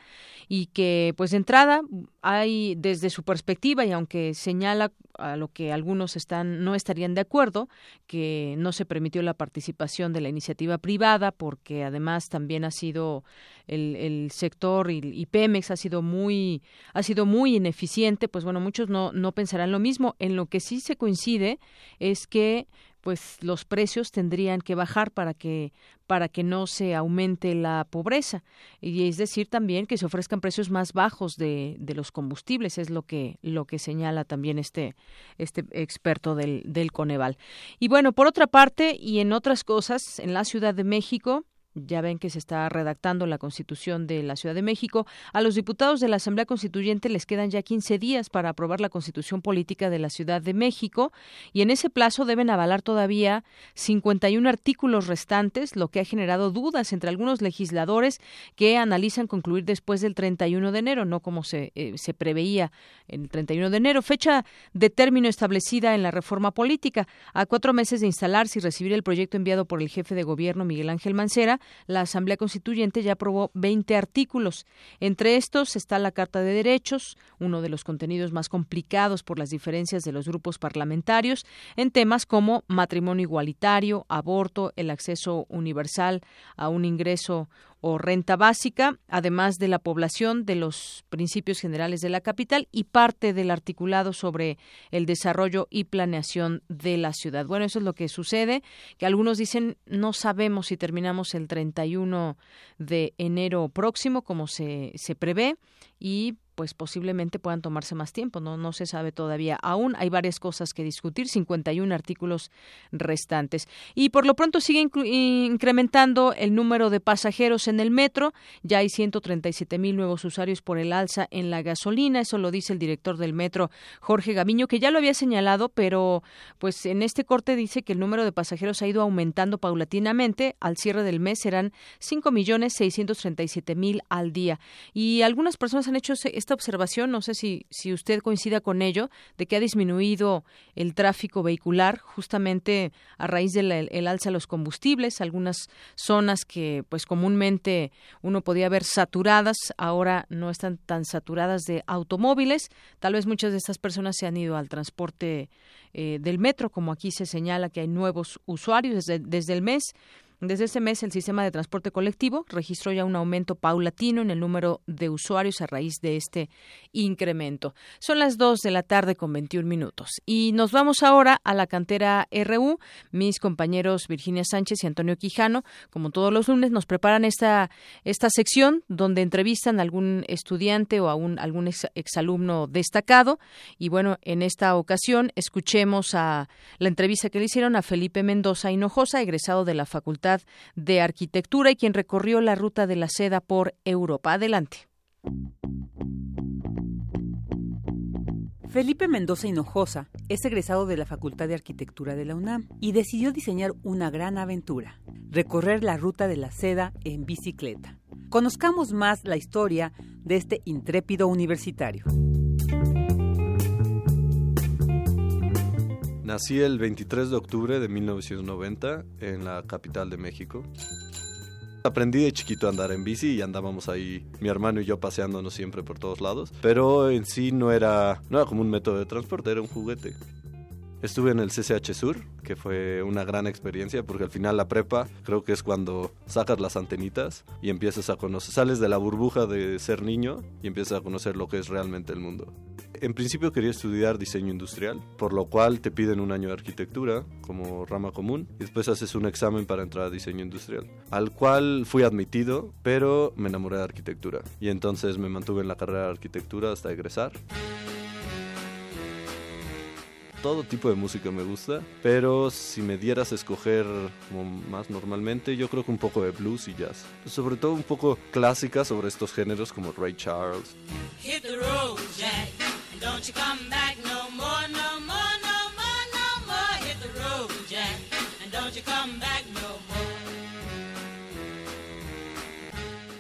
y que pues de entrada hay desde su perspectiva y aunque señala a lo que algunos están no estarían de acuerdo que no se permitió la participación de la iniciativa privada porque además también ha sido el, el sector y, y, Pemex ha sido muy ha sido muy ineficiente pues bueno muchos no no pensarán lo mismo. En lo que sí se coincide es que pues los precios tendrían que bajar para que para que no se aumente la pobreza. Y es decir también que se ofrezcan precios más bajos de, de los combustibles es lo que lo que señala también este este experto del del Coneval. Y bueno por otra parte y en otras cosas en la Ciudad de México ya ven que se está redactando la Constitución de la Ciudad de México. A los diputados de la Asamblea Constituyente les quedan ya 15 días para aprobar la Constitución Política de la Ciudad de México y en ese plazo deben avalar todavía 51 artículos restantes, lo que ha generado dudas entre algunos legisladores que analizan concluir después del 31 de enero, no como se, eh, se preveía el 31 de enero, fecha de término establecida en la reforma política. A cuatro meses de instalarse y recibir el proyecto enviado por el jefe de gobierno Miguel Ángel Mancera, la Asamblea Constituyente ya aprobó 20 artículos. Entre estos está la Carta de Derechos, uno de los contenidos más complicados por las diferencias de los grupos parlamentarios, en temas como matrimonio igualitario, aborto, el acceso universal a un ingreso o renta básica, además de la población de los principios generales de la capital y parte del articulado sobre el desarrollo y planeación de la ciudad. Bueno, eso es lo que sucede, que algunos dicen no sabemos si terminamos el 31 de enero próximo como se, se prevé y pues posiblemente puedan tomarse más tiempo, no no se sabe todavía. Aún hay varias cosas que discutir, 51 artículos restantes. Y por lo pronto sigue incrementando el número de pasajeros en el metro, ya hay 137 mil nuevos usuarios por el alza en la gasolina, eso lo dice el director del metro Jorge Gaviño, que ya lo había señalado, pero pues en este corte dice que el número de pasajeros ha ido aumentando paulatinamente, al cierre del mes serán 5 millones 637 mil al día. Y algunas personas han hecho esta observación, no sé si, si usted coincida con ello, de que ha disminuido el tráfico vehicular justamente a raíz del alza de los combustibles, algunas zonas que pues comúnmente uno podía ver saturadas, ahora no están tan saturadas de automóviles, tal vez muchas de estas personas se han ido al transporte eh, del metro, como aquí se señala que hay nuevos usuarios desde, desde el mes desde este mes, el sistema de transporte colectivo registró ya un aumento paulatino en el número de usuarios a raíz de este incremento. Son las 2 de la tarde con 21 minutos. Y nos vamos ahora a la cantera RU. Mis compañeros Virginia Sánchez y Antonio Quijano, como todos los lunes, nos preparan esta, esta sección donde entrevistan a algún estudiante o a un, algún exalumno destacado. Y bueno, en esta ocasión escuchemos a la entrevista que le hicieron a Felipe Mendoza Hinojosa, egresado de la Facultad de Arquitectura y quien recorrió la ruta de la seda por Europa. Adelante. Felipe Mendoza Hinojosa es egresado de la Facultad de Arquitectura de la UNAM y decidió diseñar una gran aventura, recorrer la ruta de la seda en bicicleta. Conozcamos más la historia de este intrépido universitario. Nací el 23 de octubre de 1990 en la capital de México. Aprendí de chiquito a andar en bici y andábamos ahí, mi hermano y yo paseándonos siempre por todos lados. Pero en sí no era, no era como un método de transporte, era un juguete. Estuve en el CCH Sur, que fue una gran experiencia porque al final la prepa creo que es cuando sacas las antenitas y empiezas a conocer, sales de la burbuja de ser niño y empiezas a conocer lo que es realmente el mundo. En principio quería estudiar diseño industrial, por lo cual te piden un año de arquitectura como rama común y después haces un examen para entrar a diseño industrial, al cual fui admitido, pero me enamoré de arquitectura y entonces me mantuve en la carrera de arquitectura hasta egresar todo tipo de música me gusta, pero si me dieras a escoger como más normalmente, yo creo que un poco de blues y jazz. Sobre todo un poco clásica sobre estos géneros como Ray Charles.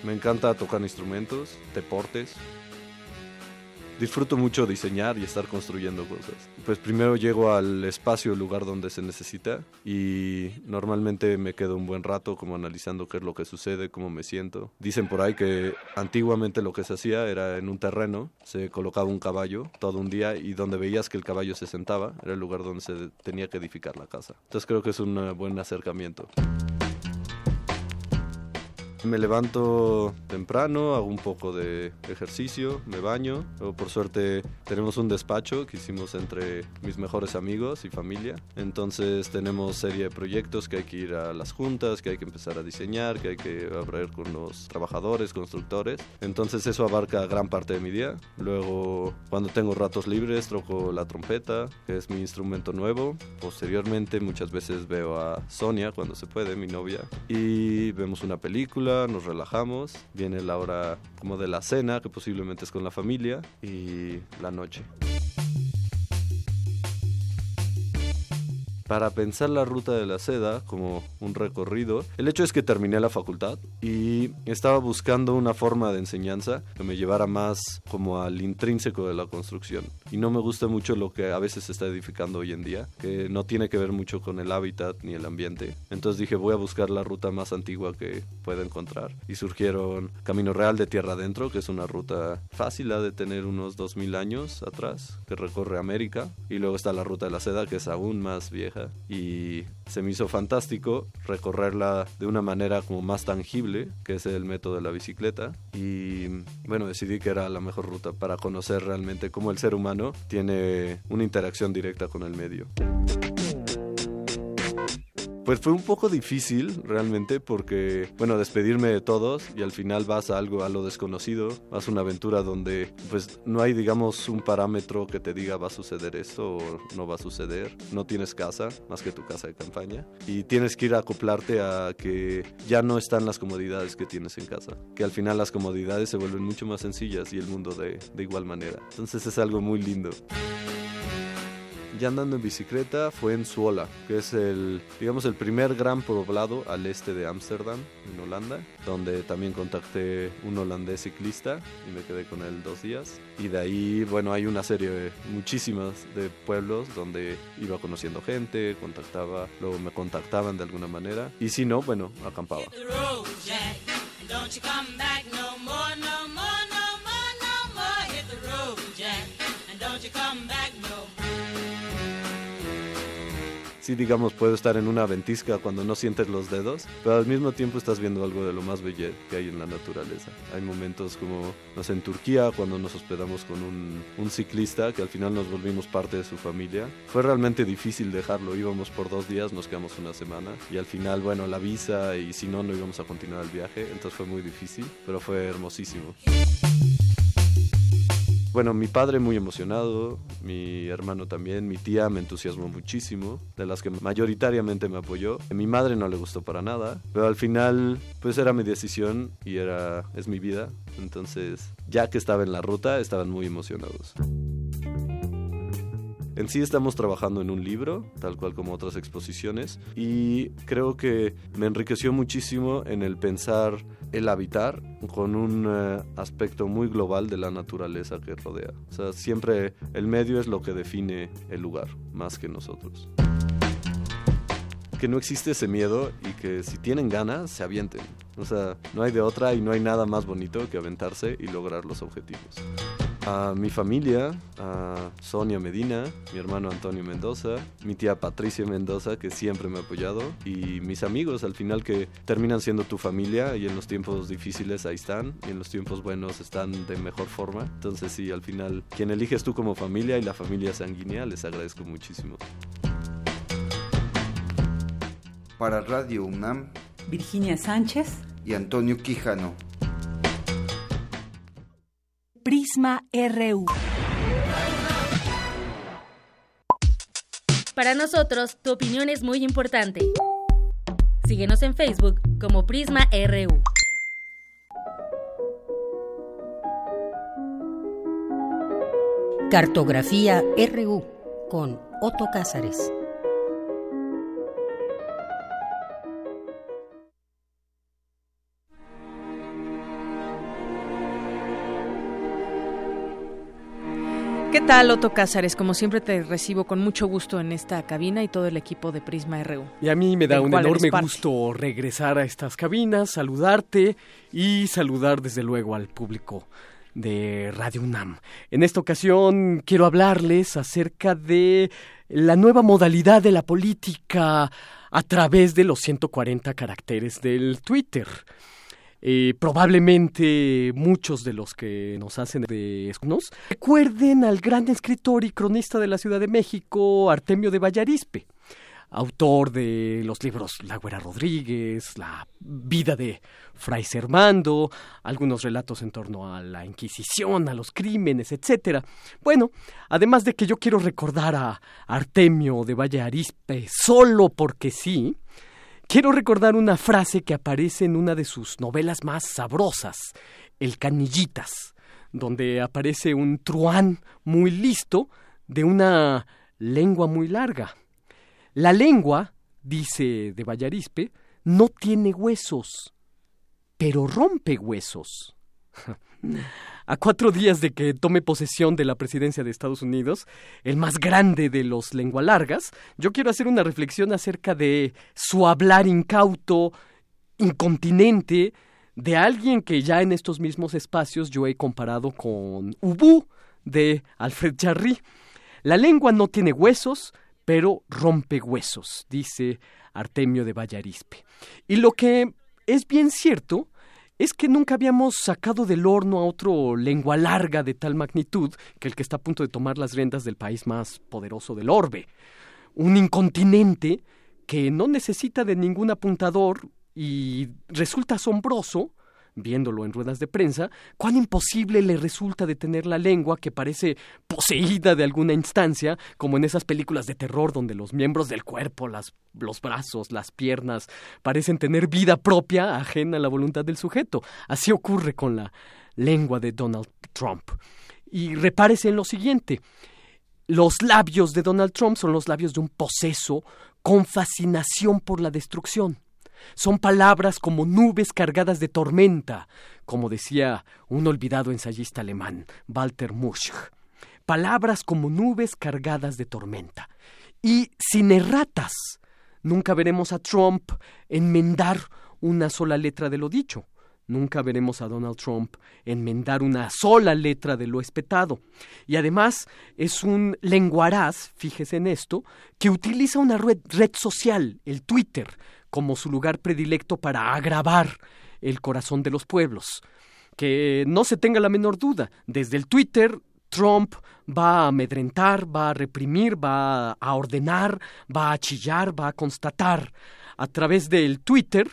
Me encanta tocar instrumentos, deportes disfruto mucho diseñar y estar construyendo cosas. Pues primero llego al espacio, el lugar donde se necesita y normalmente me quedo un buen rato como analizando qué es lo que sucede, cómo me siento. Dicen por ahí que antiguamente lo que se hacía era en un terreno, se colocaba un caballo todo un día y donde veías que el caballo se sentaba era el lugar donde se tenía que edificar la casa. Entonces creo que es un buen acercamiento. Me levanto temprano, hago un poco de ejercicio, me baño. Luego, por suerte, tenemos un despacho que hicimos entre mis mejores amigos y familia. Entonces, tenemos serie de proyectos que hay que ir a las juntas, que hay que empezar a diseñar, que hay que hablar con los trabajadores, constructores. Entonces, eso abarca gran parte de mi día. Luego, cuando tengo ratos libres, toco la trompeta, que es mi instrumento nuevo. Posteriormente, muchas veces veo a Sonia cuando se puede, mi novia, y vemos una película nos relajamos, viene la hora como de la cena, que posiblemente es con la familia, y la noche. Para pensar la ruta de la seda como un recorrido. El hecho es que terminé la facultad y estaba buscando una forma de enseñanza que me llevara más como al intrínseco de la construcción. Y no me gusta mucho lo que a veces se está edificando hoy en día, que no tiene que ver mucho con el hábitat ni el ambiente. Entonces dije, voy a buscar la ruta más antigua que pueda encontrar. Y surgieron Camino Real de Tierra Adentro, que es una ruta fácil, de tener unos 2000 años atrás, que recorre América. Y luego está la ruta de la seda, que es aún más vieja y se me hizo fantástico recorrerla de una manera como más tangible, que es el método de la bicicleta. Y bueno, decidí que era la mejor ruta para conocer realmente cómo el ser humano tiene una interacción directa con el medio. Pues fue un poco difícil realmente porque, bueno, despedirme de todos y al final vas a algo, a lo desconocido, vas a una aventura donde pues no hay, digamos, un parámetro que te diga va a suceder esto o no va a suceder. No tienes casa, más que tu casa de campaña, y tienes que ir a acoplarte a que ya no están las comodidades que tienes en casa, que al final las comodidades se vuelven mucho más sencillas y el mundo de, de igual manera. Entonces es algo muy lindo ya andando en bicicleta fue en Zuola, que es el, digamos, el primer gran poblado al este de Ámsterdam, en Holanda, donde también contacté un holandés ciclista y me quedé con él dos días. Y de ahí, bueno, hay una serie de muchísimas de pueblos donde iba conociendo gente, contactaba, luego me contactaban de alguna manera. Y si no, bueno, acampaba. Sí, digamos, puedo estar en una ventisca cuando no sientes los dedos, pero al mismo tiempo estás viendo algo de lo más bello que hay en la naturaleza. Hay momentos como, no sé, en Turquía, cuando nos hospedamos con un, un ciclista que al final nos volvimos parte de su familia. Fue realmente difícil dejarlo, íbamos por dos días, nos quedamos una semana y al final, bueno, la visa y si no, no íbamos a continuar el viaje, entonces fue muy difícil, pero fue hermosísimo. Bueno, mi padre muy emocionado, mi hermano también, mi tía me entusiasmó muchísimo, de las que mayoritariamente me apoyó. A mi madre no le gustó para nada, pero al final pues era mi decisión y era es mi vida, entonces ya que estaba en la ruta estaban muy emocionados. En sí estamos trabajando en un libro, tal cual como otras exposiciones, y creo que me enriqueció muchísimo en el pensar el habitar con un eh, aspecto muy global de la naturaleza que rodea. O sea, siempre el medio es lo que define el lugar, más que nosotros. Que no existe ese miedo y que si tienen ganas, se avienten. O sea, no hay de otra y no hay nada más bonito que aventarse y lograr los objetivos a mi familia, a Sonia Medina, mi hermano Antonio Mendoza, mi tía Patricia Mendoza, que siempre me ha apoyado, y mis amigos al final que terminan siendo tu familia y en los tiempos difíciles ahí están, y en los tiempos buenos están de mejor forma. Entonces sí, al final, quien eliges tú como familia y la familia sanguínea, les agradezco muchísimo. Para Radio UNAM, Virginia Sánchez y Antonio Quijano. Prisma RU. Para nosotros, tu opinión es muy importante. Síguenos en Facebook como Prisma RU. Cartografía RU con Otto Cázares. ¿Qué tal, Otto Cázares? Como siempre te recibo con mucho gusto en esta cabina y todo el equipo de Prisma RU. Y a mí me da un enorme gusto regresar a estas cabinas, saludarte y saludar desde luego al público de Radio UNAM. En esta ocasión quiero hablarles acerca de la nueva modalidad de la política a través de los 140 caracteres del Twitter. Eh, probablemente muchos de los que nos hacen de nos recuerden al gran escritor y cronista de la Ciudad de México, Artemio de Vallarispe, autor de los libros La Güera Rodríguez, La vida de Fray Servando, algunos relatos en torno a la Inquisición, a los crímenes, etcétera. Bueno, además de que yo quiero recordar a Artemio de Vallarispe solo porque sí, Quiero recordar una frase que aparece en una de sus novelas más sabrosas, El Canillitas, donde aparece un truán muy listo de una lengua muy larga. La lengua, dice de Vallarispe, no tiene huesos, pero rompe huesos. a cuatro días de que tome posesión de la presidencia de Estados Unidos, el más grande de los lengua largas, yo quiero hacer una reflexión acerca de su hablar incauto, incontinente, de alguien que ya en estos mismos espacios yo he comparado con Ubu de Alfred Jarry. La lengua no tiene huesos, pero rompe huesos, dice Artemio de Vallarispe. Y lo que es bien cierto es que nunca habíamos sacado del horno a otro lengua larga de tal magnitud que el que está a punto de tomar las riendas del país más poderoso del orbe. Un incontinente que no necesita de ningún apuntador y resulta asombroso viéndolo en ruedas de prensa, cuán imposible le resulta detener la lengua que parece poseída de alguna instancia, como en esas películas de terror donde los miembros del cuerpo, los brazos, las piernas, parecen tener vida propia, ajena a la voluntad del sujeto. Así ocurre con la lengua de Donald Trump. Y repárese en lo siguiente. Los labios de Donald Trump son los labios de un poseso con fascinación por la destrucción. Son palabras como nubes cargadas de tormenta, como decía un olvidado ensayista alemán, Walter Musch. Palabras como nubes cargadas de tormenta. Y sin erratas. Nunca veremos a Trump enmendar una sola letra de lo dicho. Nunca veremos a Donald Trump enmendar una sola letra de lo espetado. Y además es un lenguaraz, fíjese en esto, que utiliza una red, red social, el Twitter, como su lugar predilecto para agravar el corazón de los pueblos. Que no se tenga la menor duda, desde el Twitter Trump va a amedrentar, va a reprimir, va a ordenar, va a chillar, va a constatar. A través del Twitter,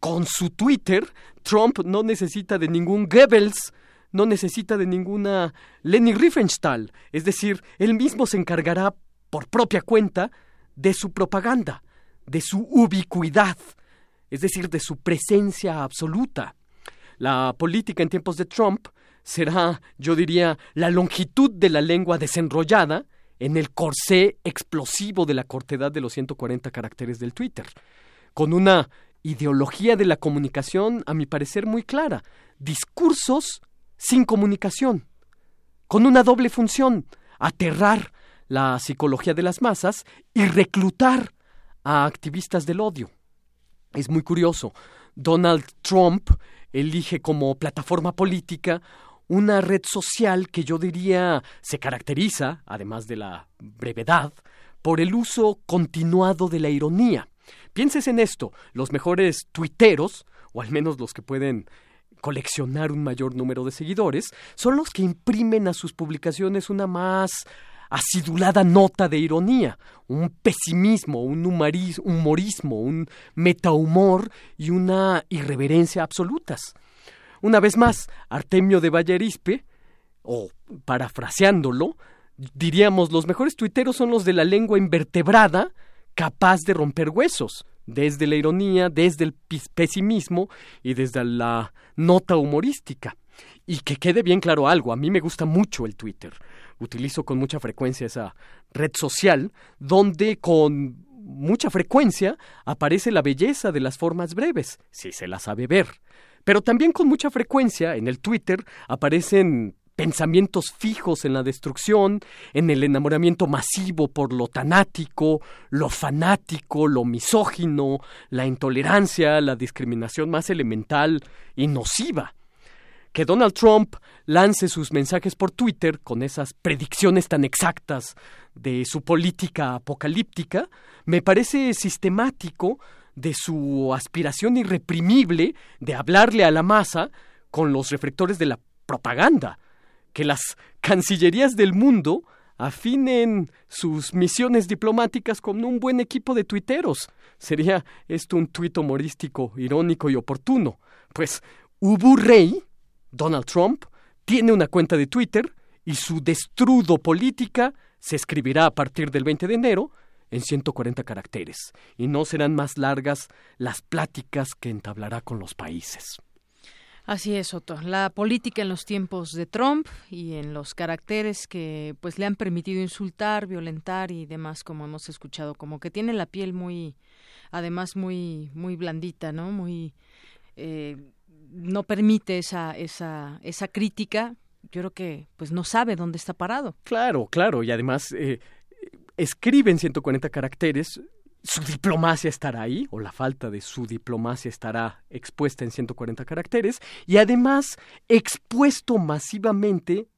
con su Twitter, Trump no necesita de ningún Goebbels, no necesita de ninguna Leni Riefenstahl. Es decir, él mismo se encargará por propia cuenta de su propaganda, de su ubicuidad, es decir, de su presencia absoluta. La política en tiempos de Trump será, yo diría, la longitud de la lengua desenrollada en el corsé explosivo de la cortedad de los 140 caracteres del Twitter, con una ideología de la comunicación, a mi parecer, muy clara. Discursos sin comunicación, con una doble función, aterrar la psicología de las masas y reclutar a activistas del odio. Es muy curioso. Donald Trump elige como plataforma política una red social que yo diría se caracteriza, además de la brevedad, por el uso continuado de la ironía. Pienses en esto, los mejores tuiteros, o al menos los que pueden coleccionar un mayor número de seguidores, son los que imprimen a sus publicaciones una más acidulada nota de ironía, un pesimismo, un humorismo, un metahumor y una irreverencia absolutas. Una vez más, Artemio de Vallerispe, o parafraseándolo, diríamos los mejores tuiteros son los de la lengua invertebrada, capaz de romper huesos, desde la ironía, desde el pesimismo y desde la nota humorística. Y que quede bien claro algo, a mí me gusta mucho el Twitter. Utilizo con mucha frecuencia esa red social donde con mucha frecuencia aparece la belleza de las formas breves, si se las sabe ver. Pero también con mucha frecuencia en el Twitter aparecen pensamientos fijos en la destrucción, en el enamoramiento masivo por lo tanático, lo fanático, lo misógino, la intolerancia, la discriminación más elemental y nociva. Que Donald Trump lance sus mensajes por Twitter con esas predicciones tan exactas de su política apocalíptica, me parece sistemático de su aspiración irreprimible de hablarle a la masa con los reflectores de la propaganda, que las cancillerías del mundo afinen sus misiones diplomáticas con un buen equipo de tuiteros. Sería esto un tuit humorístico, irónico y oportuno. Pues Ubu Rey, Donald Trump, tiene una cuenta de Twitter y su destrudo política se escribirá a partir del 20 de enero en 140 caracteres, y no serán más largas las pláticas que entablará con los países. Así es, Otto. La política en los tiempos de Trump y en los caracteres que pues le han permitido insultar, violentar y demás, como hemos escuchado, como que tiene la piel muy, además muy, muy blandita, ¿no? Muy eh, no permite esa, esa, esa crítica. Yo creo que pues no sabe dónde está parado. Claro, claro, y además eh, escribe en 140 caracteres su diplomacia estará ahí, o la falta de su diplomacia estará expuesta en 140 caracteres, y además expuesto masivamente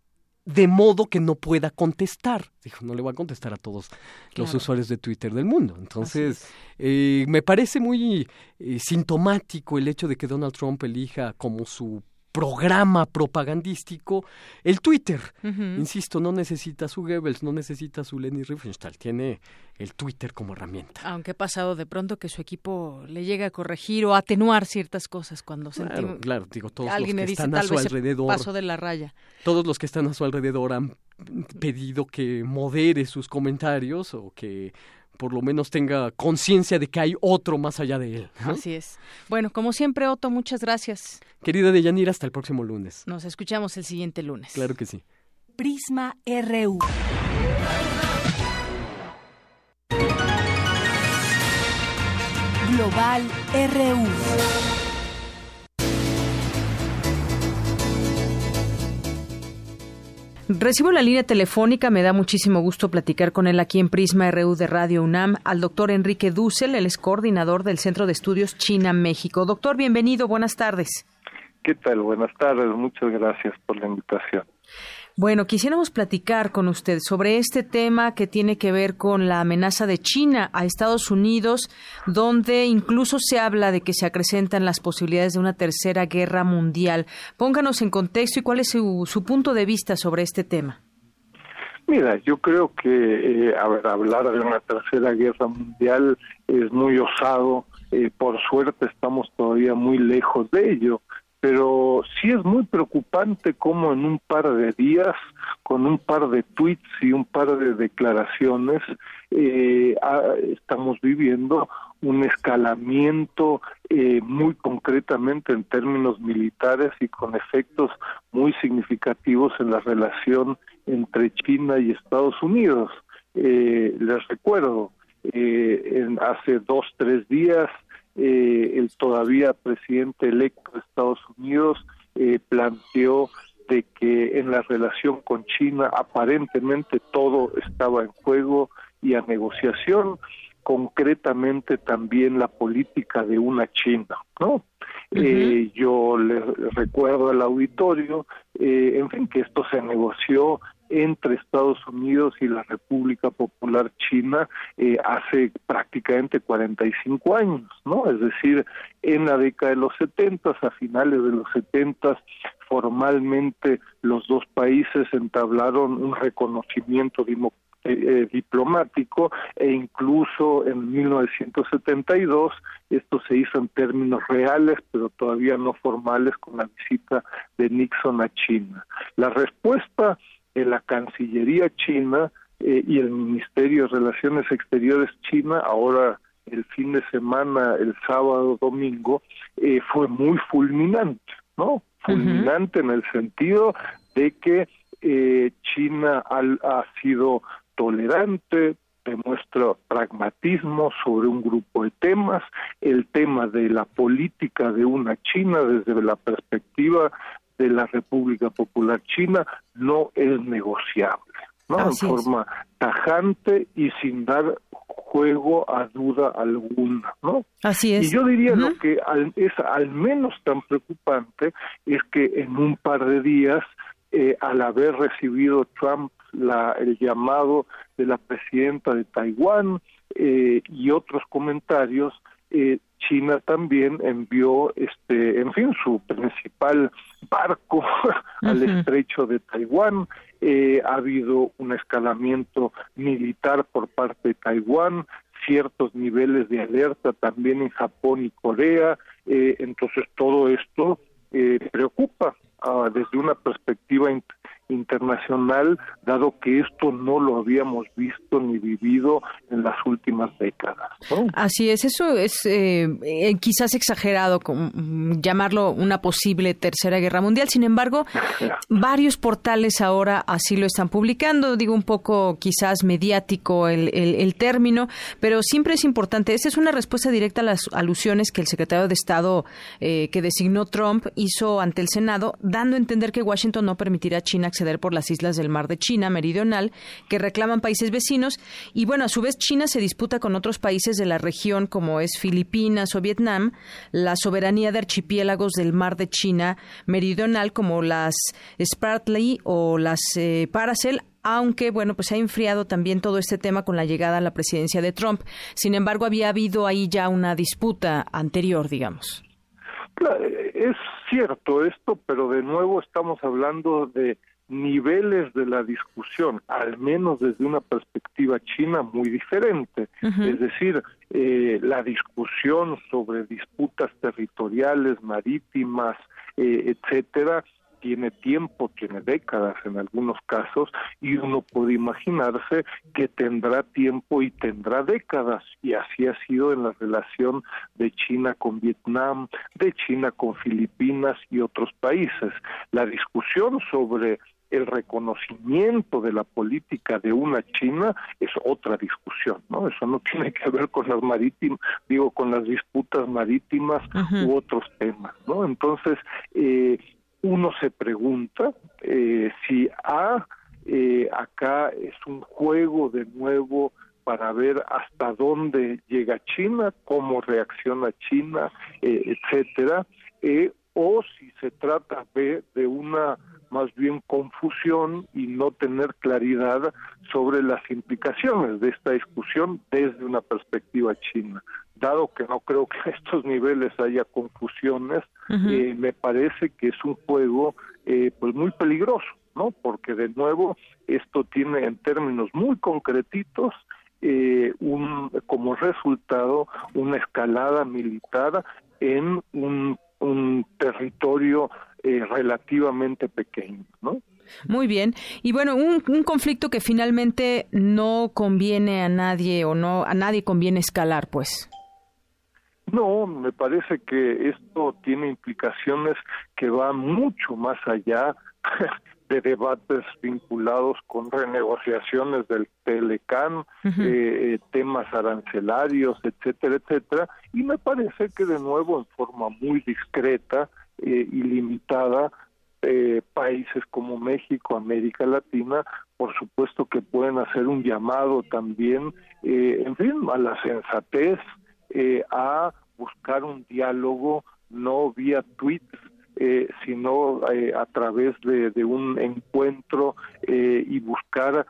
de modo que no pueda contestar. Dijo, no le voy a contestar a todos los usuarios de Twitter del mundo. Entonces, eh, me parece muy eh, sintomático el hecho de que Donald Trump elija como su programa propagandístico, el Twitter. Insisto, no necesita su Goebbels, no necesita su Leni Riefenstahl, tiene el Twitter como herramienta. Aunque ha pasado de pronto que su equipo le llega a corregir o atenuar ciertas cosas cuando claro, sentimos... Claro, digo, todos los que están a su alrededor... Paso de la raya. Todos los que están a su alrededor han pedido que modere sus comentarios o que por lo menos tenga conciencia de que hay otro más allá de él. Así es. Bueno, como siempre, Otto, muchas gracias. Querida Deyanira, hasta el próximo lunes. Nos escuchamos el siguiente lunes. Claro que sí. Prisma RU. Global RU. Recibo la línea telefónica, me da muchísimo gusto platicar con él aquí en Prisma RU de Radio UNAM, al doctor Enrique Dussel, él es coordinador del Centro de Estudios China-México. Doctor, bienvenido, buenas tardes. ¿Qué tal? Buenas tardes, muchas gracias por la invitación. Bueno, quisiéramos platicar con usted sobre este tema que tiene que ver con la amenaza de China a Estados Unidos, donde incluso se habla de que se acrecentan las posibilidades de una tercera guerra mundial. Pónganos en contexto y cuál es su, punto de vista sobre este tema. Mira, yo creo que eh, hablar de una tercera guerra mundial es muy osado. Eh, por suerte estamos todavía muy lejos de ello pero sí es muy preocupante cómo en un par de días, con un par de tweets y un par de declaraciones, eh, estamos viviendo un escalamiento eh, muy concretamente en términos militares y con efectos muy significativos en la relación entre China y Estados Unidos. Eh, les recuerdo, en hace dos, tres días eh, el todavía presidente electo de Estados Unidos eh, planteó de que en la relación con China aparentemente todo estaba en juego y a negociación, concretamente también la política de una China, ¿no? eh, yo le recuerdo al auditorio, eh, en fin, que esto se negoció entre Estados Unidos y la República Popular China eh, hace prácticamente 45 años, ¿no? Es decir, en la década de los 70, a finales de los 70, formalmente los dos países entablaron un reconocimiento eh, eh, diplomático e incluso en 1972 esto se hizo en términos reales pero todavía no formales con la visita de Nixon a China. La respuesta la Cancillería china eh, y el Ministerio de Relaciones Exteriores china, ahora el fin de semana, el sábado, domingo, eh, fue muy fulminante, ¿no? Fulminante en el sentido de que eh, China ha sido tolerante, demuestra pragmatismo sobre un grupo de temas, el tema de la política de una China desde la perspectiva de la República Popular China no es negociable, ¿no? en forma tajante y sin dar juego a duda alguna, ¿no? Así es. Y yo diría lo que es al menos tan preocupante es que en un par de días, eh, al haber recibido Trump la, el llamado de la presidenta de Taiwán eh, y otros comentarios, eh, China también envió, este, en fin, su principal barco al estrecho de Taiwán. Eh, ha habido un escalamiento militar por parte de Taiwán, ciertos niveles de alerta también en Japón y Corea. Eh, entonces todo esto eh, preocupa ah, desde una perspectiva internacional, dado que esto no lo habíamos visto ni vivido en las últimas décadas. Así es, eso es eh, eh, quizás exagerado mm, llamarlo una posible tercera guerra mundial. Sin embargo, varios portales ahora así lo están publicando. Digo un poco quizás mediático el, el, término, pero siempre es importante. Esta es una respuesta directa a las alusiones que el secretario de Estado eh, que designó Trump hizo ante el Senado, dando a entender que Washington no permitirá a China acceder por las islas del Mar de China meridional que reclaman países vecinos y bueno, a su vez China se disputa con otros países de la región como es Filipinas o Vietnam la soberanía de archipiélagos del Mar de China meridional como las Spratly o las eh, Paracel aunque bueno, pues ha enfriado también todo este tema con la llegada a la presidencia de Trump. Sin embargo, había habido ahí ya una disputa anterior, digamos. Es cierto esto, pero de nuevo estamos hablando de niveles de la discusión, al menos desde una perspectiva china muy diferente. Es decir, eh, la discusión sobre disputas territoriales, marítimas, eh, etcétera, tiene tiempo, tiene décadas en algunos casos, y uno puede imaginarse que tendrá tiempo y tendrá décadas, y así ha sido en la relación de China con Vietnam, de China con Filipinas y otros países. La discusión sobre el reconocimiento de la política de una China es otra discusión, ¿no? Eso no tiene que ver con las marítimas, digo, con las disputas marítimas u otros temas, ¿no? Entonces, eh, uno se pregunta eh, si a, eh, acá es un juego de nuevo para ver hasta dónde llega China, cómo reacciona China, eh, etcétera, eh, o si se trata de, de una más bien confusión y no tener claridad sobre las implicaciones de esta discusión desde una perspectiva china. Dado que no creo que a estos niveles haya confusiones, eh, me parece que es un juego eh, pues muy peligroso, ¿no? Porque de nuevo esto tiene en términos muy concretitos eh, un como resultado una escalada militar en un, un territorio eh, relativamente pequeño, ¿no? Muy bien. Y bueno, un, un, conflicto que finalmente no conviene a nadie o no a nadie conviene escalar, pues. No, me parece que esto tiene implicaciones que van mucho más allá de debates vinculados con renegociaciones del Telecan, eh, temas arancelarios, etcétera, etcétera, y me parece que de nuevo en forma muy discreta eh, y limitada eh, países como México, América Latina, por supuesto que pueden hacer un llamado también, eh, en fin, a la sensatez, eh, a buscar un diálogo no vía tweets, eh, sino eh, a través de, un encuentro eh, y buscar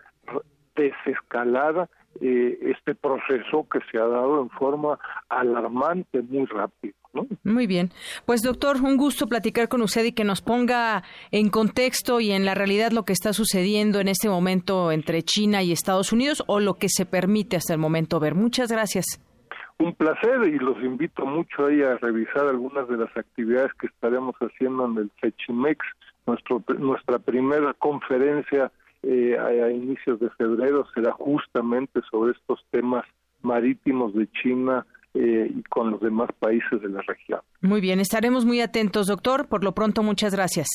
desescalar eh, este proceso que se ha dado en forma alarmante muy rápido. Muy bien. Pues doctor, un gusto platicar con usted y que nos ponga en contexto y en la realidad lo que está sucediendo en este momento entre China y Estados Unidos o lo que se permite hasta el momento ver. Muchas gracias. Un placer y los invito mucho ahí a revisar algunas de las actividades que estaremos haciendo en el FECHIMEX, nuestro, nuestra primera conferencia eh, a, a, inicios de febrero será justamente sobre estos temas marítimos de China eh, y con los demás países de la región. Muy bien, estaremos muy atentos, doctor. Por lo pronto, muchas gracias.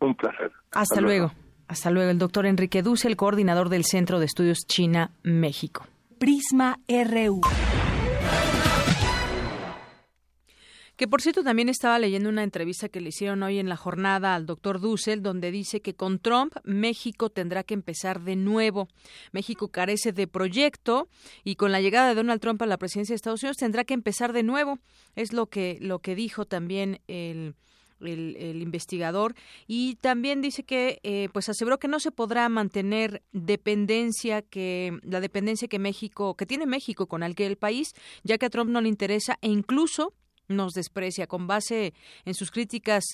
Un placer. Hasta, Hasta luego. luego. Hasta luego, el doctor Enrique Duce, el coordinador del Centro de Estudios China-México. Prisma RU. Que por cierto también estaba leyendo una entrevista que le hicieron hoy en la jornada al doctor Dussel, donde dice que con Trump México tendrá que empezar de nuevo. México carece de proyecto y con la llegada de Donald Trump a la presidencia de Estados Unidos tendrá que empezar de nuevo. Es lo que lo que dijo también el el, investigador y también dice que eh, pues aseguró que no se podrá mantener dependencia que la dependencia que México que tiene México con aquel país ya que a Trump no le interesa e incluso nos desprecia con base en sus críticas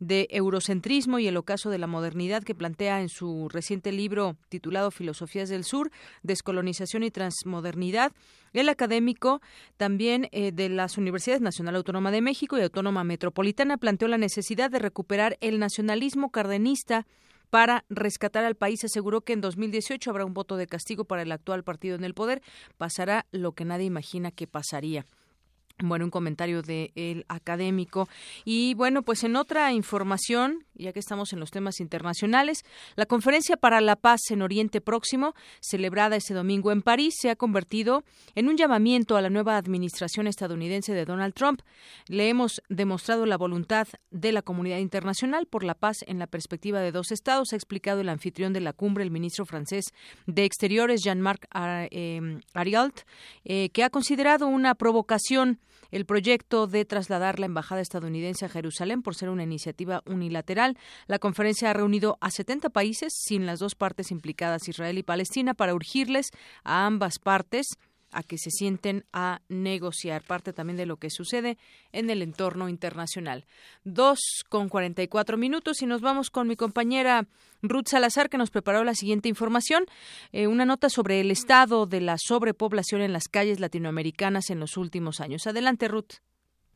de eurocentrismo y el ocaso de la modernidad que plantea en su reciente libro titulado Filosofías del Sur, Descolonización y Transmodernidad. El académico también eh, de las Universidades Nacional Autónoma de México y Autónoma Metropolitana planteó la necesidad de recuperar el nacionalismo cardenista para rescatar al país. Aseguró que en 2018 habrá un voto de castigo para el actual partido en el poder. Pasará lo que nadie imagina que pasaría. Bueno, un comentario del el académico. Y bueno, pues en otra información, ya que estamos en los temas internacionales, la Conferencia para la Paz en Oriente Próximo, celebrada este domingo en París, se ha convertido en un llamamiento a la nueva administración estadounidense de Donald Trump. Le hemos demostrado la voluntad de la comunidad internacional por la paz en la perspectiva de dos estados, ha explicado el anfitrión de la cumbre, el ministro francés de Exteriores, Jean-Marc eh, Arialt, eh, que ha considerado una provocación el proyecto de trasladar la embajada estadounidense a Jerusalén por ser una iniciativa unilateral. La conferencia ha reunido a 70 países sin las dos partes implicadas, Israel y Palestina, para urgirles a ambas partes a que se sienten a negociar, parte también de lo que sucede en el entorno internacional. Dos con cuarenta y cuatro minutos y nos vamos con mi compañera Ruth Salazar que nos preparó la siguiente información, eh, una nota sobre el estado de la sobrepoblación en las calles latinoamericanas en los últimos años. Adelante, Ruth.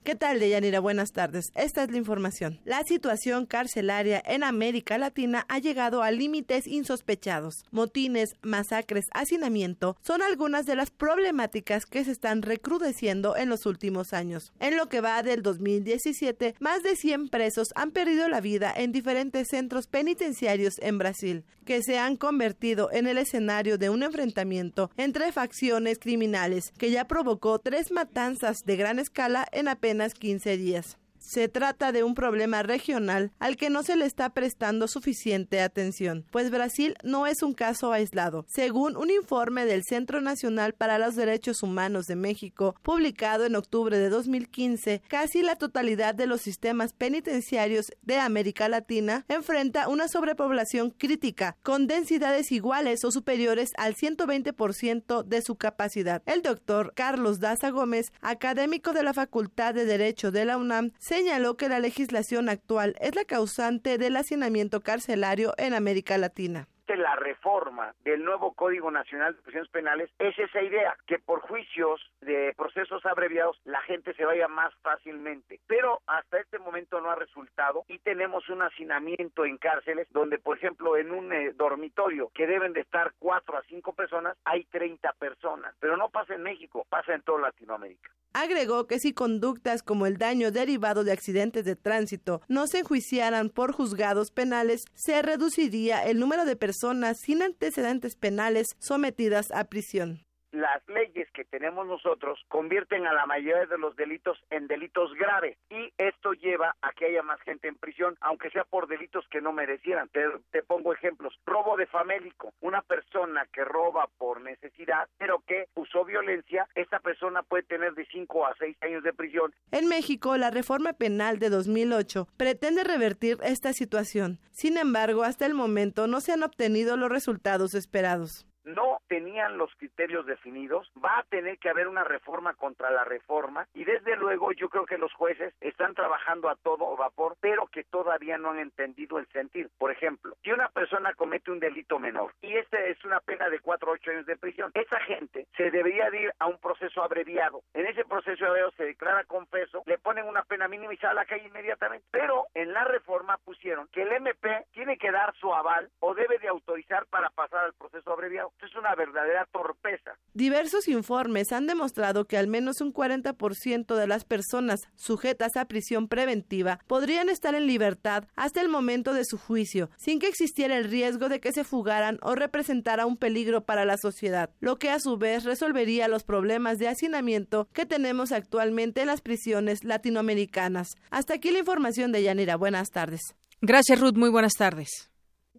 ¿Qué tal, Deyanira? Buenas tardes. Esta es la información. La situación carcelaria en América Latina ha llegado a límites insospechados. Motines, masacres, hacinamiento son algunas de las problemáticas que se están recrudeciendo en los últimos años. En lo que va del 2017, más de 100 presos han perdido la vida en diferentes centros penitenciarios en Brasil, que se han convertido en el escenario de un enfrentamiento entre facciones criminales que ya provocó tres matanzas de gran escala en apenas apenas 15 días. Se trata de un problema regional al que no se le está prestando suficiente atención, pues Brasil no es un caso aislado. Según un informe del Centro Nacional para los Derechos Humanos de México, publicado en octubre de 2015, casi la totalidad de los sistemas penitenciarios de América Latina enfrenta una sobrepoblación crítica, con densidades iguales o superiores al 120% de su capacidad. El doctor Carlos Daza Gómez, académico de la Facultad de Derecho de la UNAM, señaló que la legislación actual es la causante del hacinamiento carcelario en América Latina la reforma del nuevo Código Nacional de Prisiones Penales es esa idea, que por juicios de procesos abreviados la gente se vaya más fácilmente. Pero hasta este momento no ha resultado y tenemos un hacinamiento en cárceles donde, por ejemplo, en un eh, dormitorio que deben de estar cuatro a cinco personas, hay 30 personas. Pero no pasa en México, pasa en toda Latinoamérica. Agregó que si conductas como el daño derivado de accidentes de tránsito no se enjuiciaran por juzgados penales, se reduciría el número de personas sin antecedentes penales sometidas a prisión las leyes que tenemos nosotros convierten a la mayoría de los delitos en delitos graves y esto lleva a que haya más gente en prisión, aunque sea por delitos que no merecieran. Te, pongo ejemplos. Robo de famélico. Una persona que roba por necesidad, pero que usó violencia, esa persona puede tener de 5 a 6 años de prisión. En México, la reforma penal de 2008 pretende revertir esta situación. Sin embargo, hasta el momento no se han obtenido los resultados esperados no tenían los criterios definidos, va a tener que haber una reforma contra la reforma y desde luego yo creo que los jueces están trabajando a todo vapor, pero que todavía no han entendido el sentir. Por ejemplo, si una persona comete un delito menor y esta es una pena de cuatro o ocho años de prisión, esa gente se debería ir a un proceso abreviado. En ese proceso abreviado se declara confeso, le ponen una pena mínima y sale a la calle inmediatamente. Pero en la reforma pusieron que el MP tiene que dar su aval o debe de autorizar para pasar al proceso abreviado es una verdadera torpeza. Diversos informes han demostrado que al menos un 40% de las personas sujetas a prisión preventiva podrían estar en libertad hasta el momento de su juicio, sin que existiera el riesgo de que se fugaran o representara un peligro para la sociedad, lo que a su vez resolvería los problemas de hacinamiento que tenemos actualmente en las prisiones latinoamericanas. Hasta aquí la información de Yanira. Buenas tardes. Gracias, Ruth. Muy buenas tardes.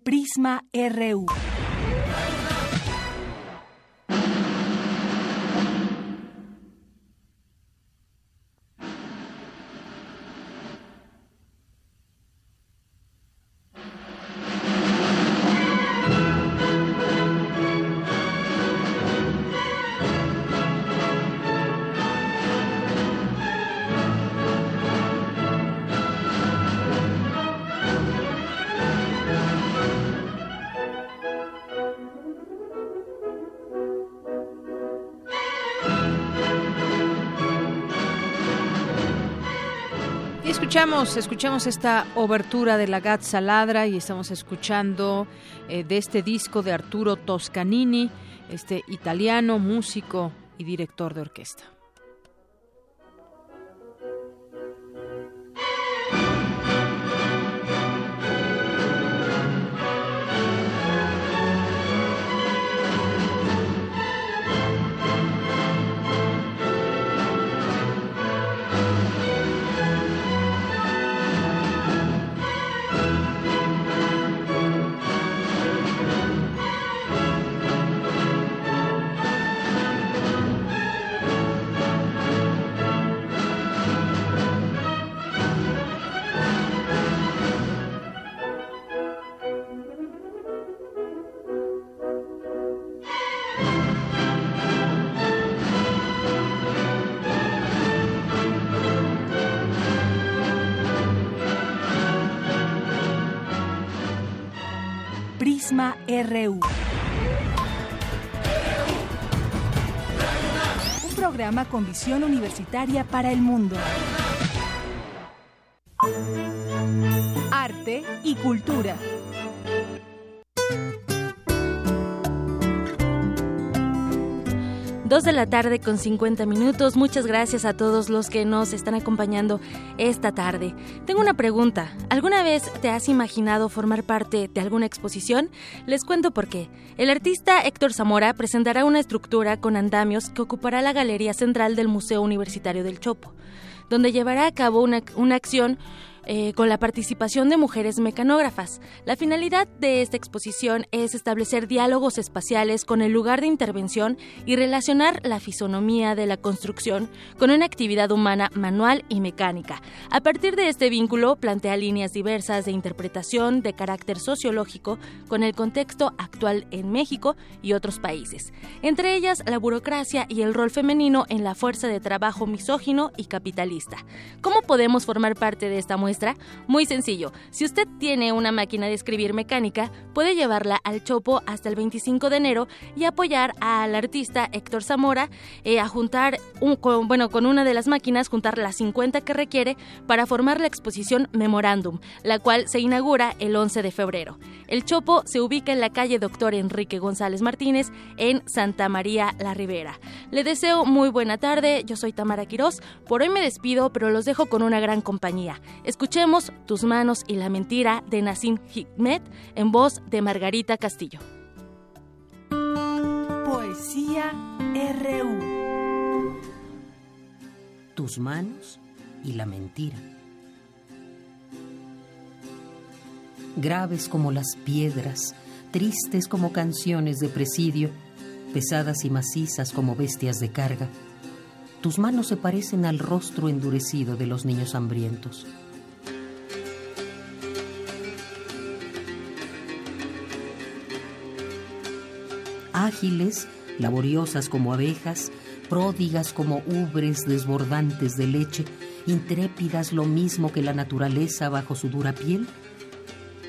Prisma RU. Escuchamos, esta obertura de la Gazza Ladra y estamos escuchando eh, de este disco de Arturo Toscanini, este italiano, músico y director de orquesta. RU. Un programa con visión universitaria para el mundo. de la tarde con 50 minutos. Muchas gracias a todos los que nos están acompañando esta tarde. Tengo una pregunta. ¿Alguna vez te has imaginado formar parte de alguna exposición? Les cuento por qué. El artista Héctor Zamora presentará una estructura con andamios que ocupará la galería central del Museo Universitario del Chopo, donde llevará a cabo una, una acción eh, con la participación de mujeres mecanógrafas. La finalidad de esta exposición es establecer diálogos espaciales con el lugar de intervención y relacionar la fisonomía de la construcción con una actividad humana manual y mecánica. A partir de este vínculo, plantea líneas diversas de interpretación de carácter sociológico con el contexto actual en México y otros países, entre ellas la burocracia y el rol femenino en la fuerza de trabajo misógino y capitalista. ¿Cómo podemos formar parte de esta muestra? Muy sencillo. Si usted tiene una máquina de escribir mecánica, puede llevarla al Chopo hasta el 25 de enero y apoyar al artista Héctor Zamora eh, a juntar, un, con, bueno, con una de las máquinas, juntar las 50 que requiere para formar la exposición Memorándum, la cual se inaugura el 11 de febrero. El Chopo se ubica en la calle Doctor Enrique González Martínez en Santa María la Ribera. Le deseo muy buena tarde, yo soy Tamara Quirós. Por hoy me despido, pero los dejo con una gran compañía. Escuchemos Tus manos y la mentira de Nassim Hikmet en voz de Margarita Castillo. Poesía RU. Tus manos y la mentira. Graves como las piedras, tristes como canciones de presidio, pesadas y macizas como bestias de carga. Tus manos se parecen al rostro endurecido de los niños hambrientos. Ágiles, laboriosas como abejas, pródigas como ubres desbordantes de leche, intrépidas lo mismo que la naturaleza bajo su dura piel?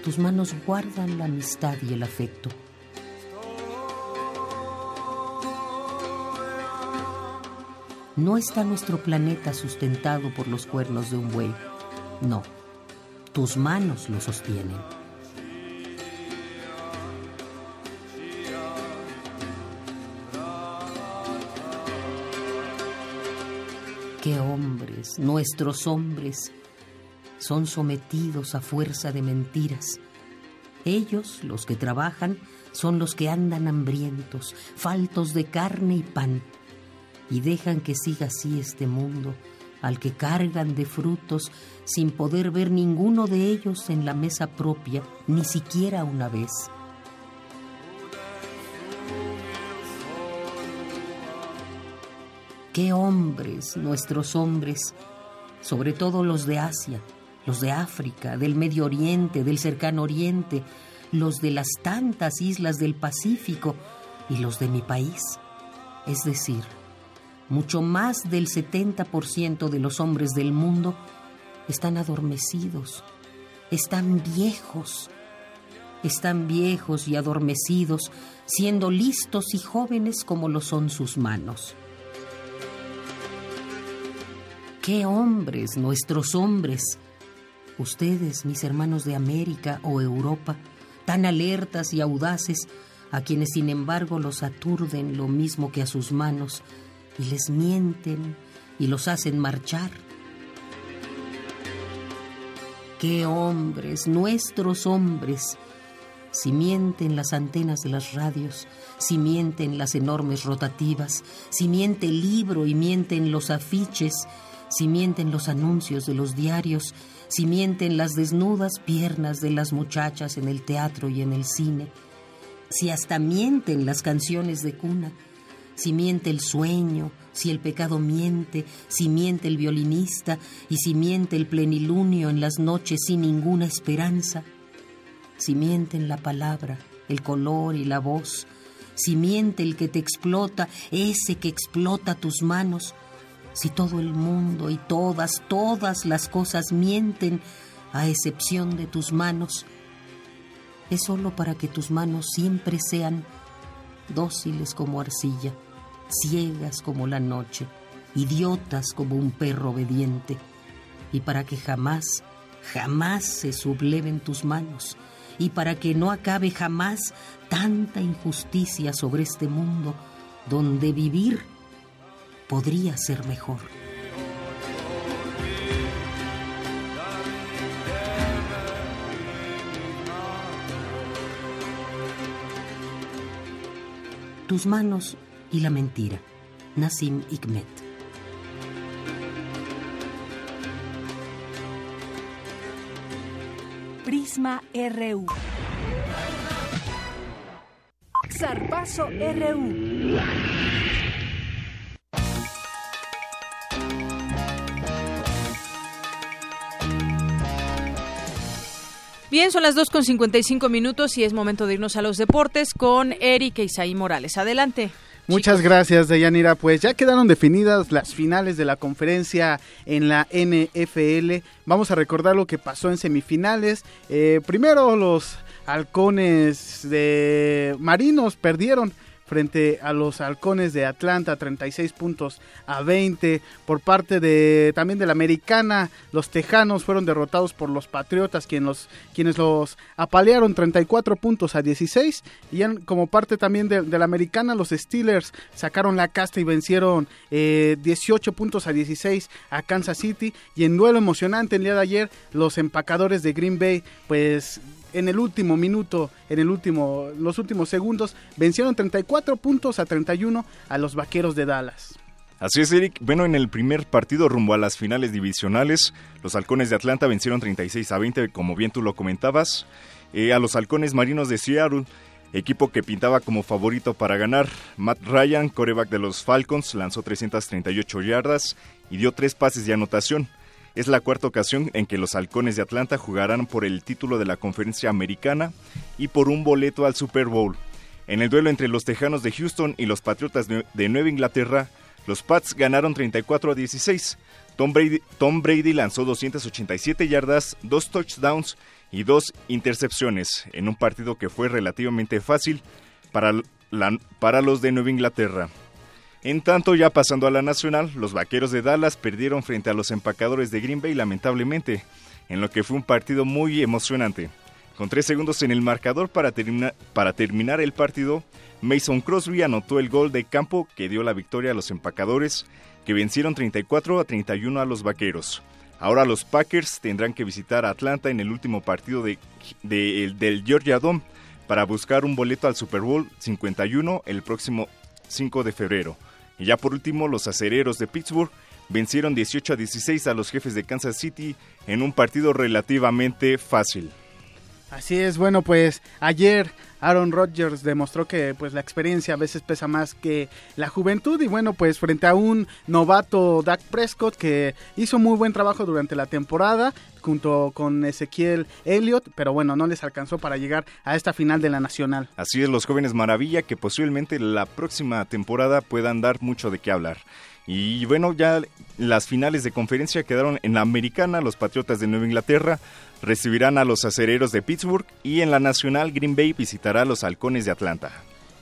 Tus manos guardan la amistad y el afecto. No está nuestro planeta sustentado por los cuernos de un buey. No, tus manos lo sostienen. Qué hombres, nuestros hombres, son sometidos a fuerza de mentiras. Ellos, los que trabajan, son los que andan hambrientos, faltos de carne y pan, y dejan que siga así este mundo, al que cargan de frutos sin poder ver ninguno de ellos en la mesa propia, ni siquiera una vez. Qué hombres, nuestros hombres, sobre todo los de Asia, los de África, del Medio Oriente, del Cercano Oriente, los de las tantas islas del Pacífico y los de mi país. Es decir, mucho más del 70% de los hombres del mundo están adormecidos, están viejos, están viejos y adormecidos, siendo listos y jóvenes como lo son sus manos. ¡Qué hombres, nuestros hombres! Ustedes, mis hermanos de América o Europa, tan alertas y audaces, a quienes sin embargo los aturden lo mismo que a sus manos, y les mienten y los hacen marchar. ¡Qué hombres, nuestros hombres! Si mienten las antenas de las radios, si mienten las enormes rotativas, si miente el libro y mienten los afiches, si mienten los anuncios de los diarios, si mienten las desnudas piernas de las muchachas en el teatro y en el cine, si hasta mienten las canciones de cuna, si miente el sueño, si el pecado miente, si miente el violinista y si miente el plenilunio en las noches sin ninguna esperanza, si mienten la palabra, el color y la voz, si miente el que te explota, ese que explota tus manos, si todo el mundo y todas, todas las cosas mienten, a excepción de tus manos, es solo para que tus manos siempre sean dóciles como arcilla, ciegas como la noche, idiotas como un perro obediente, y para que jamás, jamás se subleven tus manos, y para que no acabe jamás tanta injusticia sobre este mundo donde vivir podría ser mejor. Tus manos y la mentira. Nassim Hikmet. Prisma RU. Zarpazo RU. Bien, son las 2.55 minutos y es momento de irnos a los deportes con Eric e Isaí Morales. Adelante. Muchas gracias, Deyanira. Pues ya quedaron definidas las finales de la conferencia en la NFL. Vamos a recordar lo que pasó en semifinales. Eh, primero los halcones de Marinos perdieron frente a los halcones de Atlanta, 36 puntos a 20. Por parte de también de la americana, los tejanos fueron derrotados por los patriotas, quienes los, apalearon 34 puntos a 16. Y como parte también de, la americana, los Steelers sacaron la casta y vencieron 18 eh, puntos a 16 a Kansas City. Y en duelo emocionante el día de ayer, los empacadores de Green Bay, pues en el último minuto, en el último, los últimos segundos, vencieron 34 puntos a 31 a los Vaqueros de Dallas. Así es, Eric. Bueno, en el primer partido rumbo a las finales divisionales, los Halcones de Atlanta vencieron 36 a 20, como bien tú lo comentabas. Eh, a los Halcones Marinos de Seattle, equipo que pintaba como favorito para ganar. Matt Ryan, coreback de los Falcons, lanzó 338 yardas y dio tres pases de anotación. Es la cuarta ocasión en que los Halcones de Atlanta jugarán por el título de la Conferencia Americana y por un boleto al Super Bowl. En el duelo entre los Tejanos de Houston y los Patriotas de Nueva Inglaterra, los Pats ganaron 34 a 16. Tom Brady, lanzó 287 yardas, dos touchdowns y dos intercepciones en un partido que fue relativamente fácil para los de Nueva Inglaterra. En tanto, ya pasando a la nacional, los Vaqueros de Dallas perdieron frente a los empacadores de Green Bay lamentablemente, en lo que fue un partido muy emocionante. Con tres segundos en el marcador para, terminar el partido, Mason Crosby anotó el gol de campo que dio la victoria a los empacadores, que vencieron 34 a 31 a los Vaqueros. Ahora los Packers tendrán que visitar Atlanta en el último partido de, del Georgia Dome para buscar un boleto al Super Bowl 51 el próximo 5 de febrero. Y ya por último, los acereros de Pittsburgh vencieron 18 a 16 a los jefes de Kansas City en un partido relativamente fácil. Así es, bueno, pues ayer Aaron Rodgers demostró que pues la experiencia a veces pesa más que la juventud y bueno, pues frente a un novato Dak Prescott que hizo muy buen trabajo durante la temporada junto con Ezequiel Elliott, pero bueno, no les alcanzó para llegar a esta final de la Nacional. Así es, los jóvenes maravilla que posiblemente la próxima temporada puedan dar mucho de qué hablar. Y bueno, ya las finales de conferencia quedaron en la americana, los Patriotas de Nueva Inglaterra recibirán a los acereros de Pittsburgh y en la nacional Green Bay visitará a los halcones de Atlanta.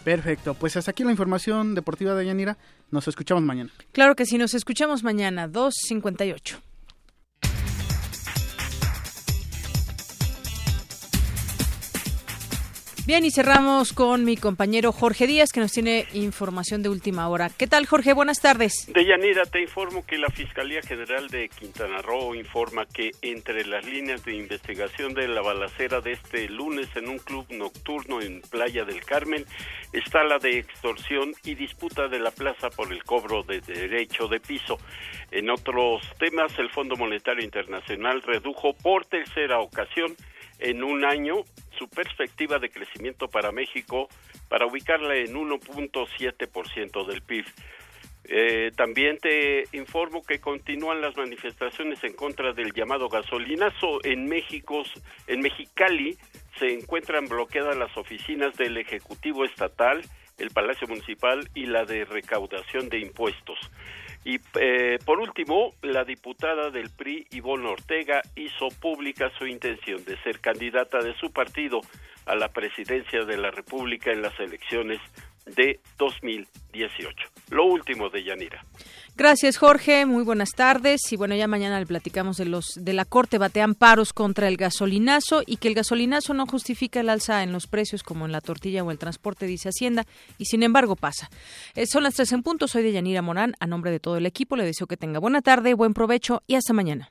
Perfecto, pues hasta aquí la información deportiva de Yanira. Nos escuchamos mañana. Claro que sí, nos escuchamos mañana, 2.58. Bien, y cerramos con mi compañero Jorge Díaz, que nos tiene información de última hora. ¿Qué tal, Jorge? Buenas tardes. Deyanira, te informo que la Fiscalía General de Quintana Roo informa que entre las líneas de investigación de la balacera de este lunes en un club nocturno en Playa del Carmen está la de extorsión y disputa de la plaza por el cobro de derecho de piso. En otros temas, el Fondo Monetario Internacional redujo por tercera ocasión en un año su perspectiva de crecimiento para México para ubicarla en 1.7% del PIB. Eh, también te informo que continúan las manifestaciones en contra del llamado gasolinazo en México, en Mexicali se encuentran bloqueadas las oficinas del Ejecutivo Estatal, el Palacio Municipal y la de recaudación de impuestos. Y eh, por último, la diputada del PRI, Ivonne Ortega, hizo pública su intención de ser candidata de su partido a la presidencia de la República en las elecciones de 2018. Lo último de Yanira. Gracias, Jorge. Muy buenas tardes. Y bueno, ya mañana le platicamos de los de la Corte batean paros contra el gasolinazo y que el gasolinazo no justifica el alza en los precios como en la tortilla o el transporte, dice Hacienda, y sin embargo pasa. Eh, son las tres en punto. Soy de Yanira Morán. A nombre de todo el equipo le deseo que tenga buena tarde, buen provecho y hasta mañana.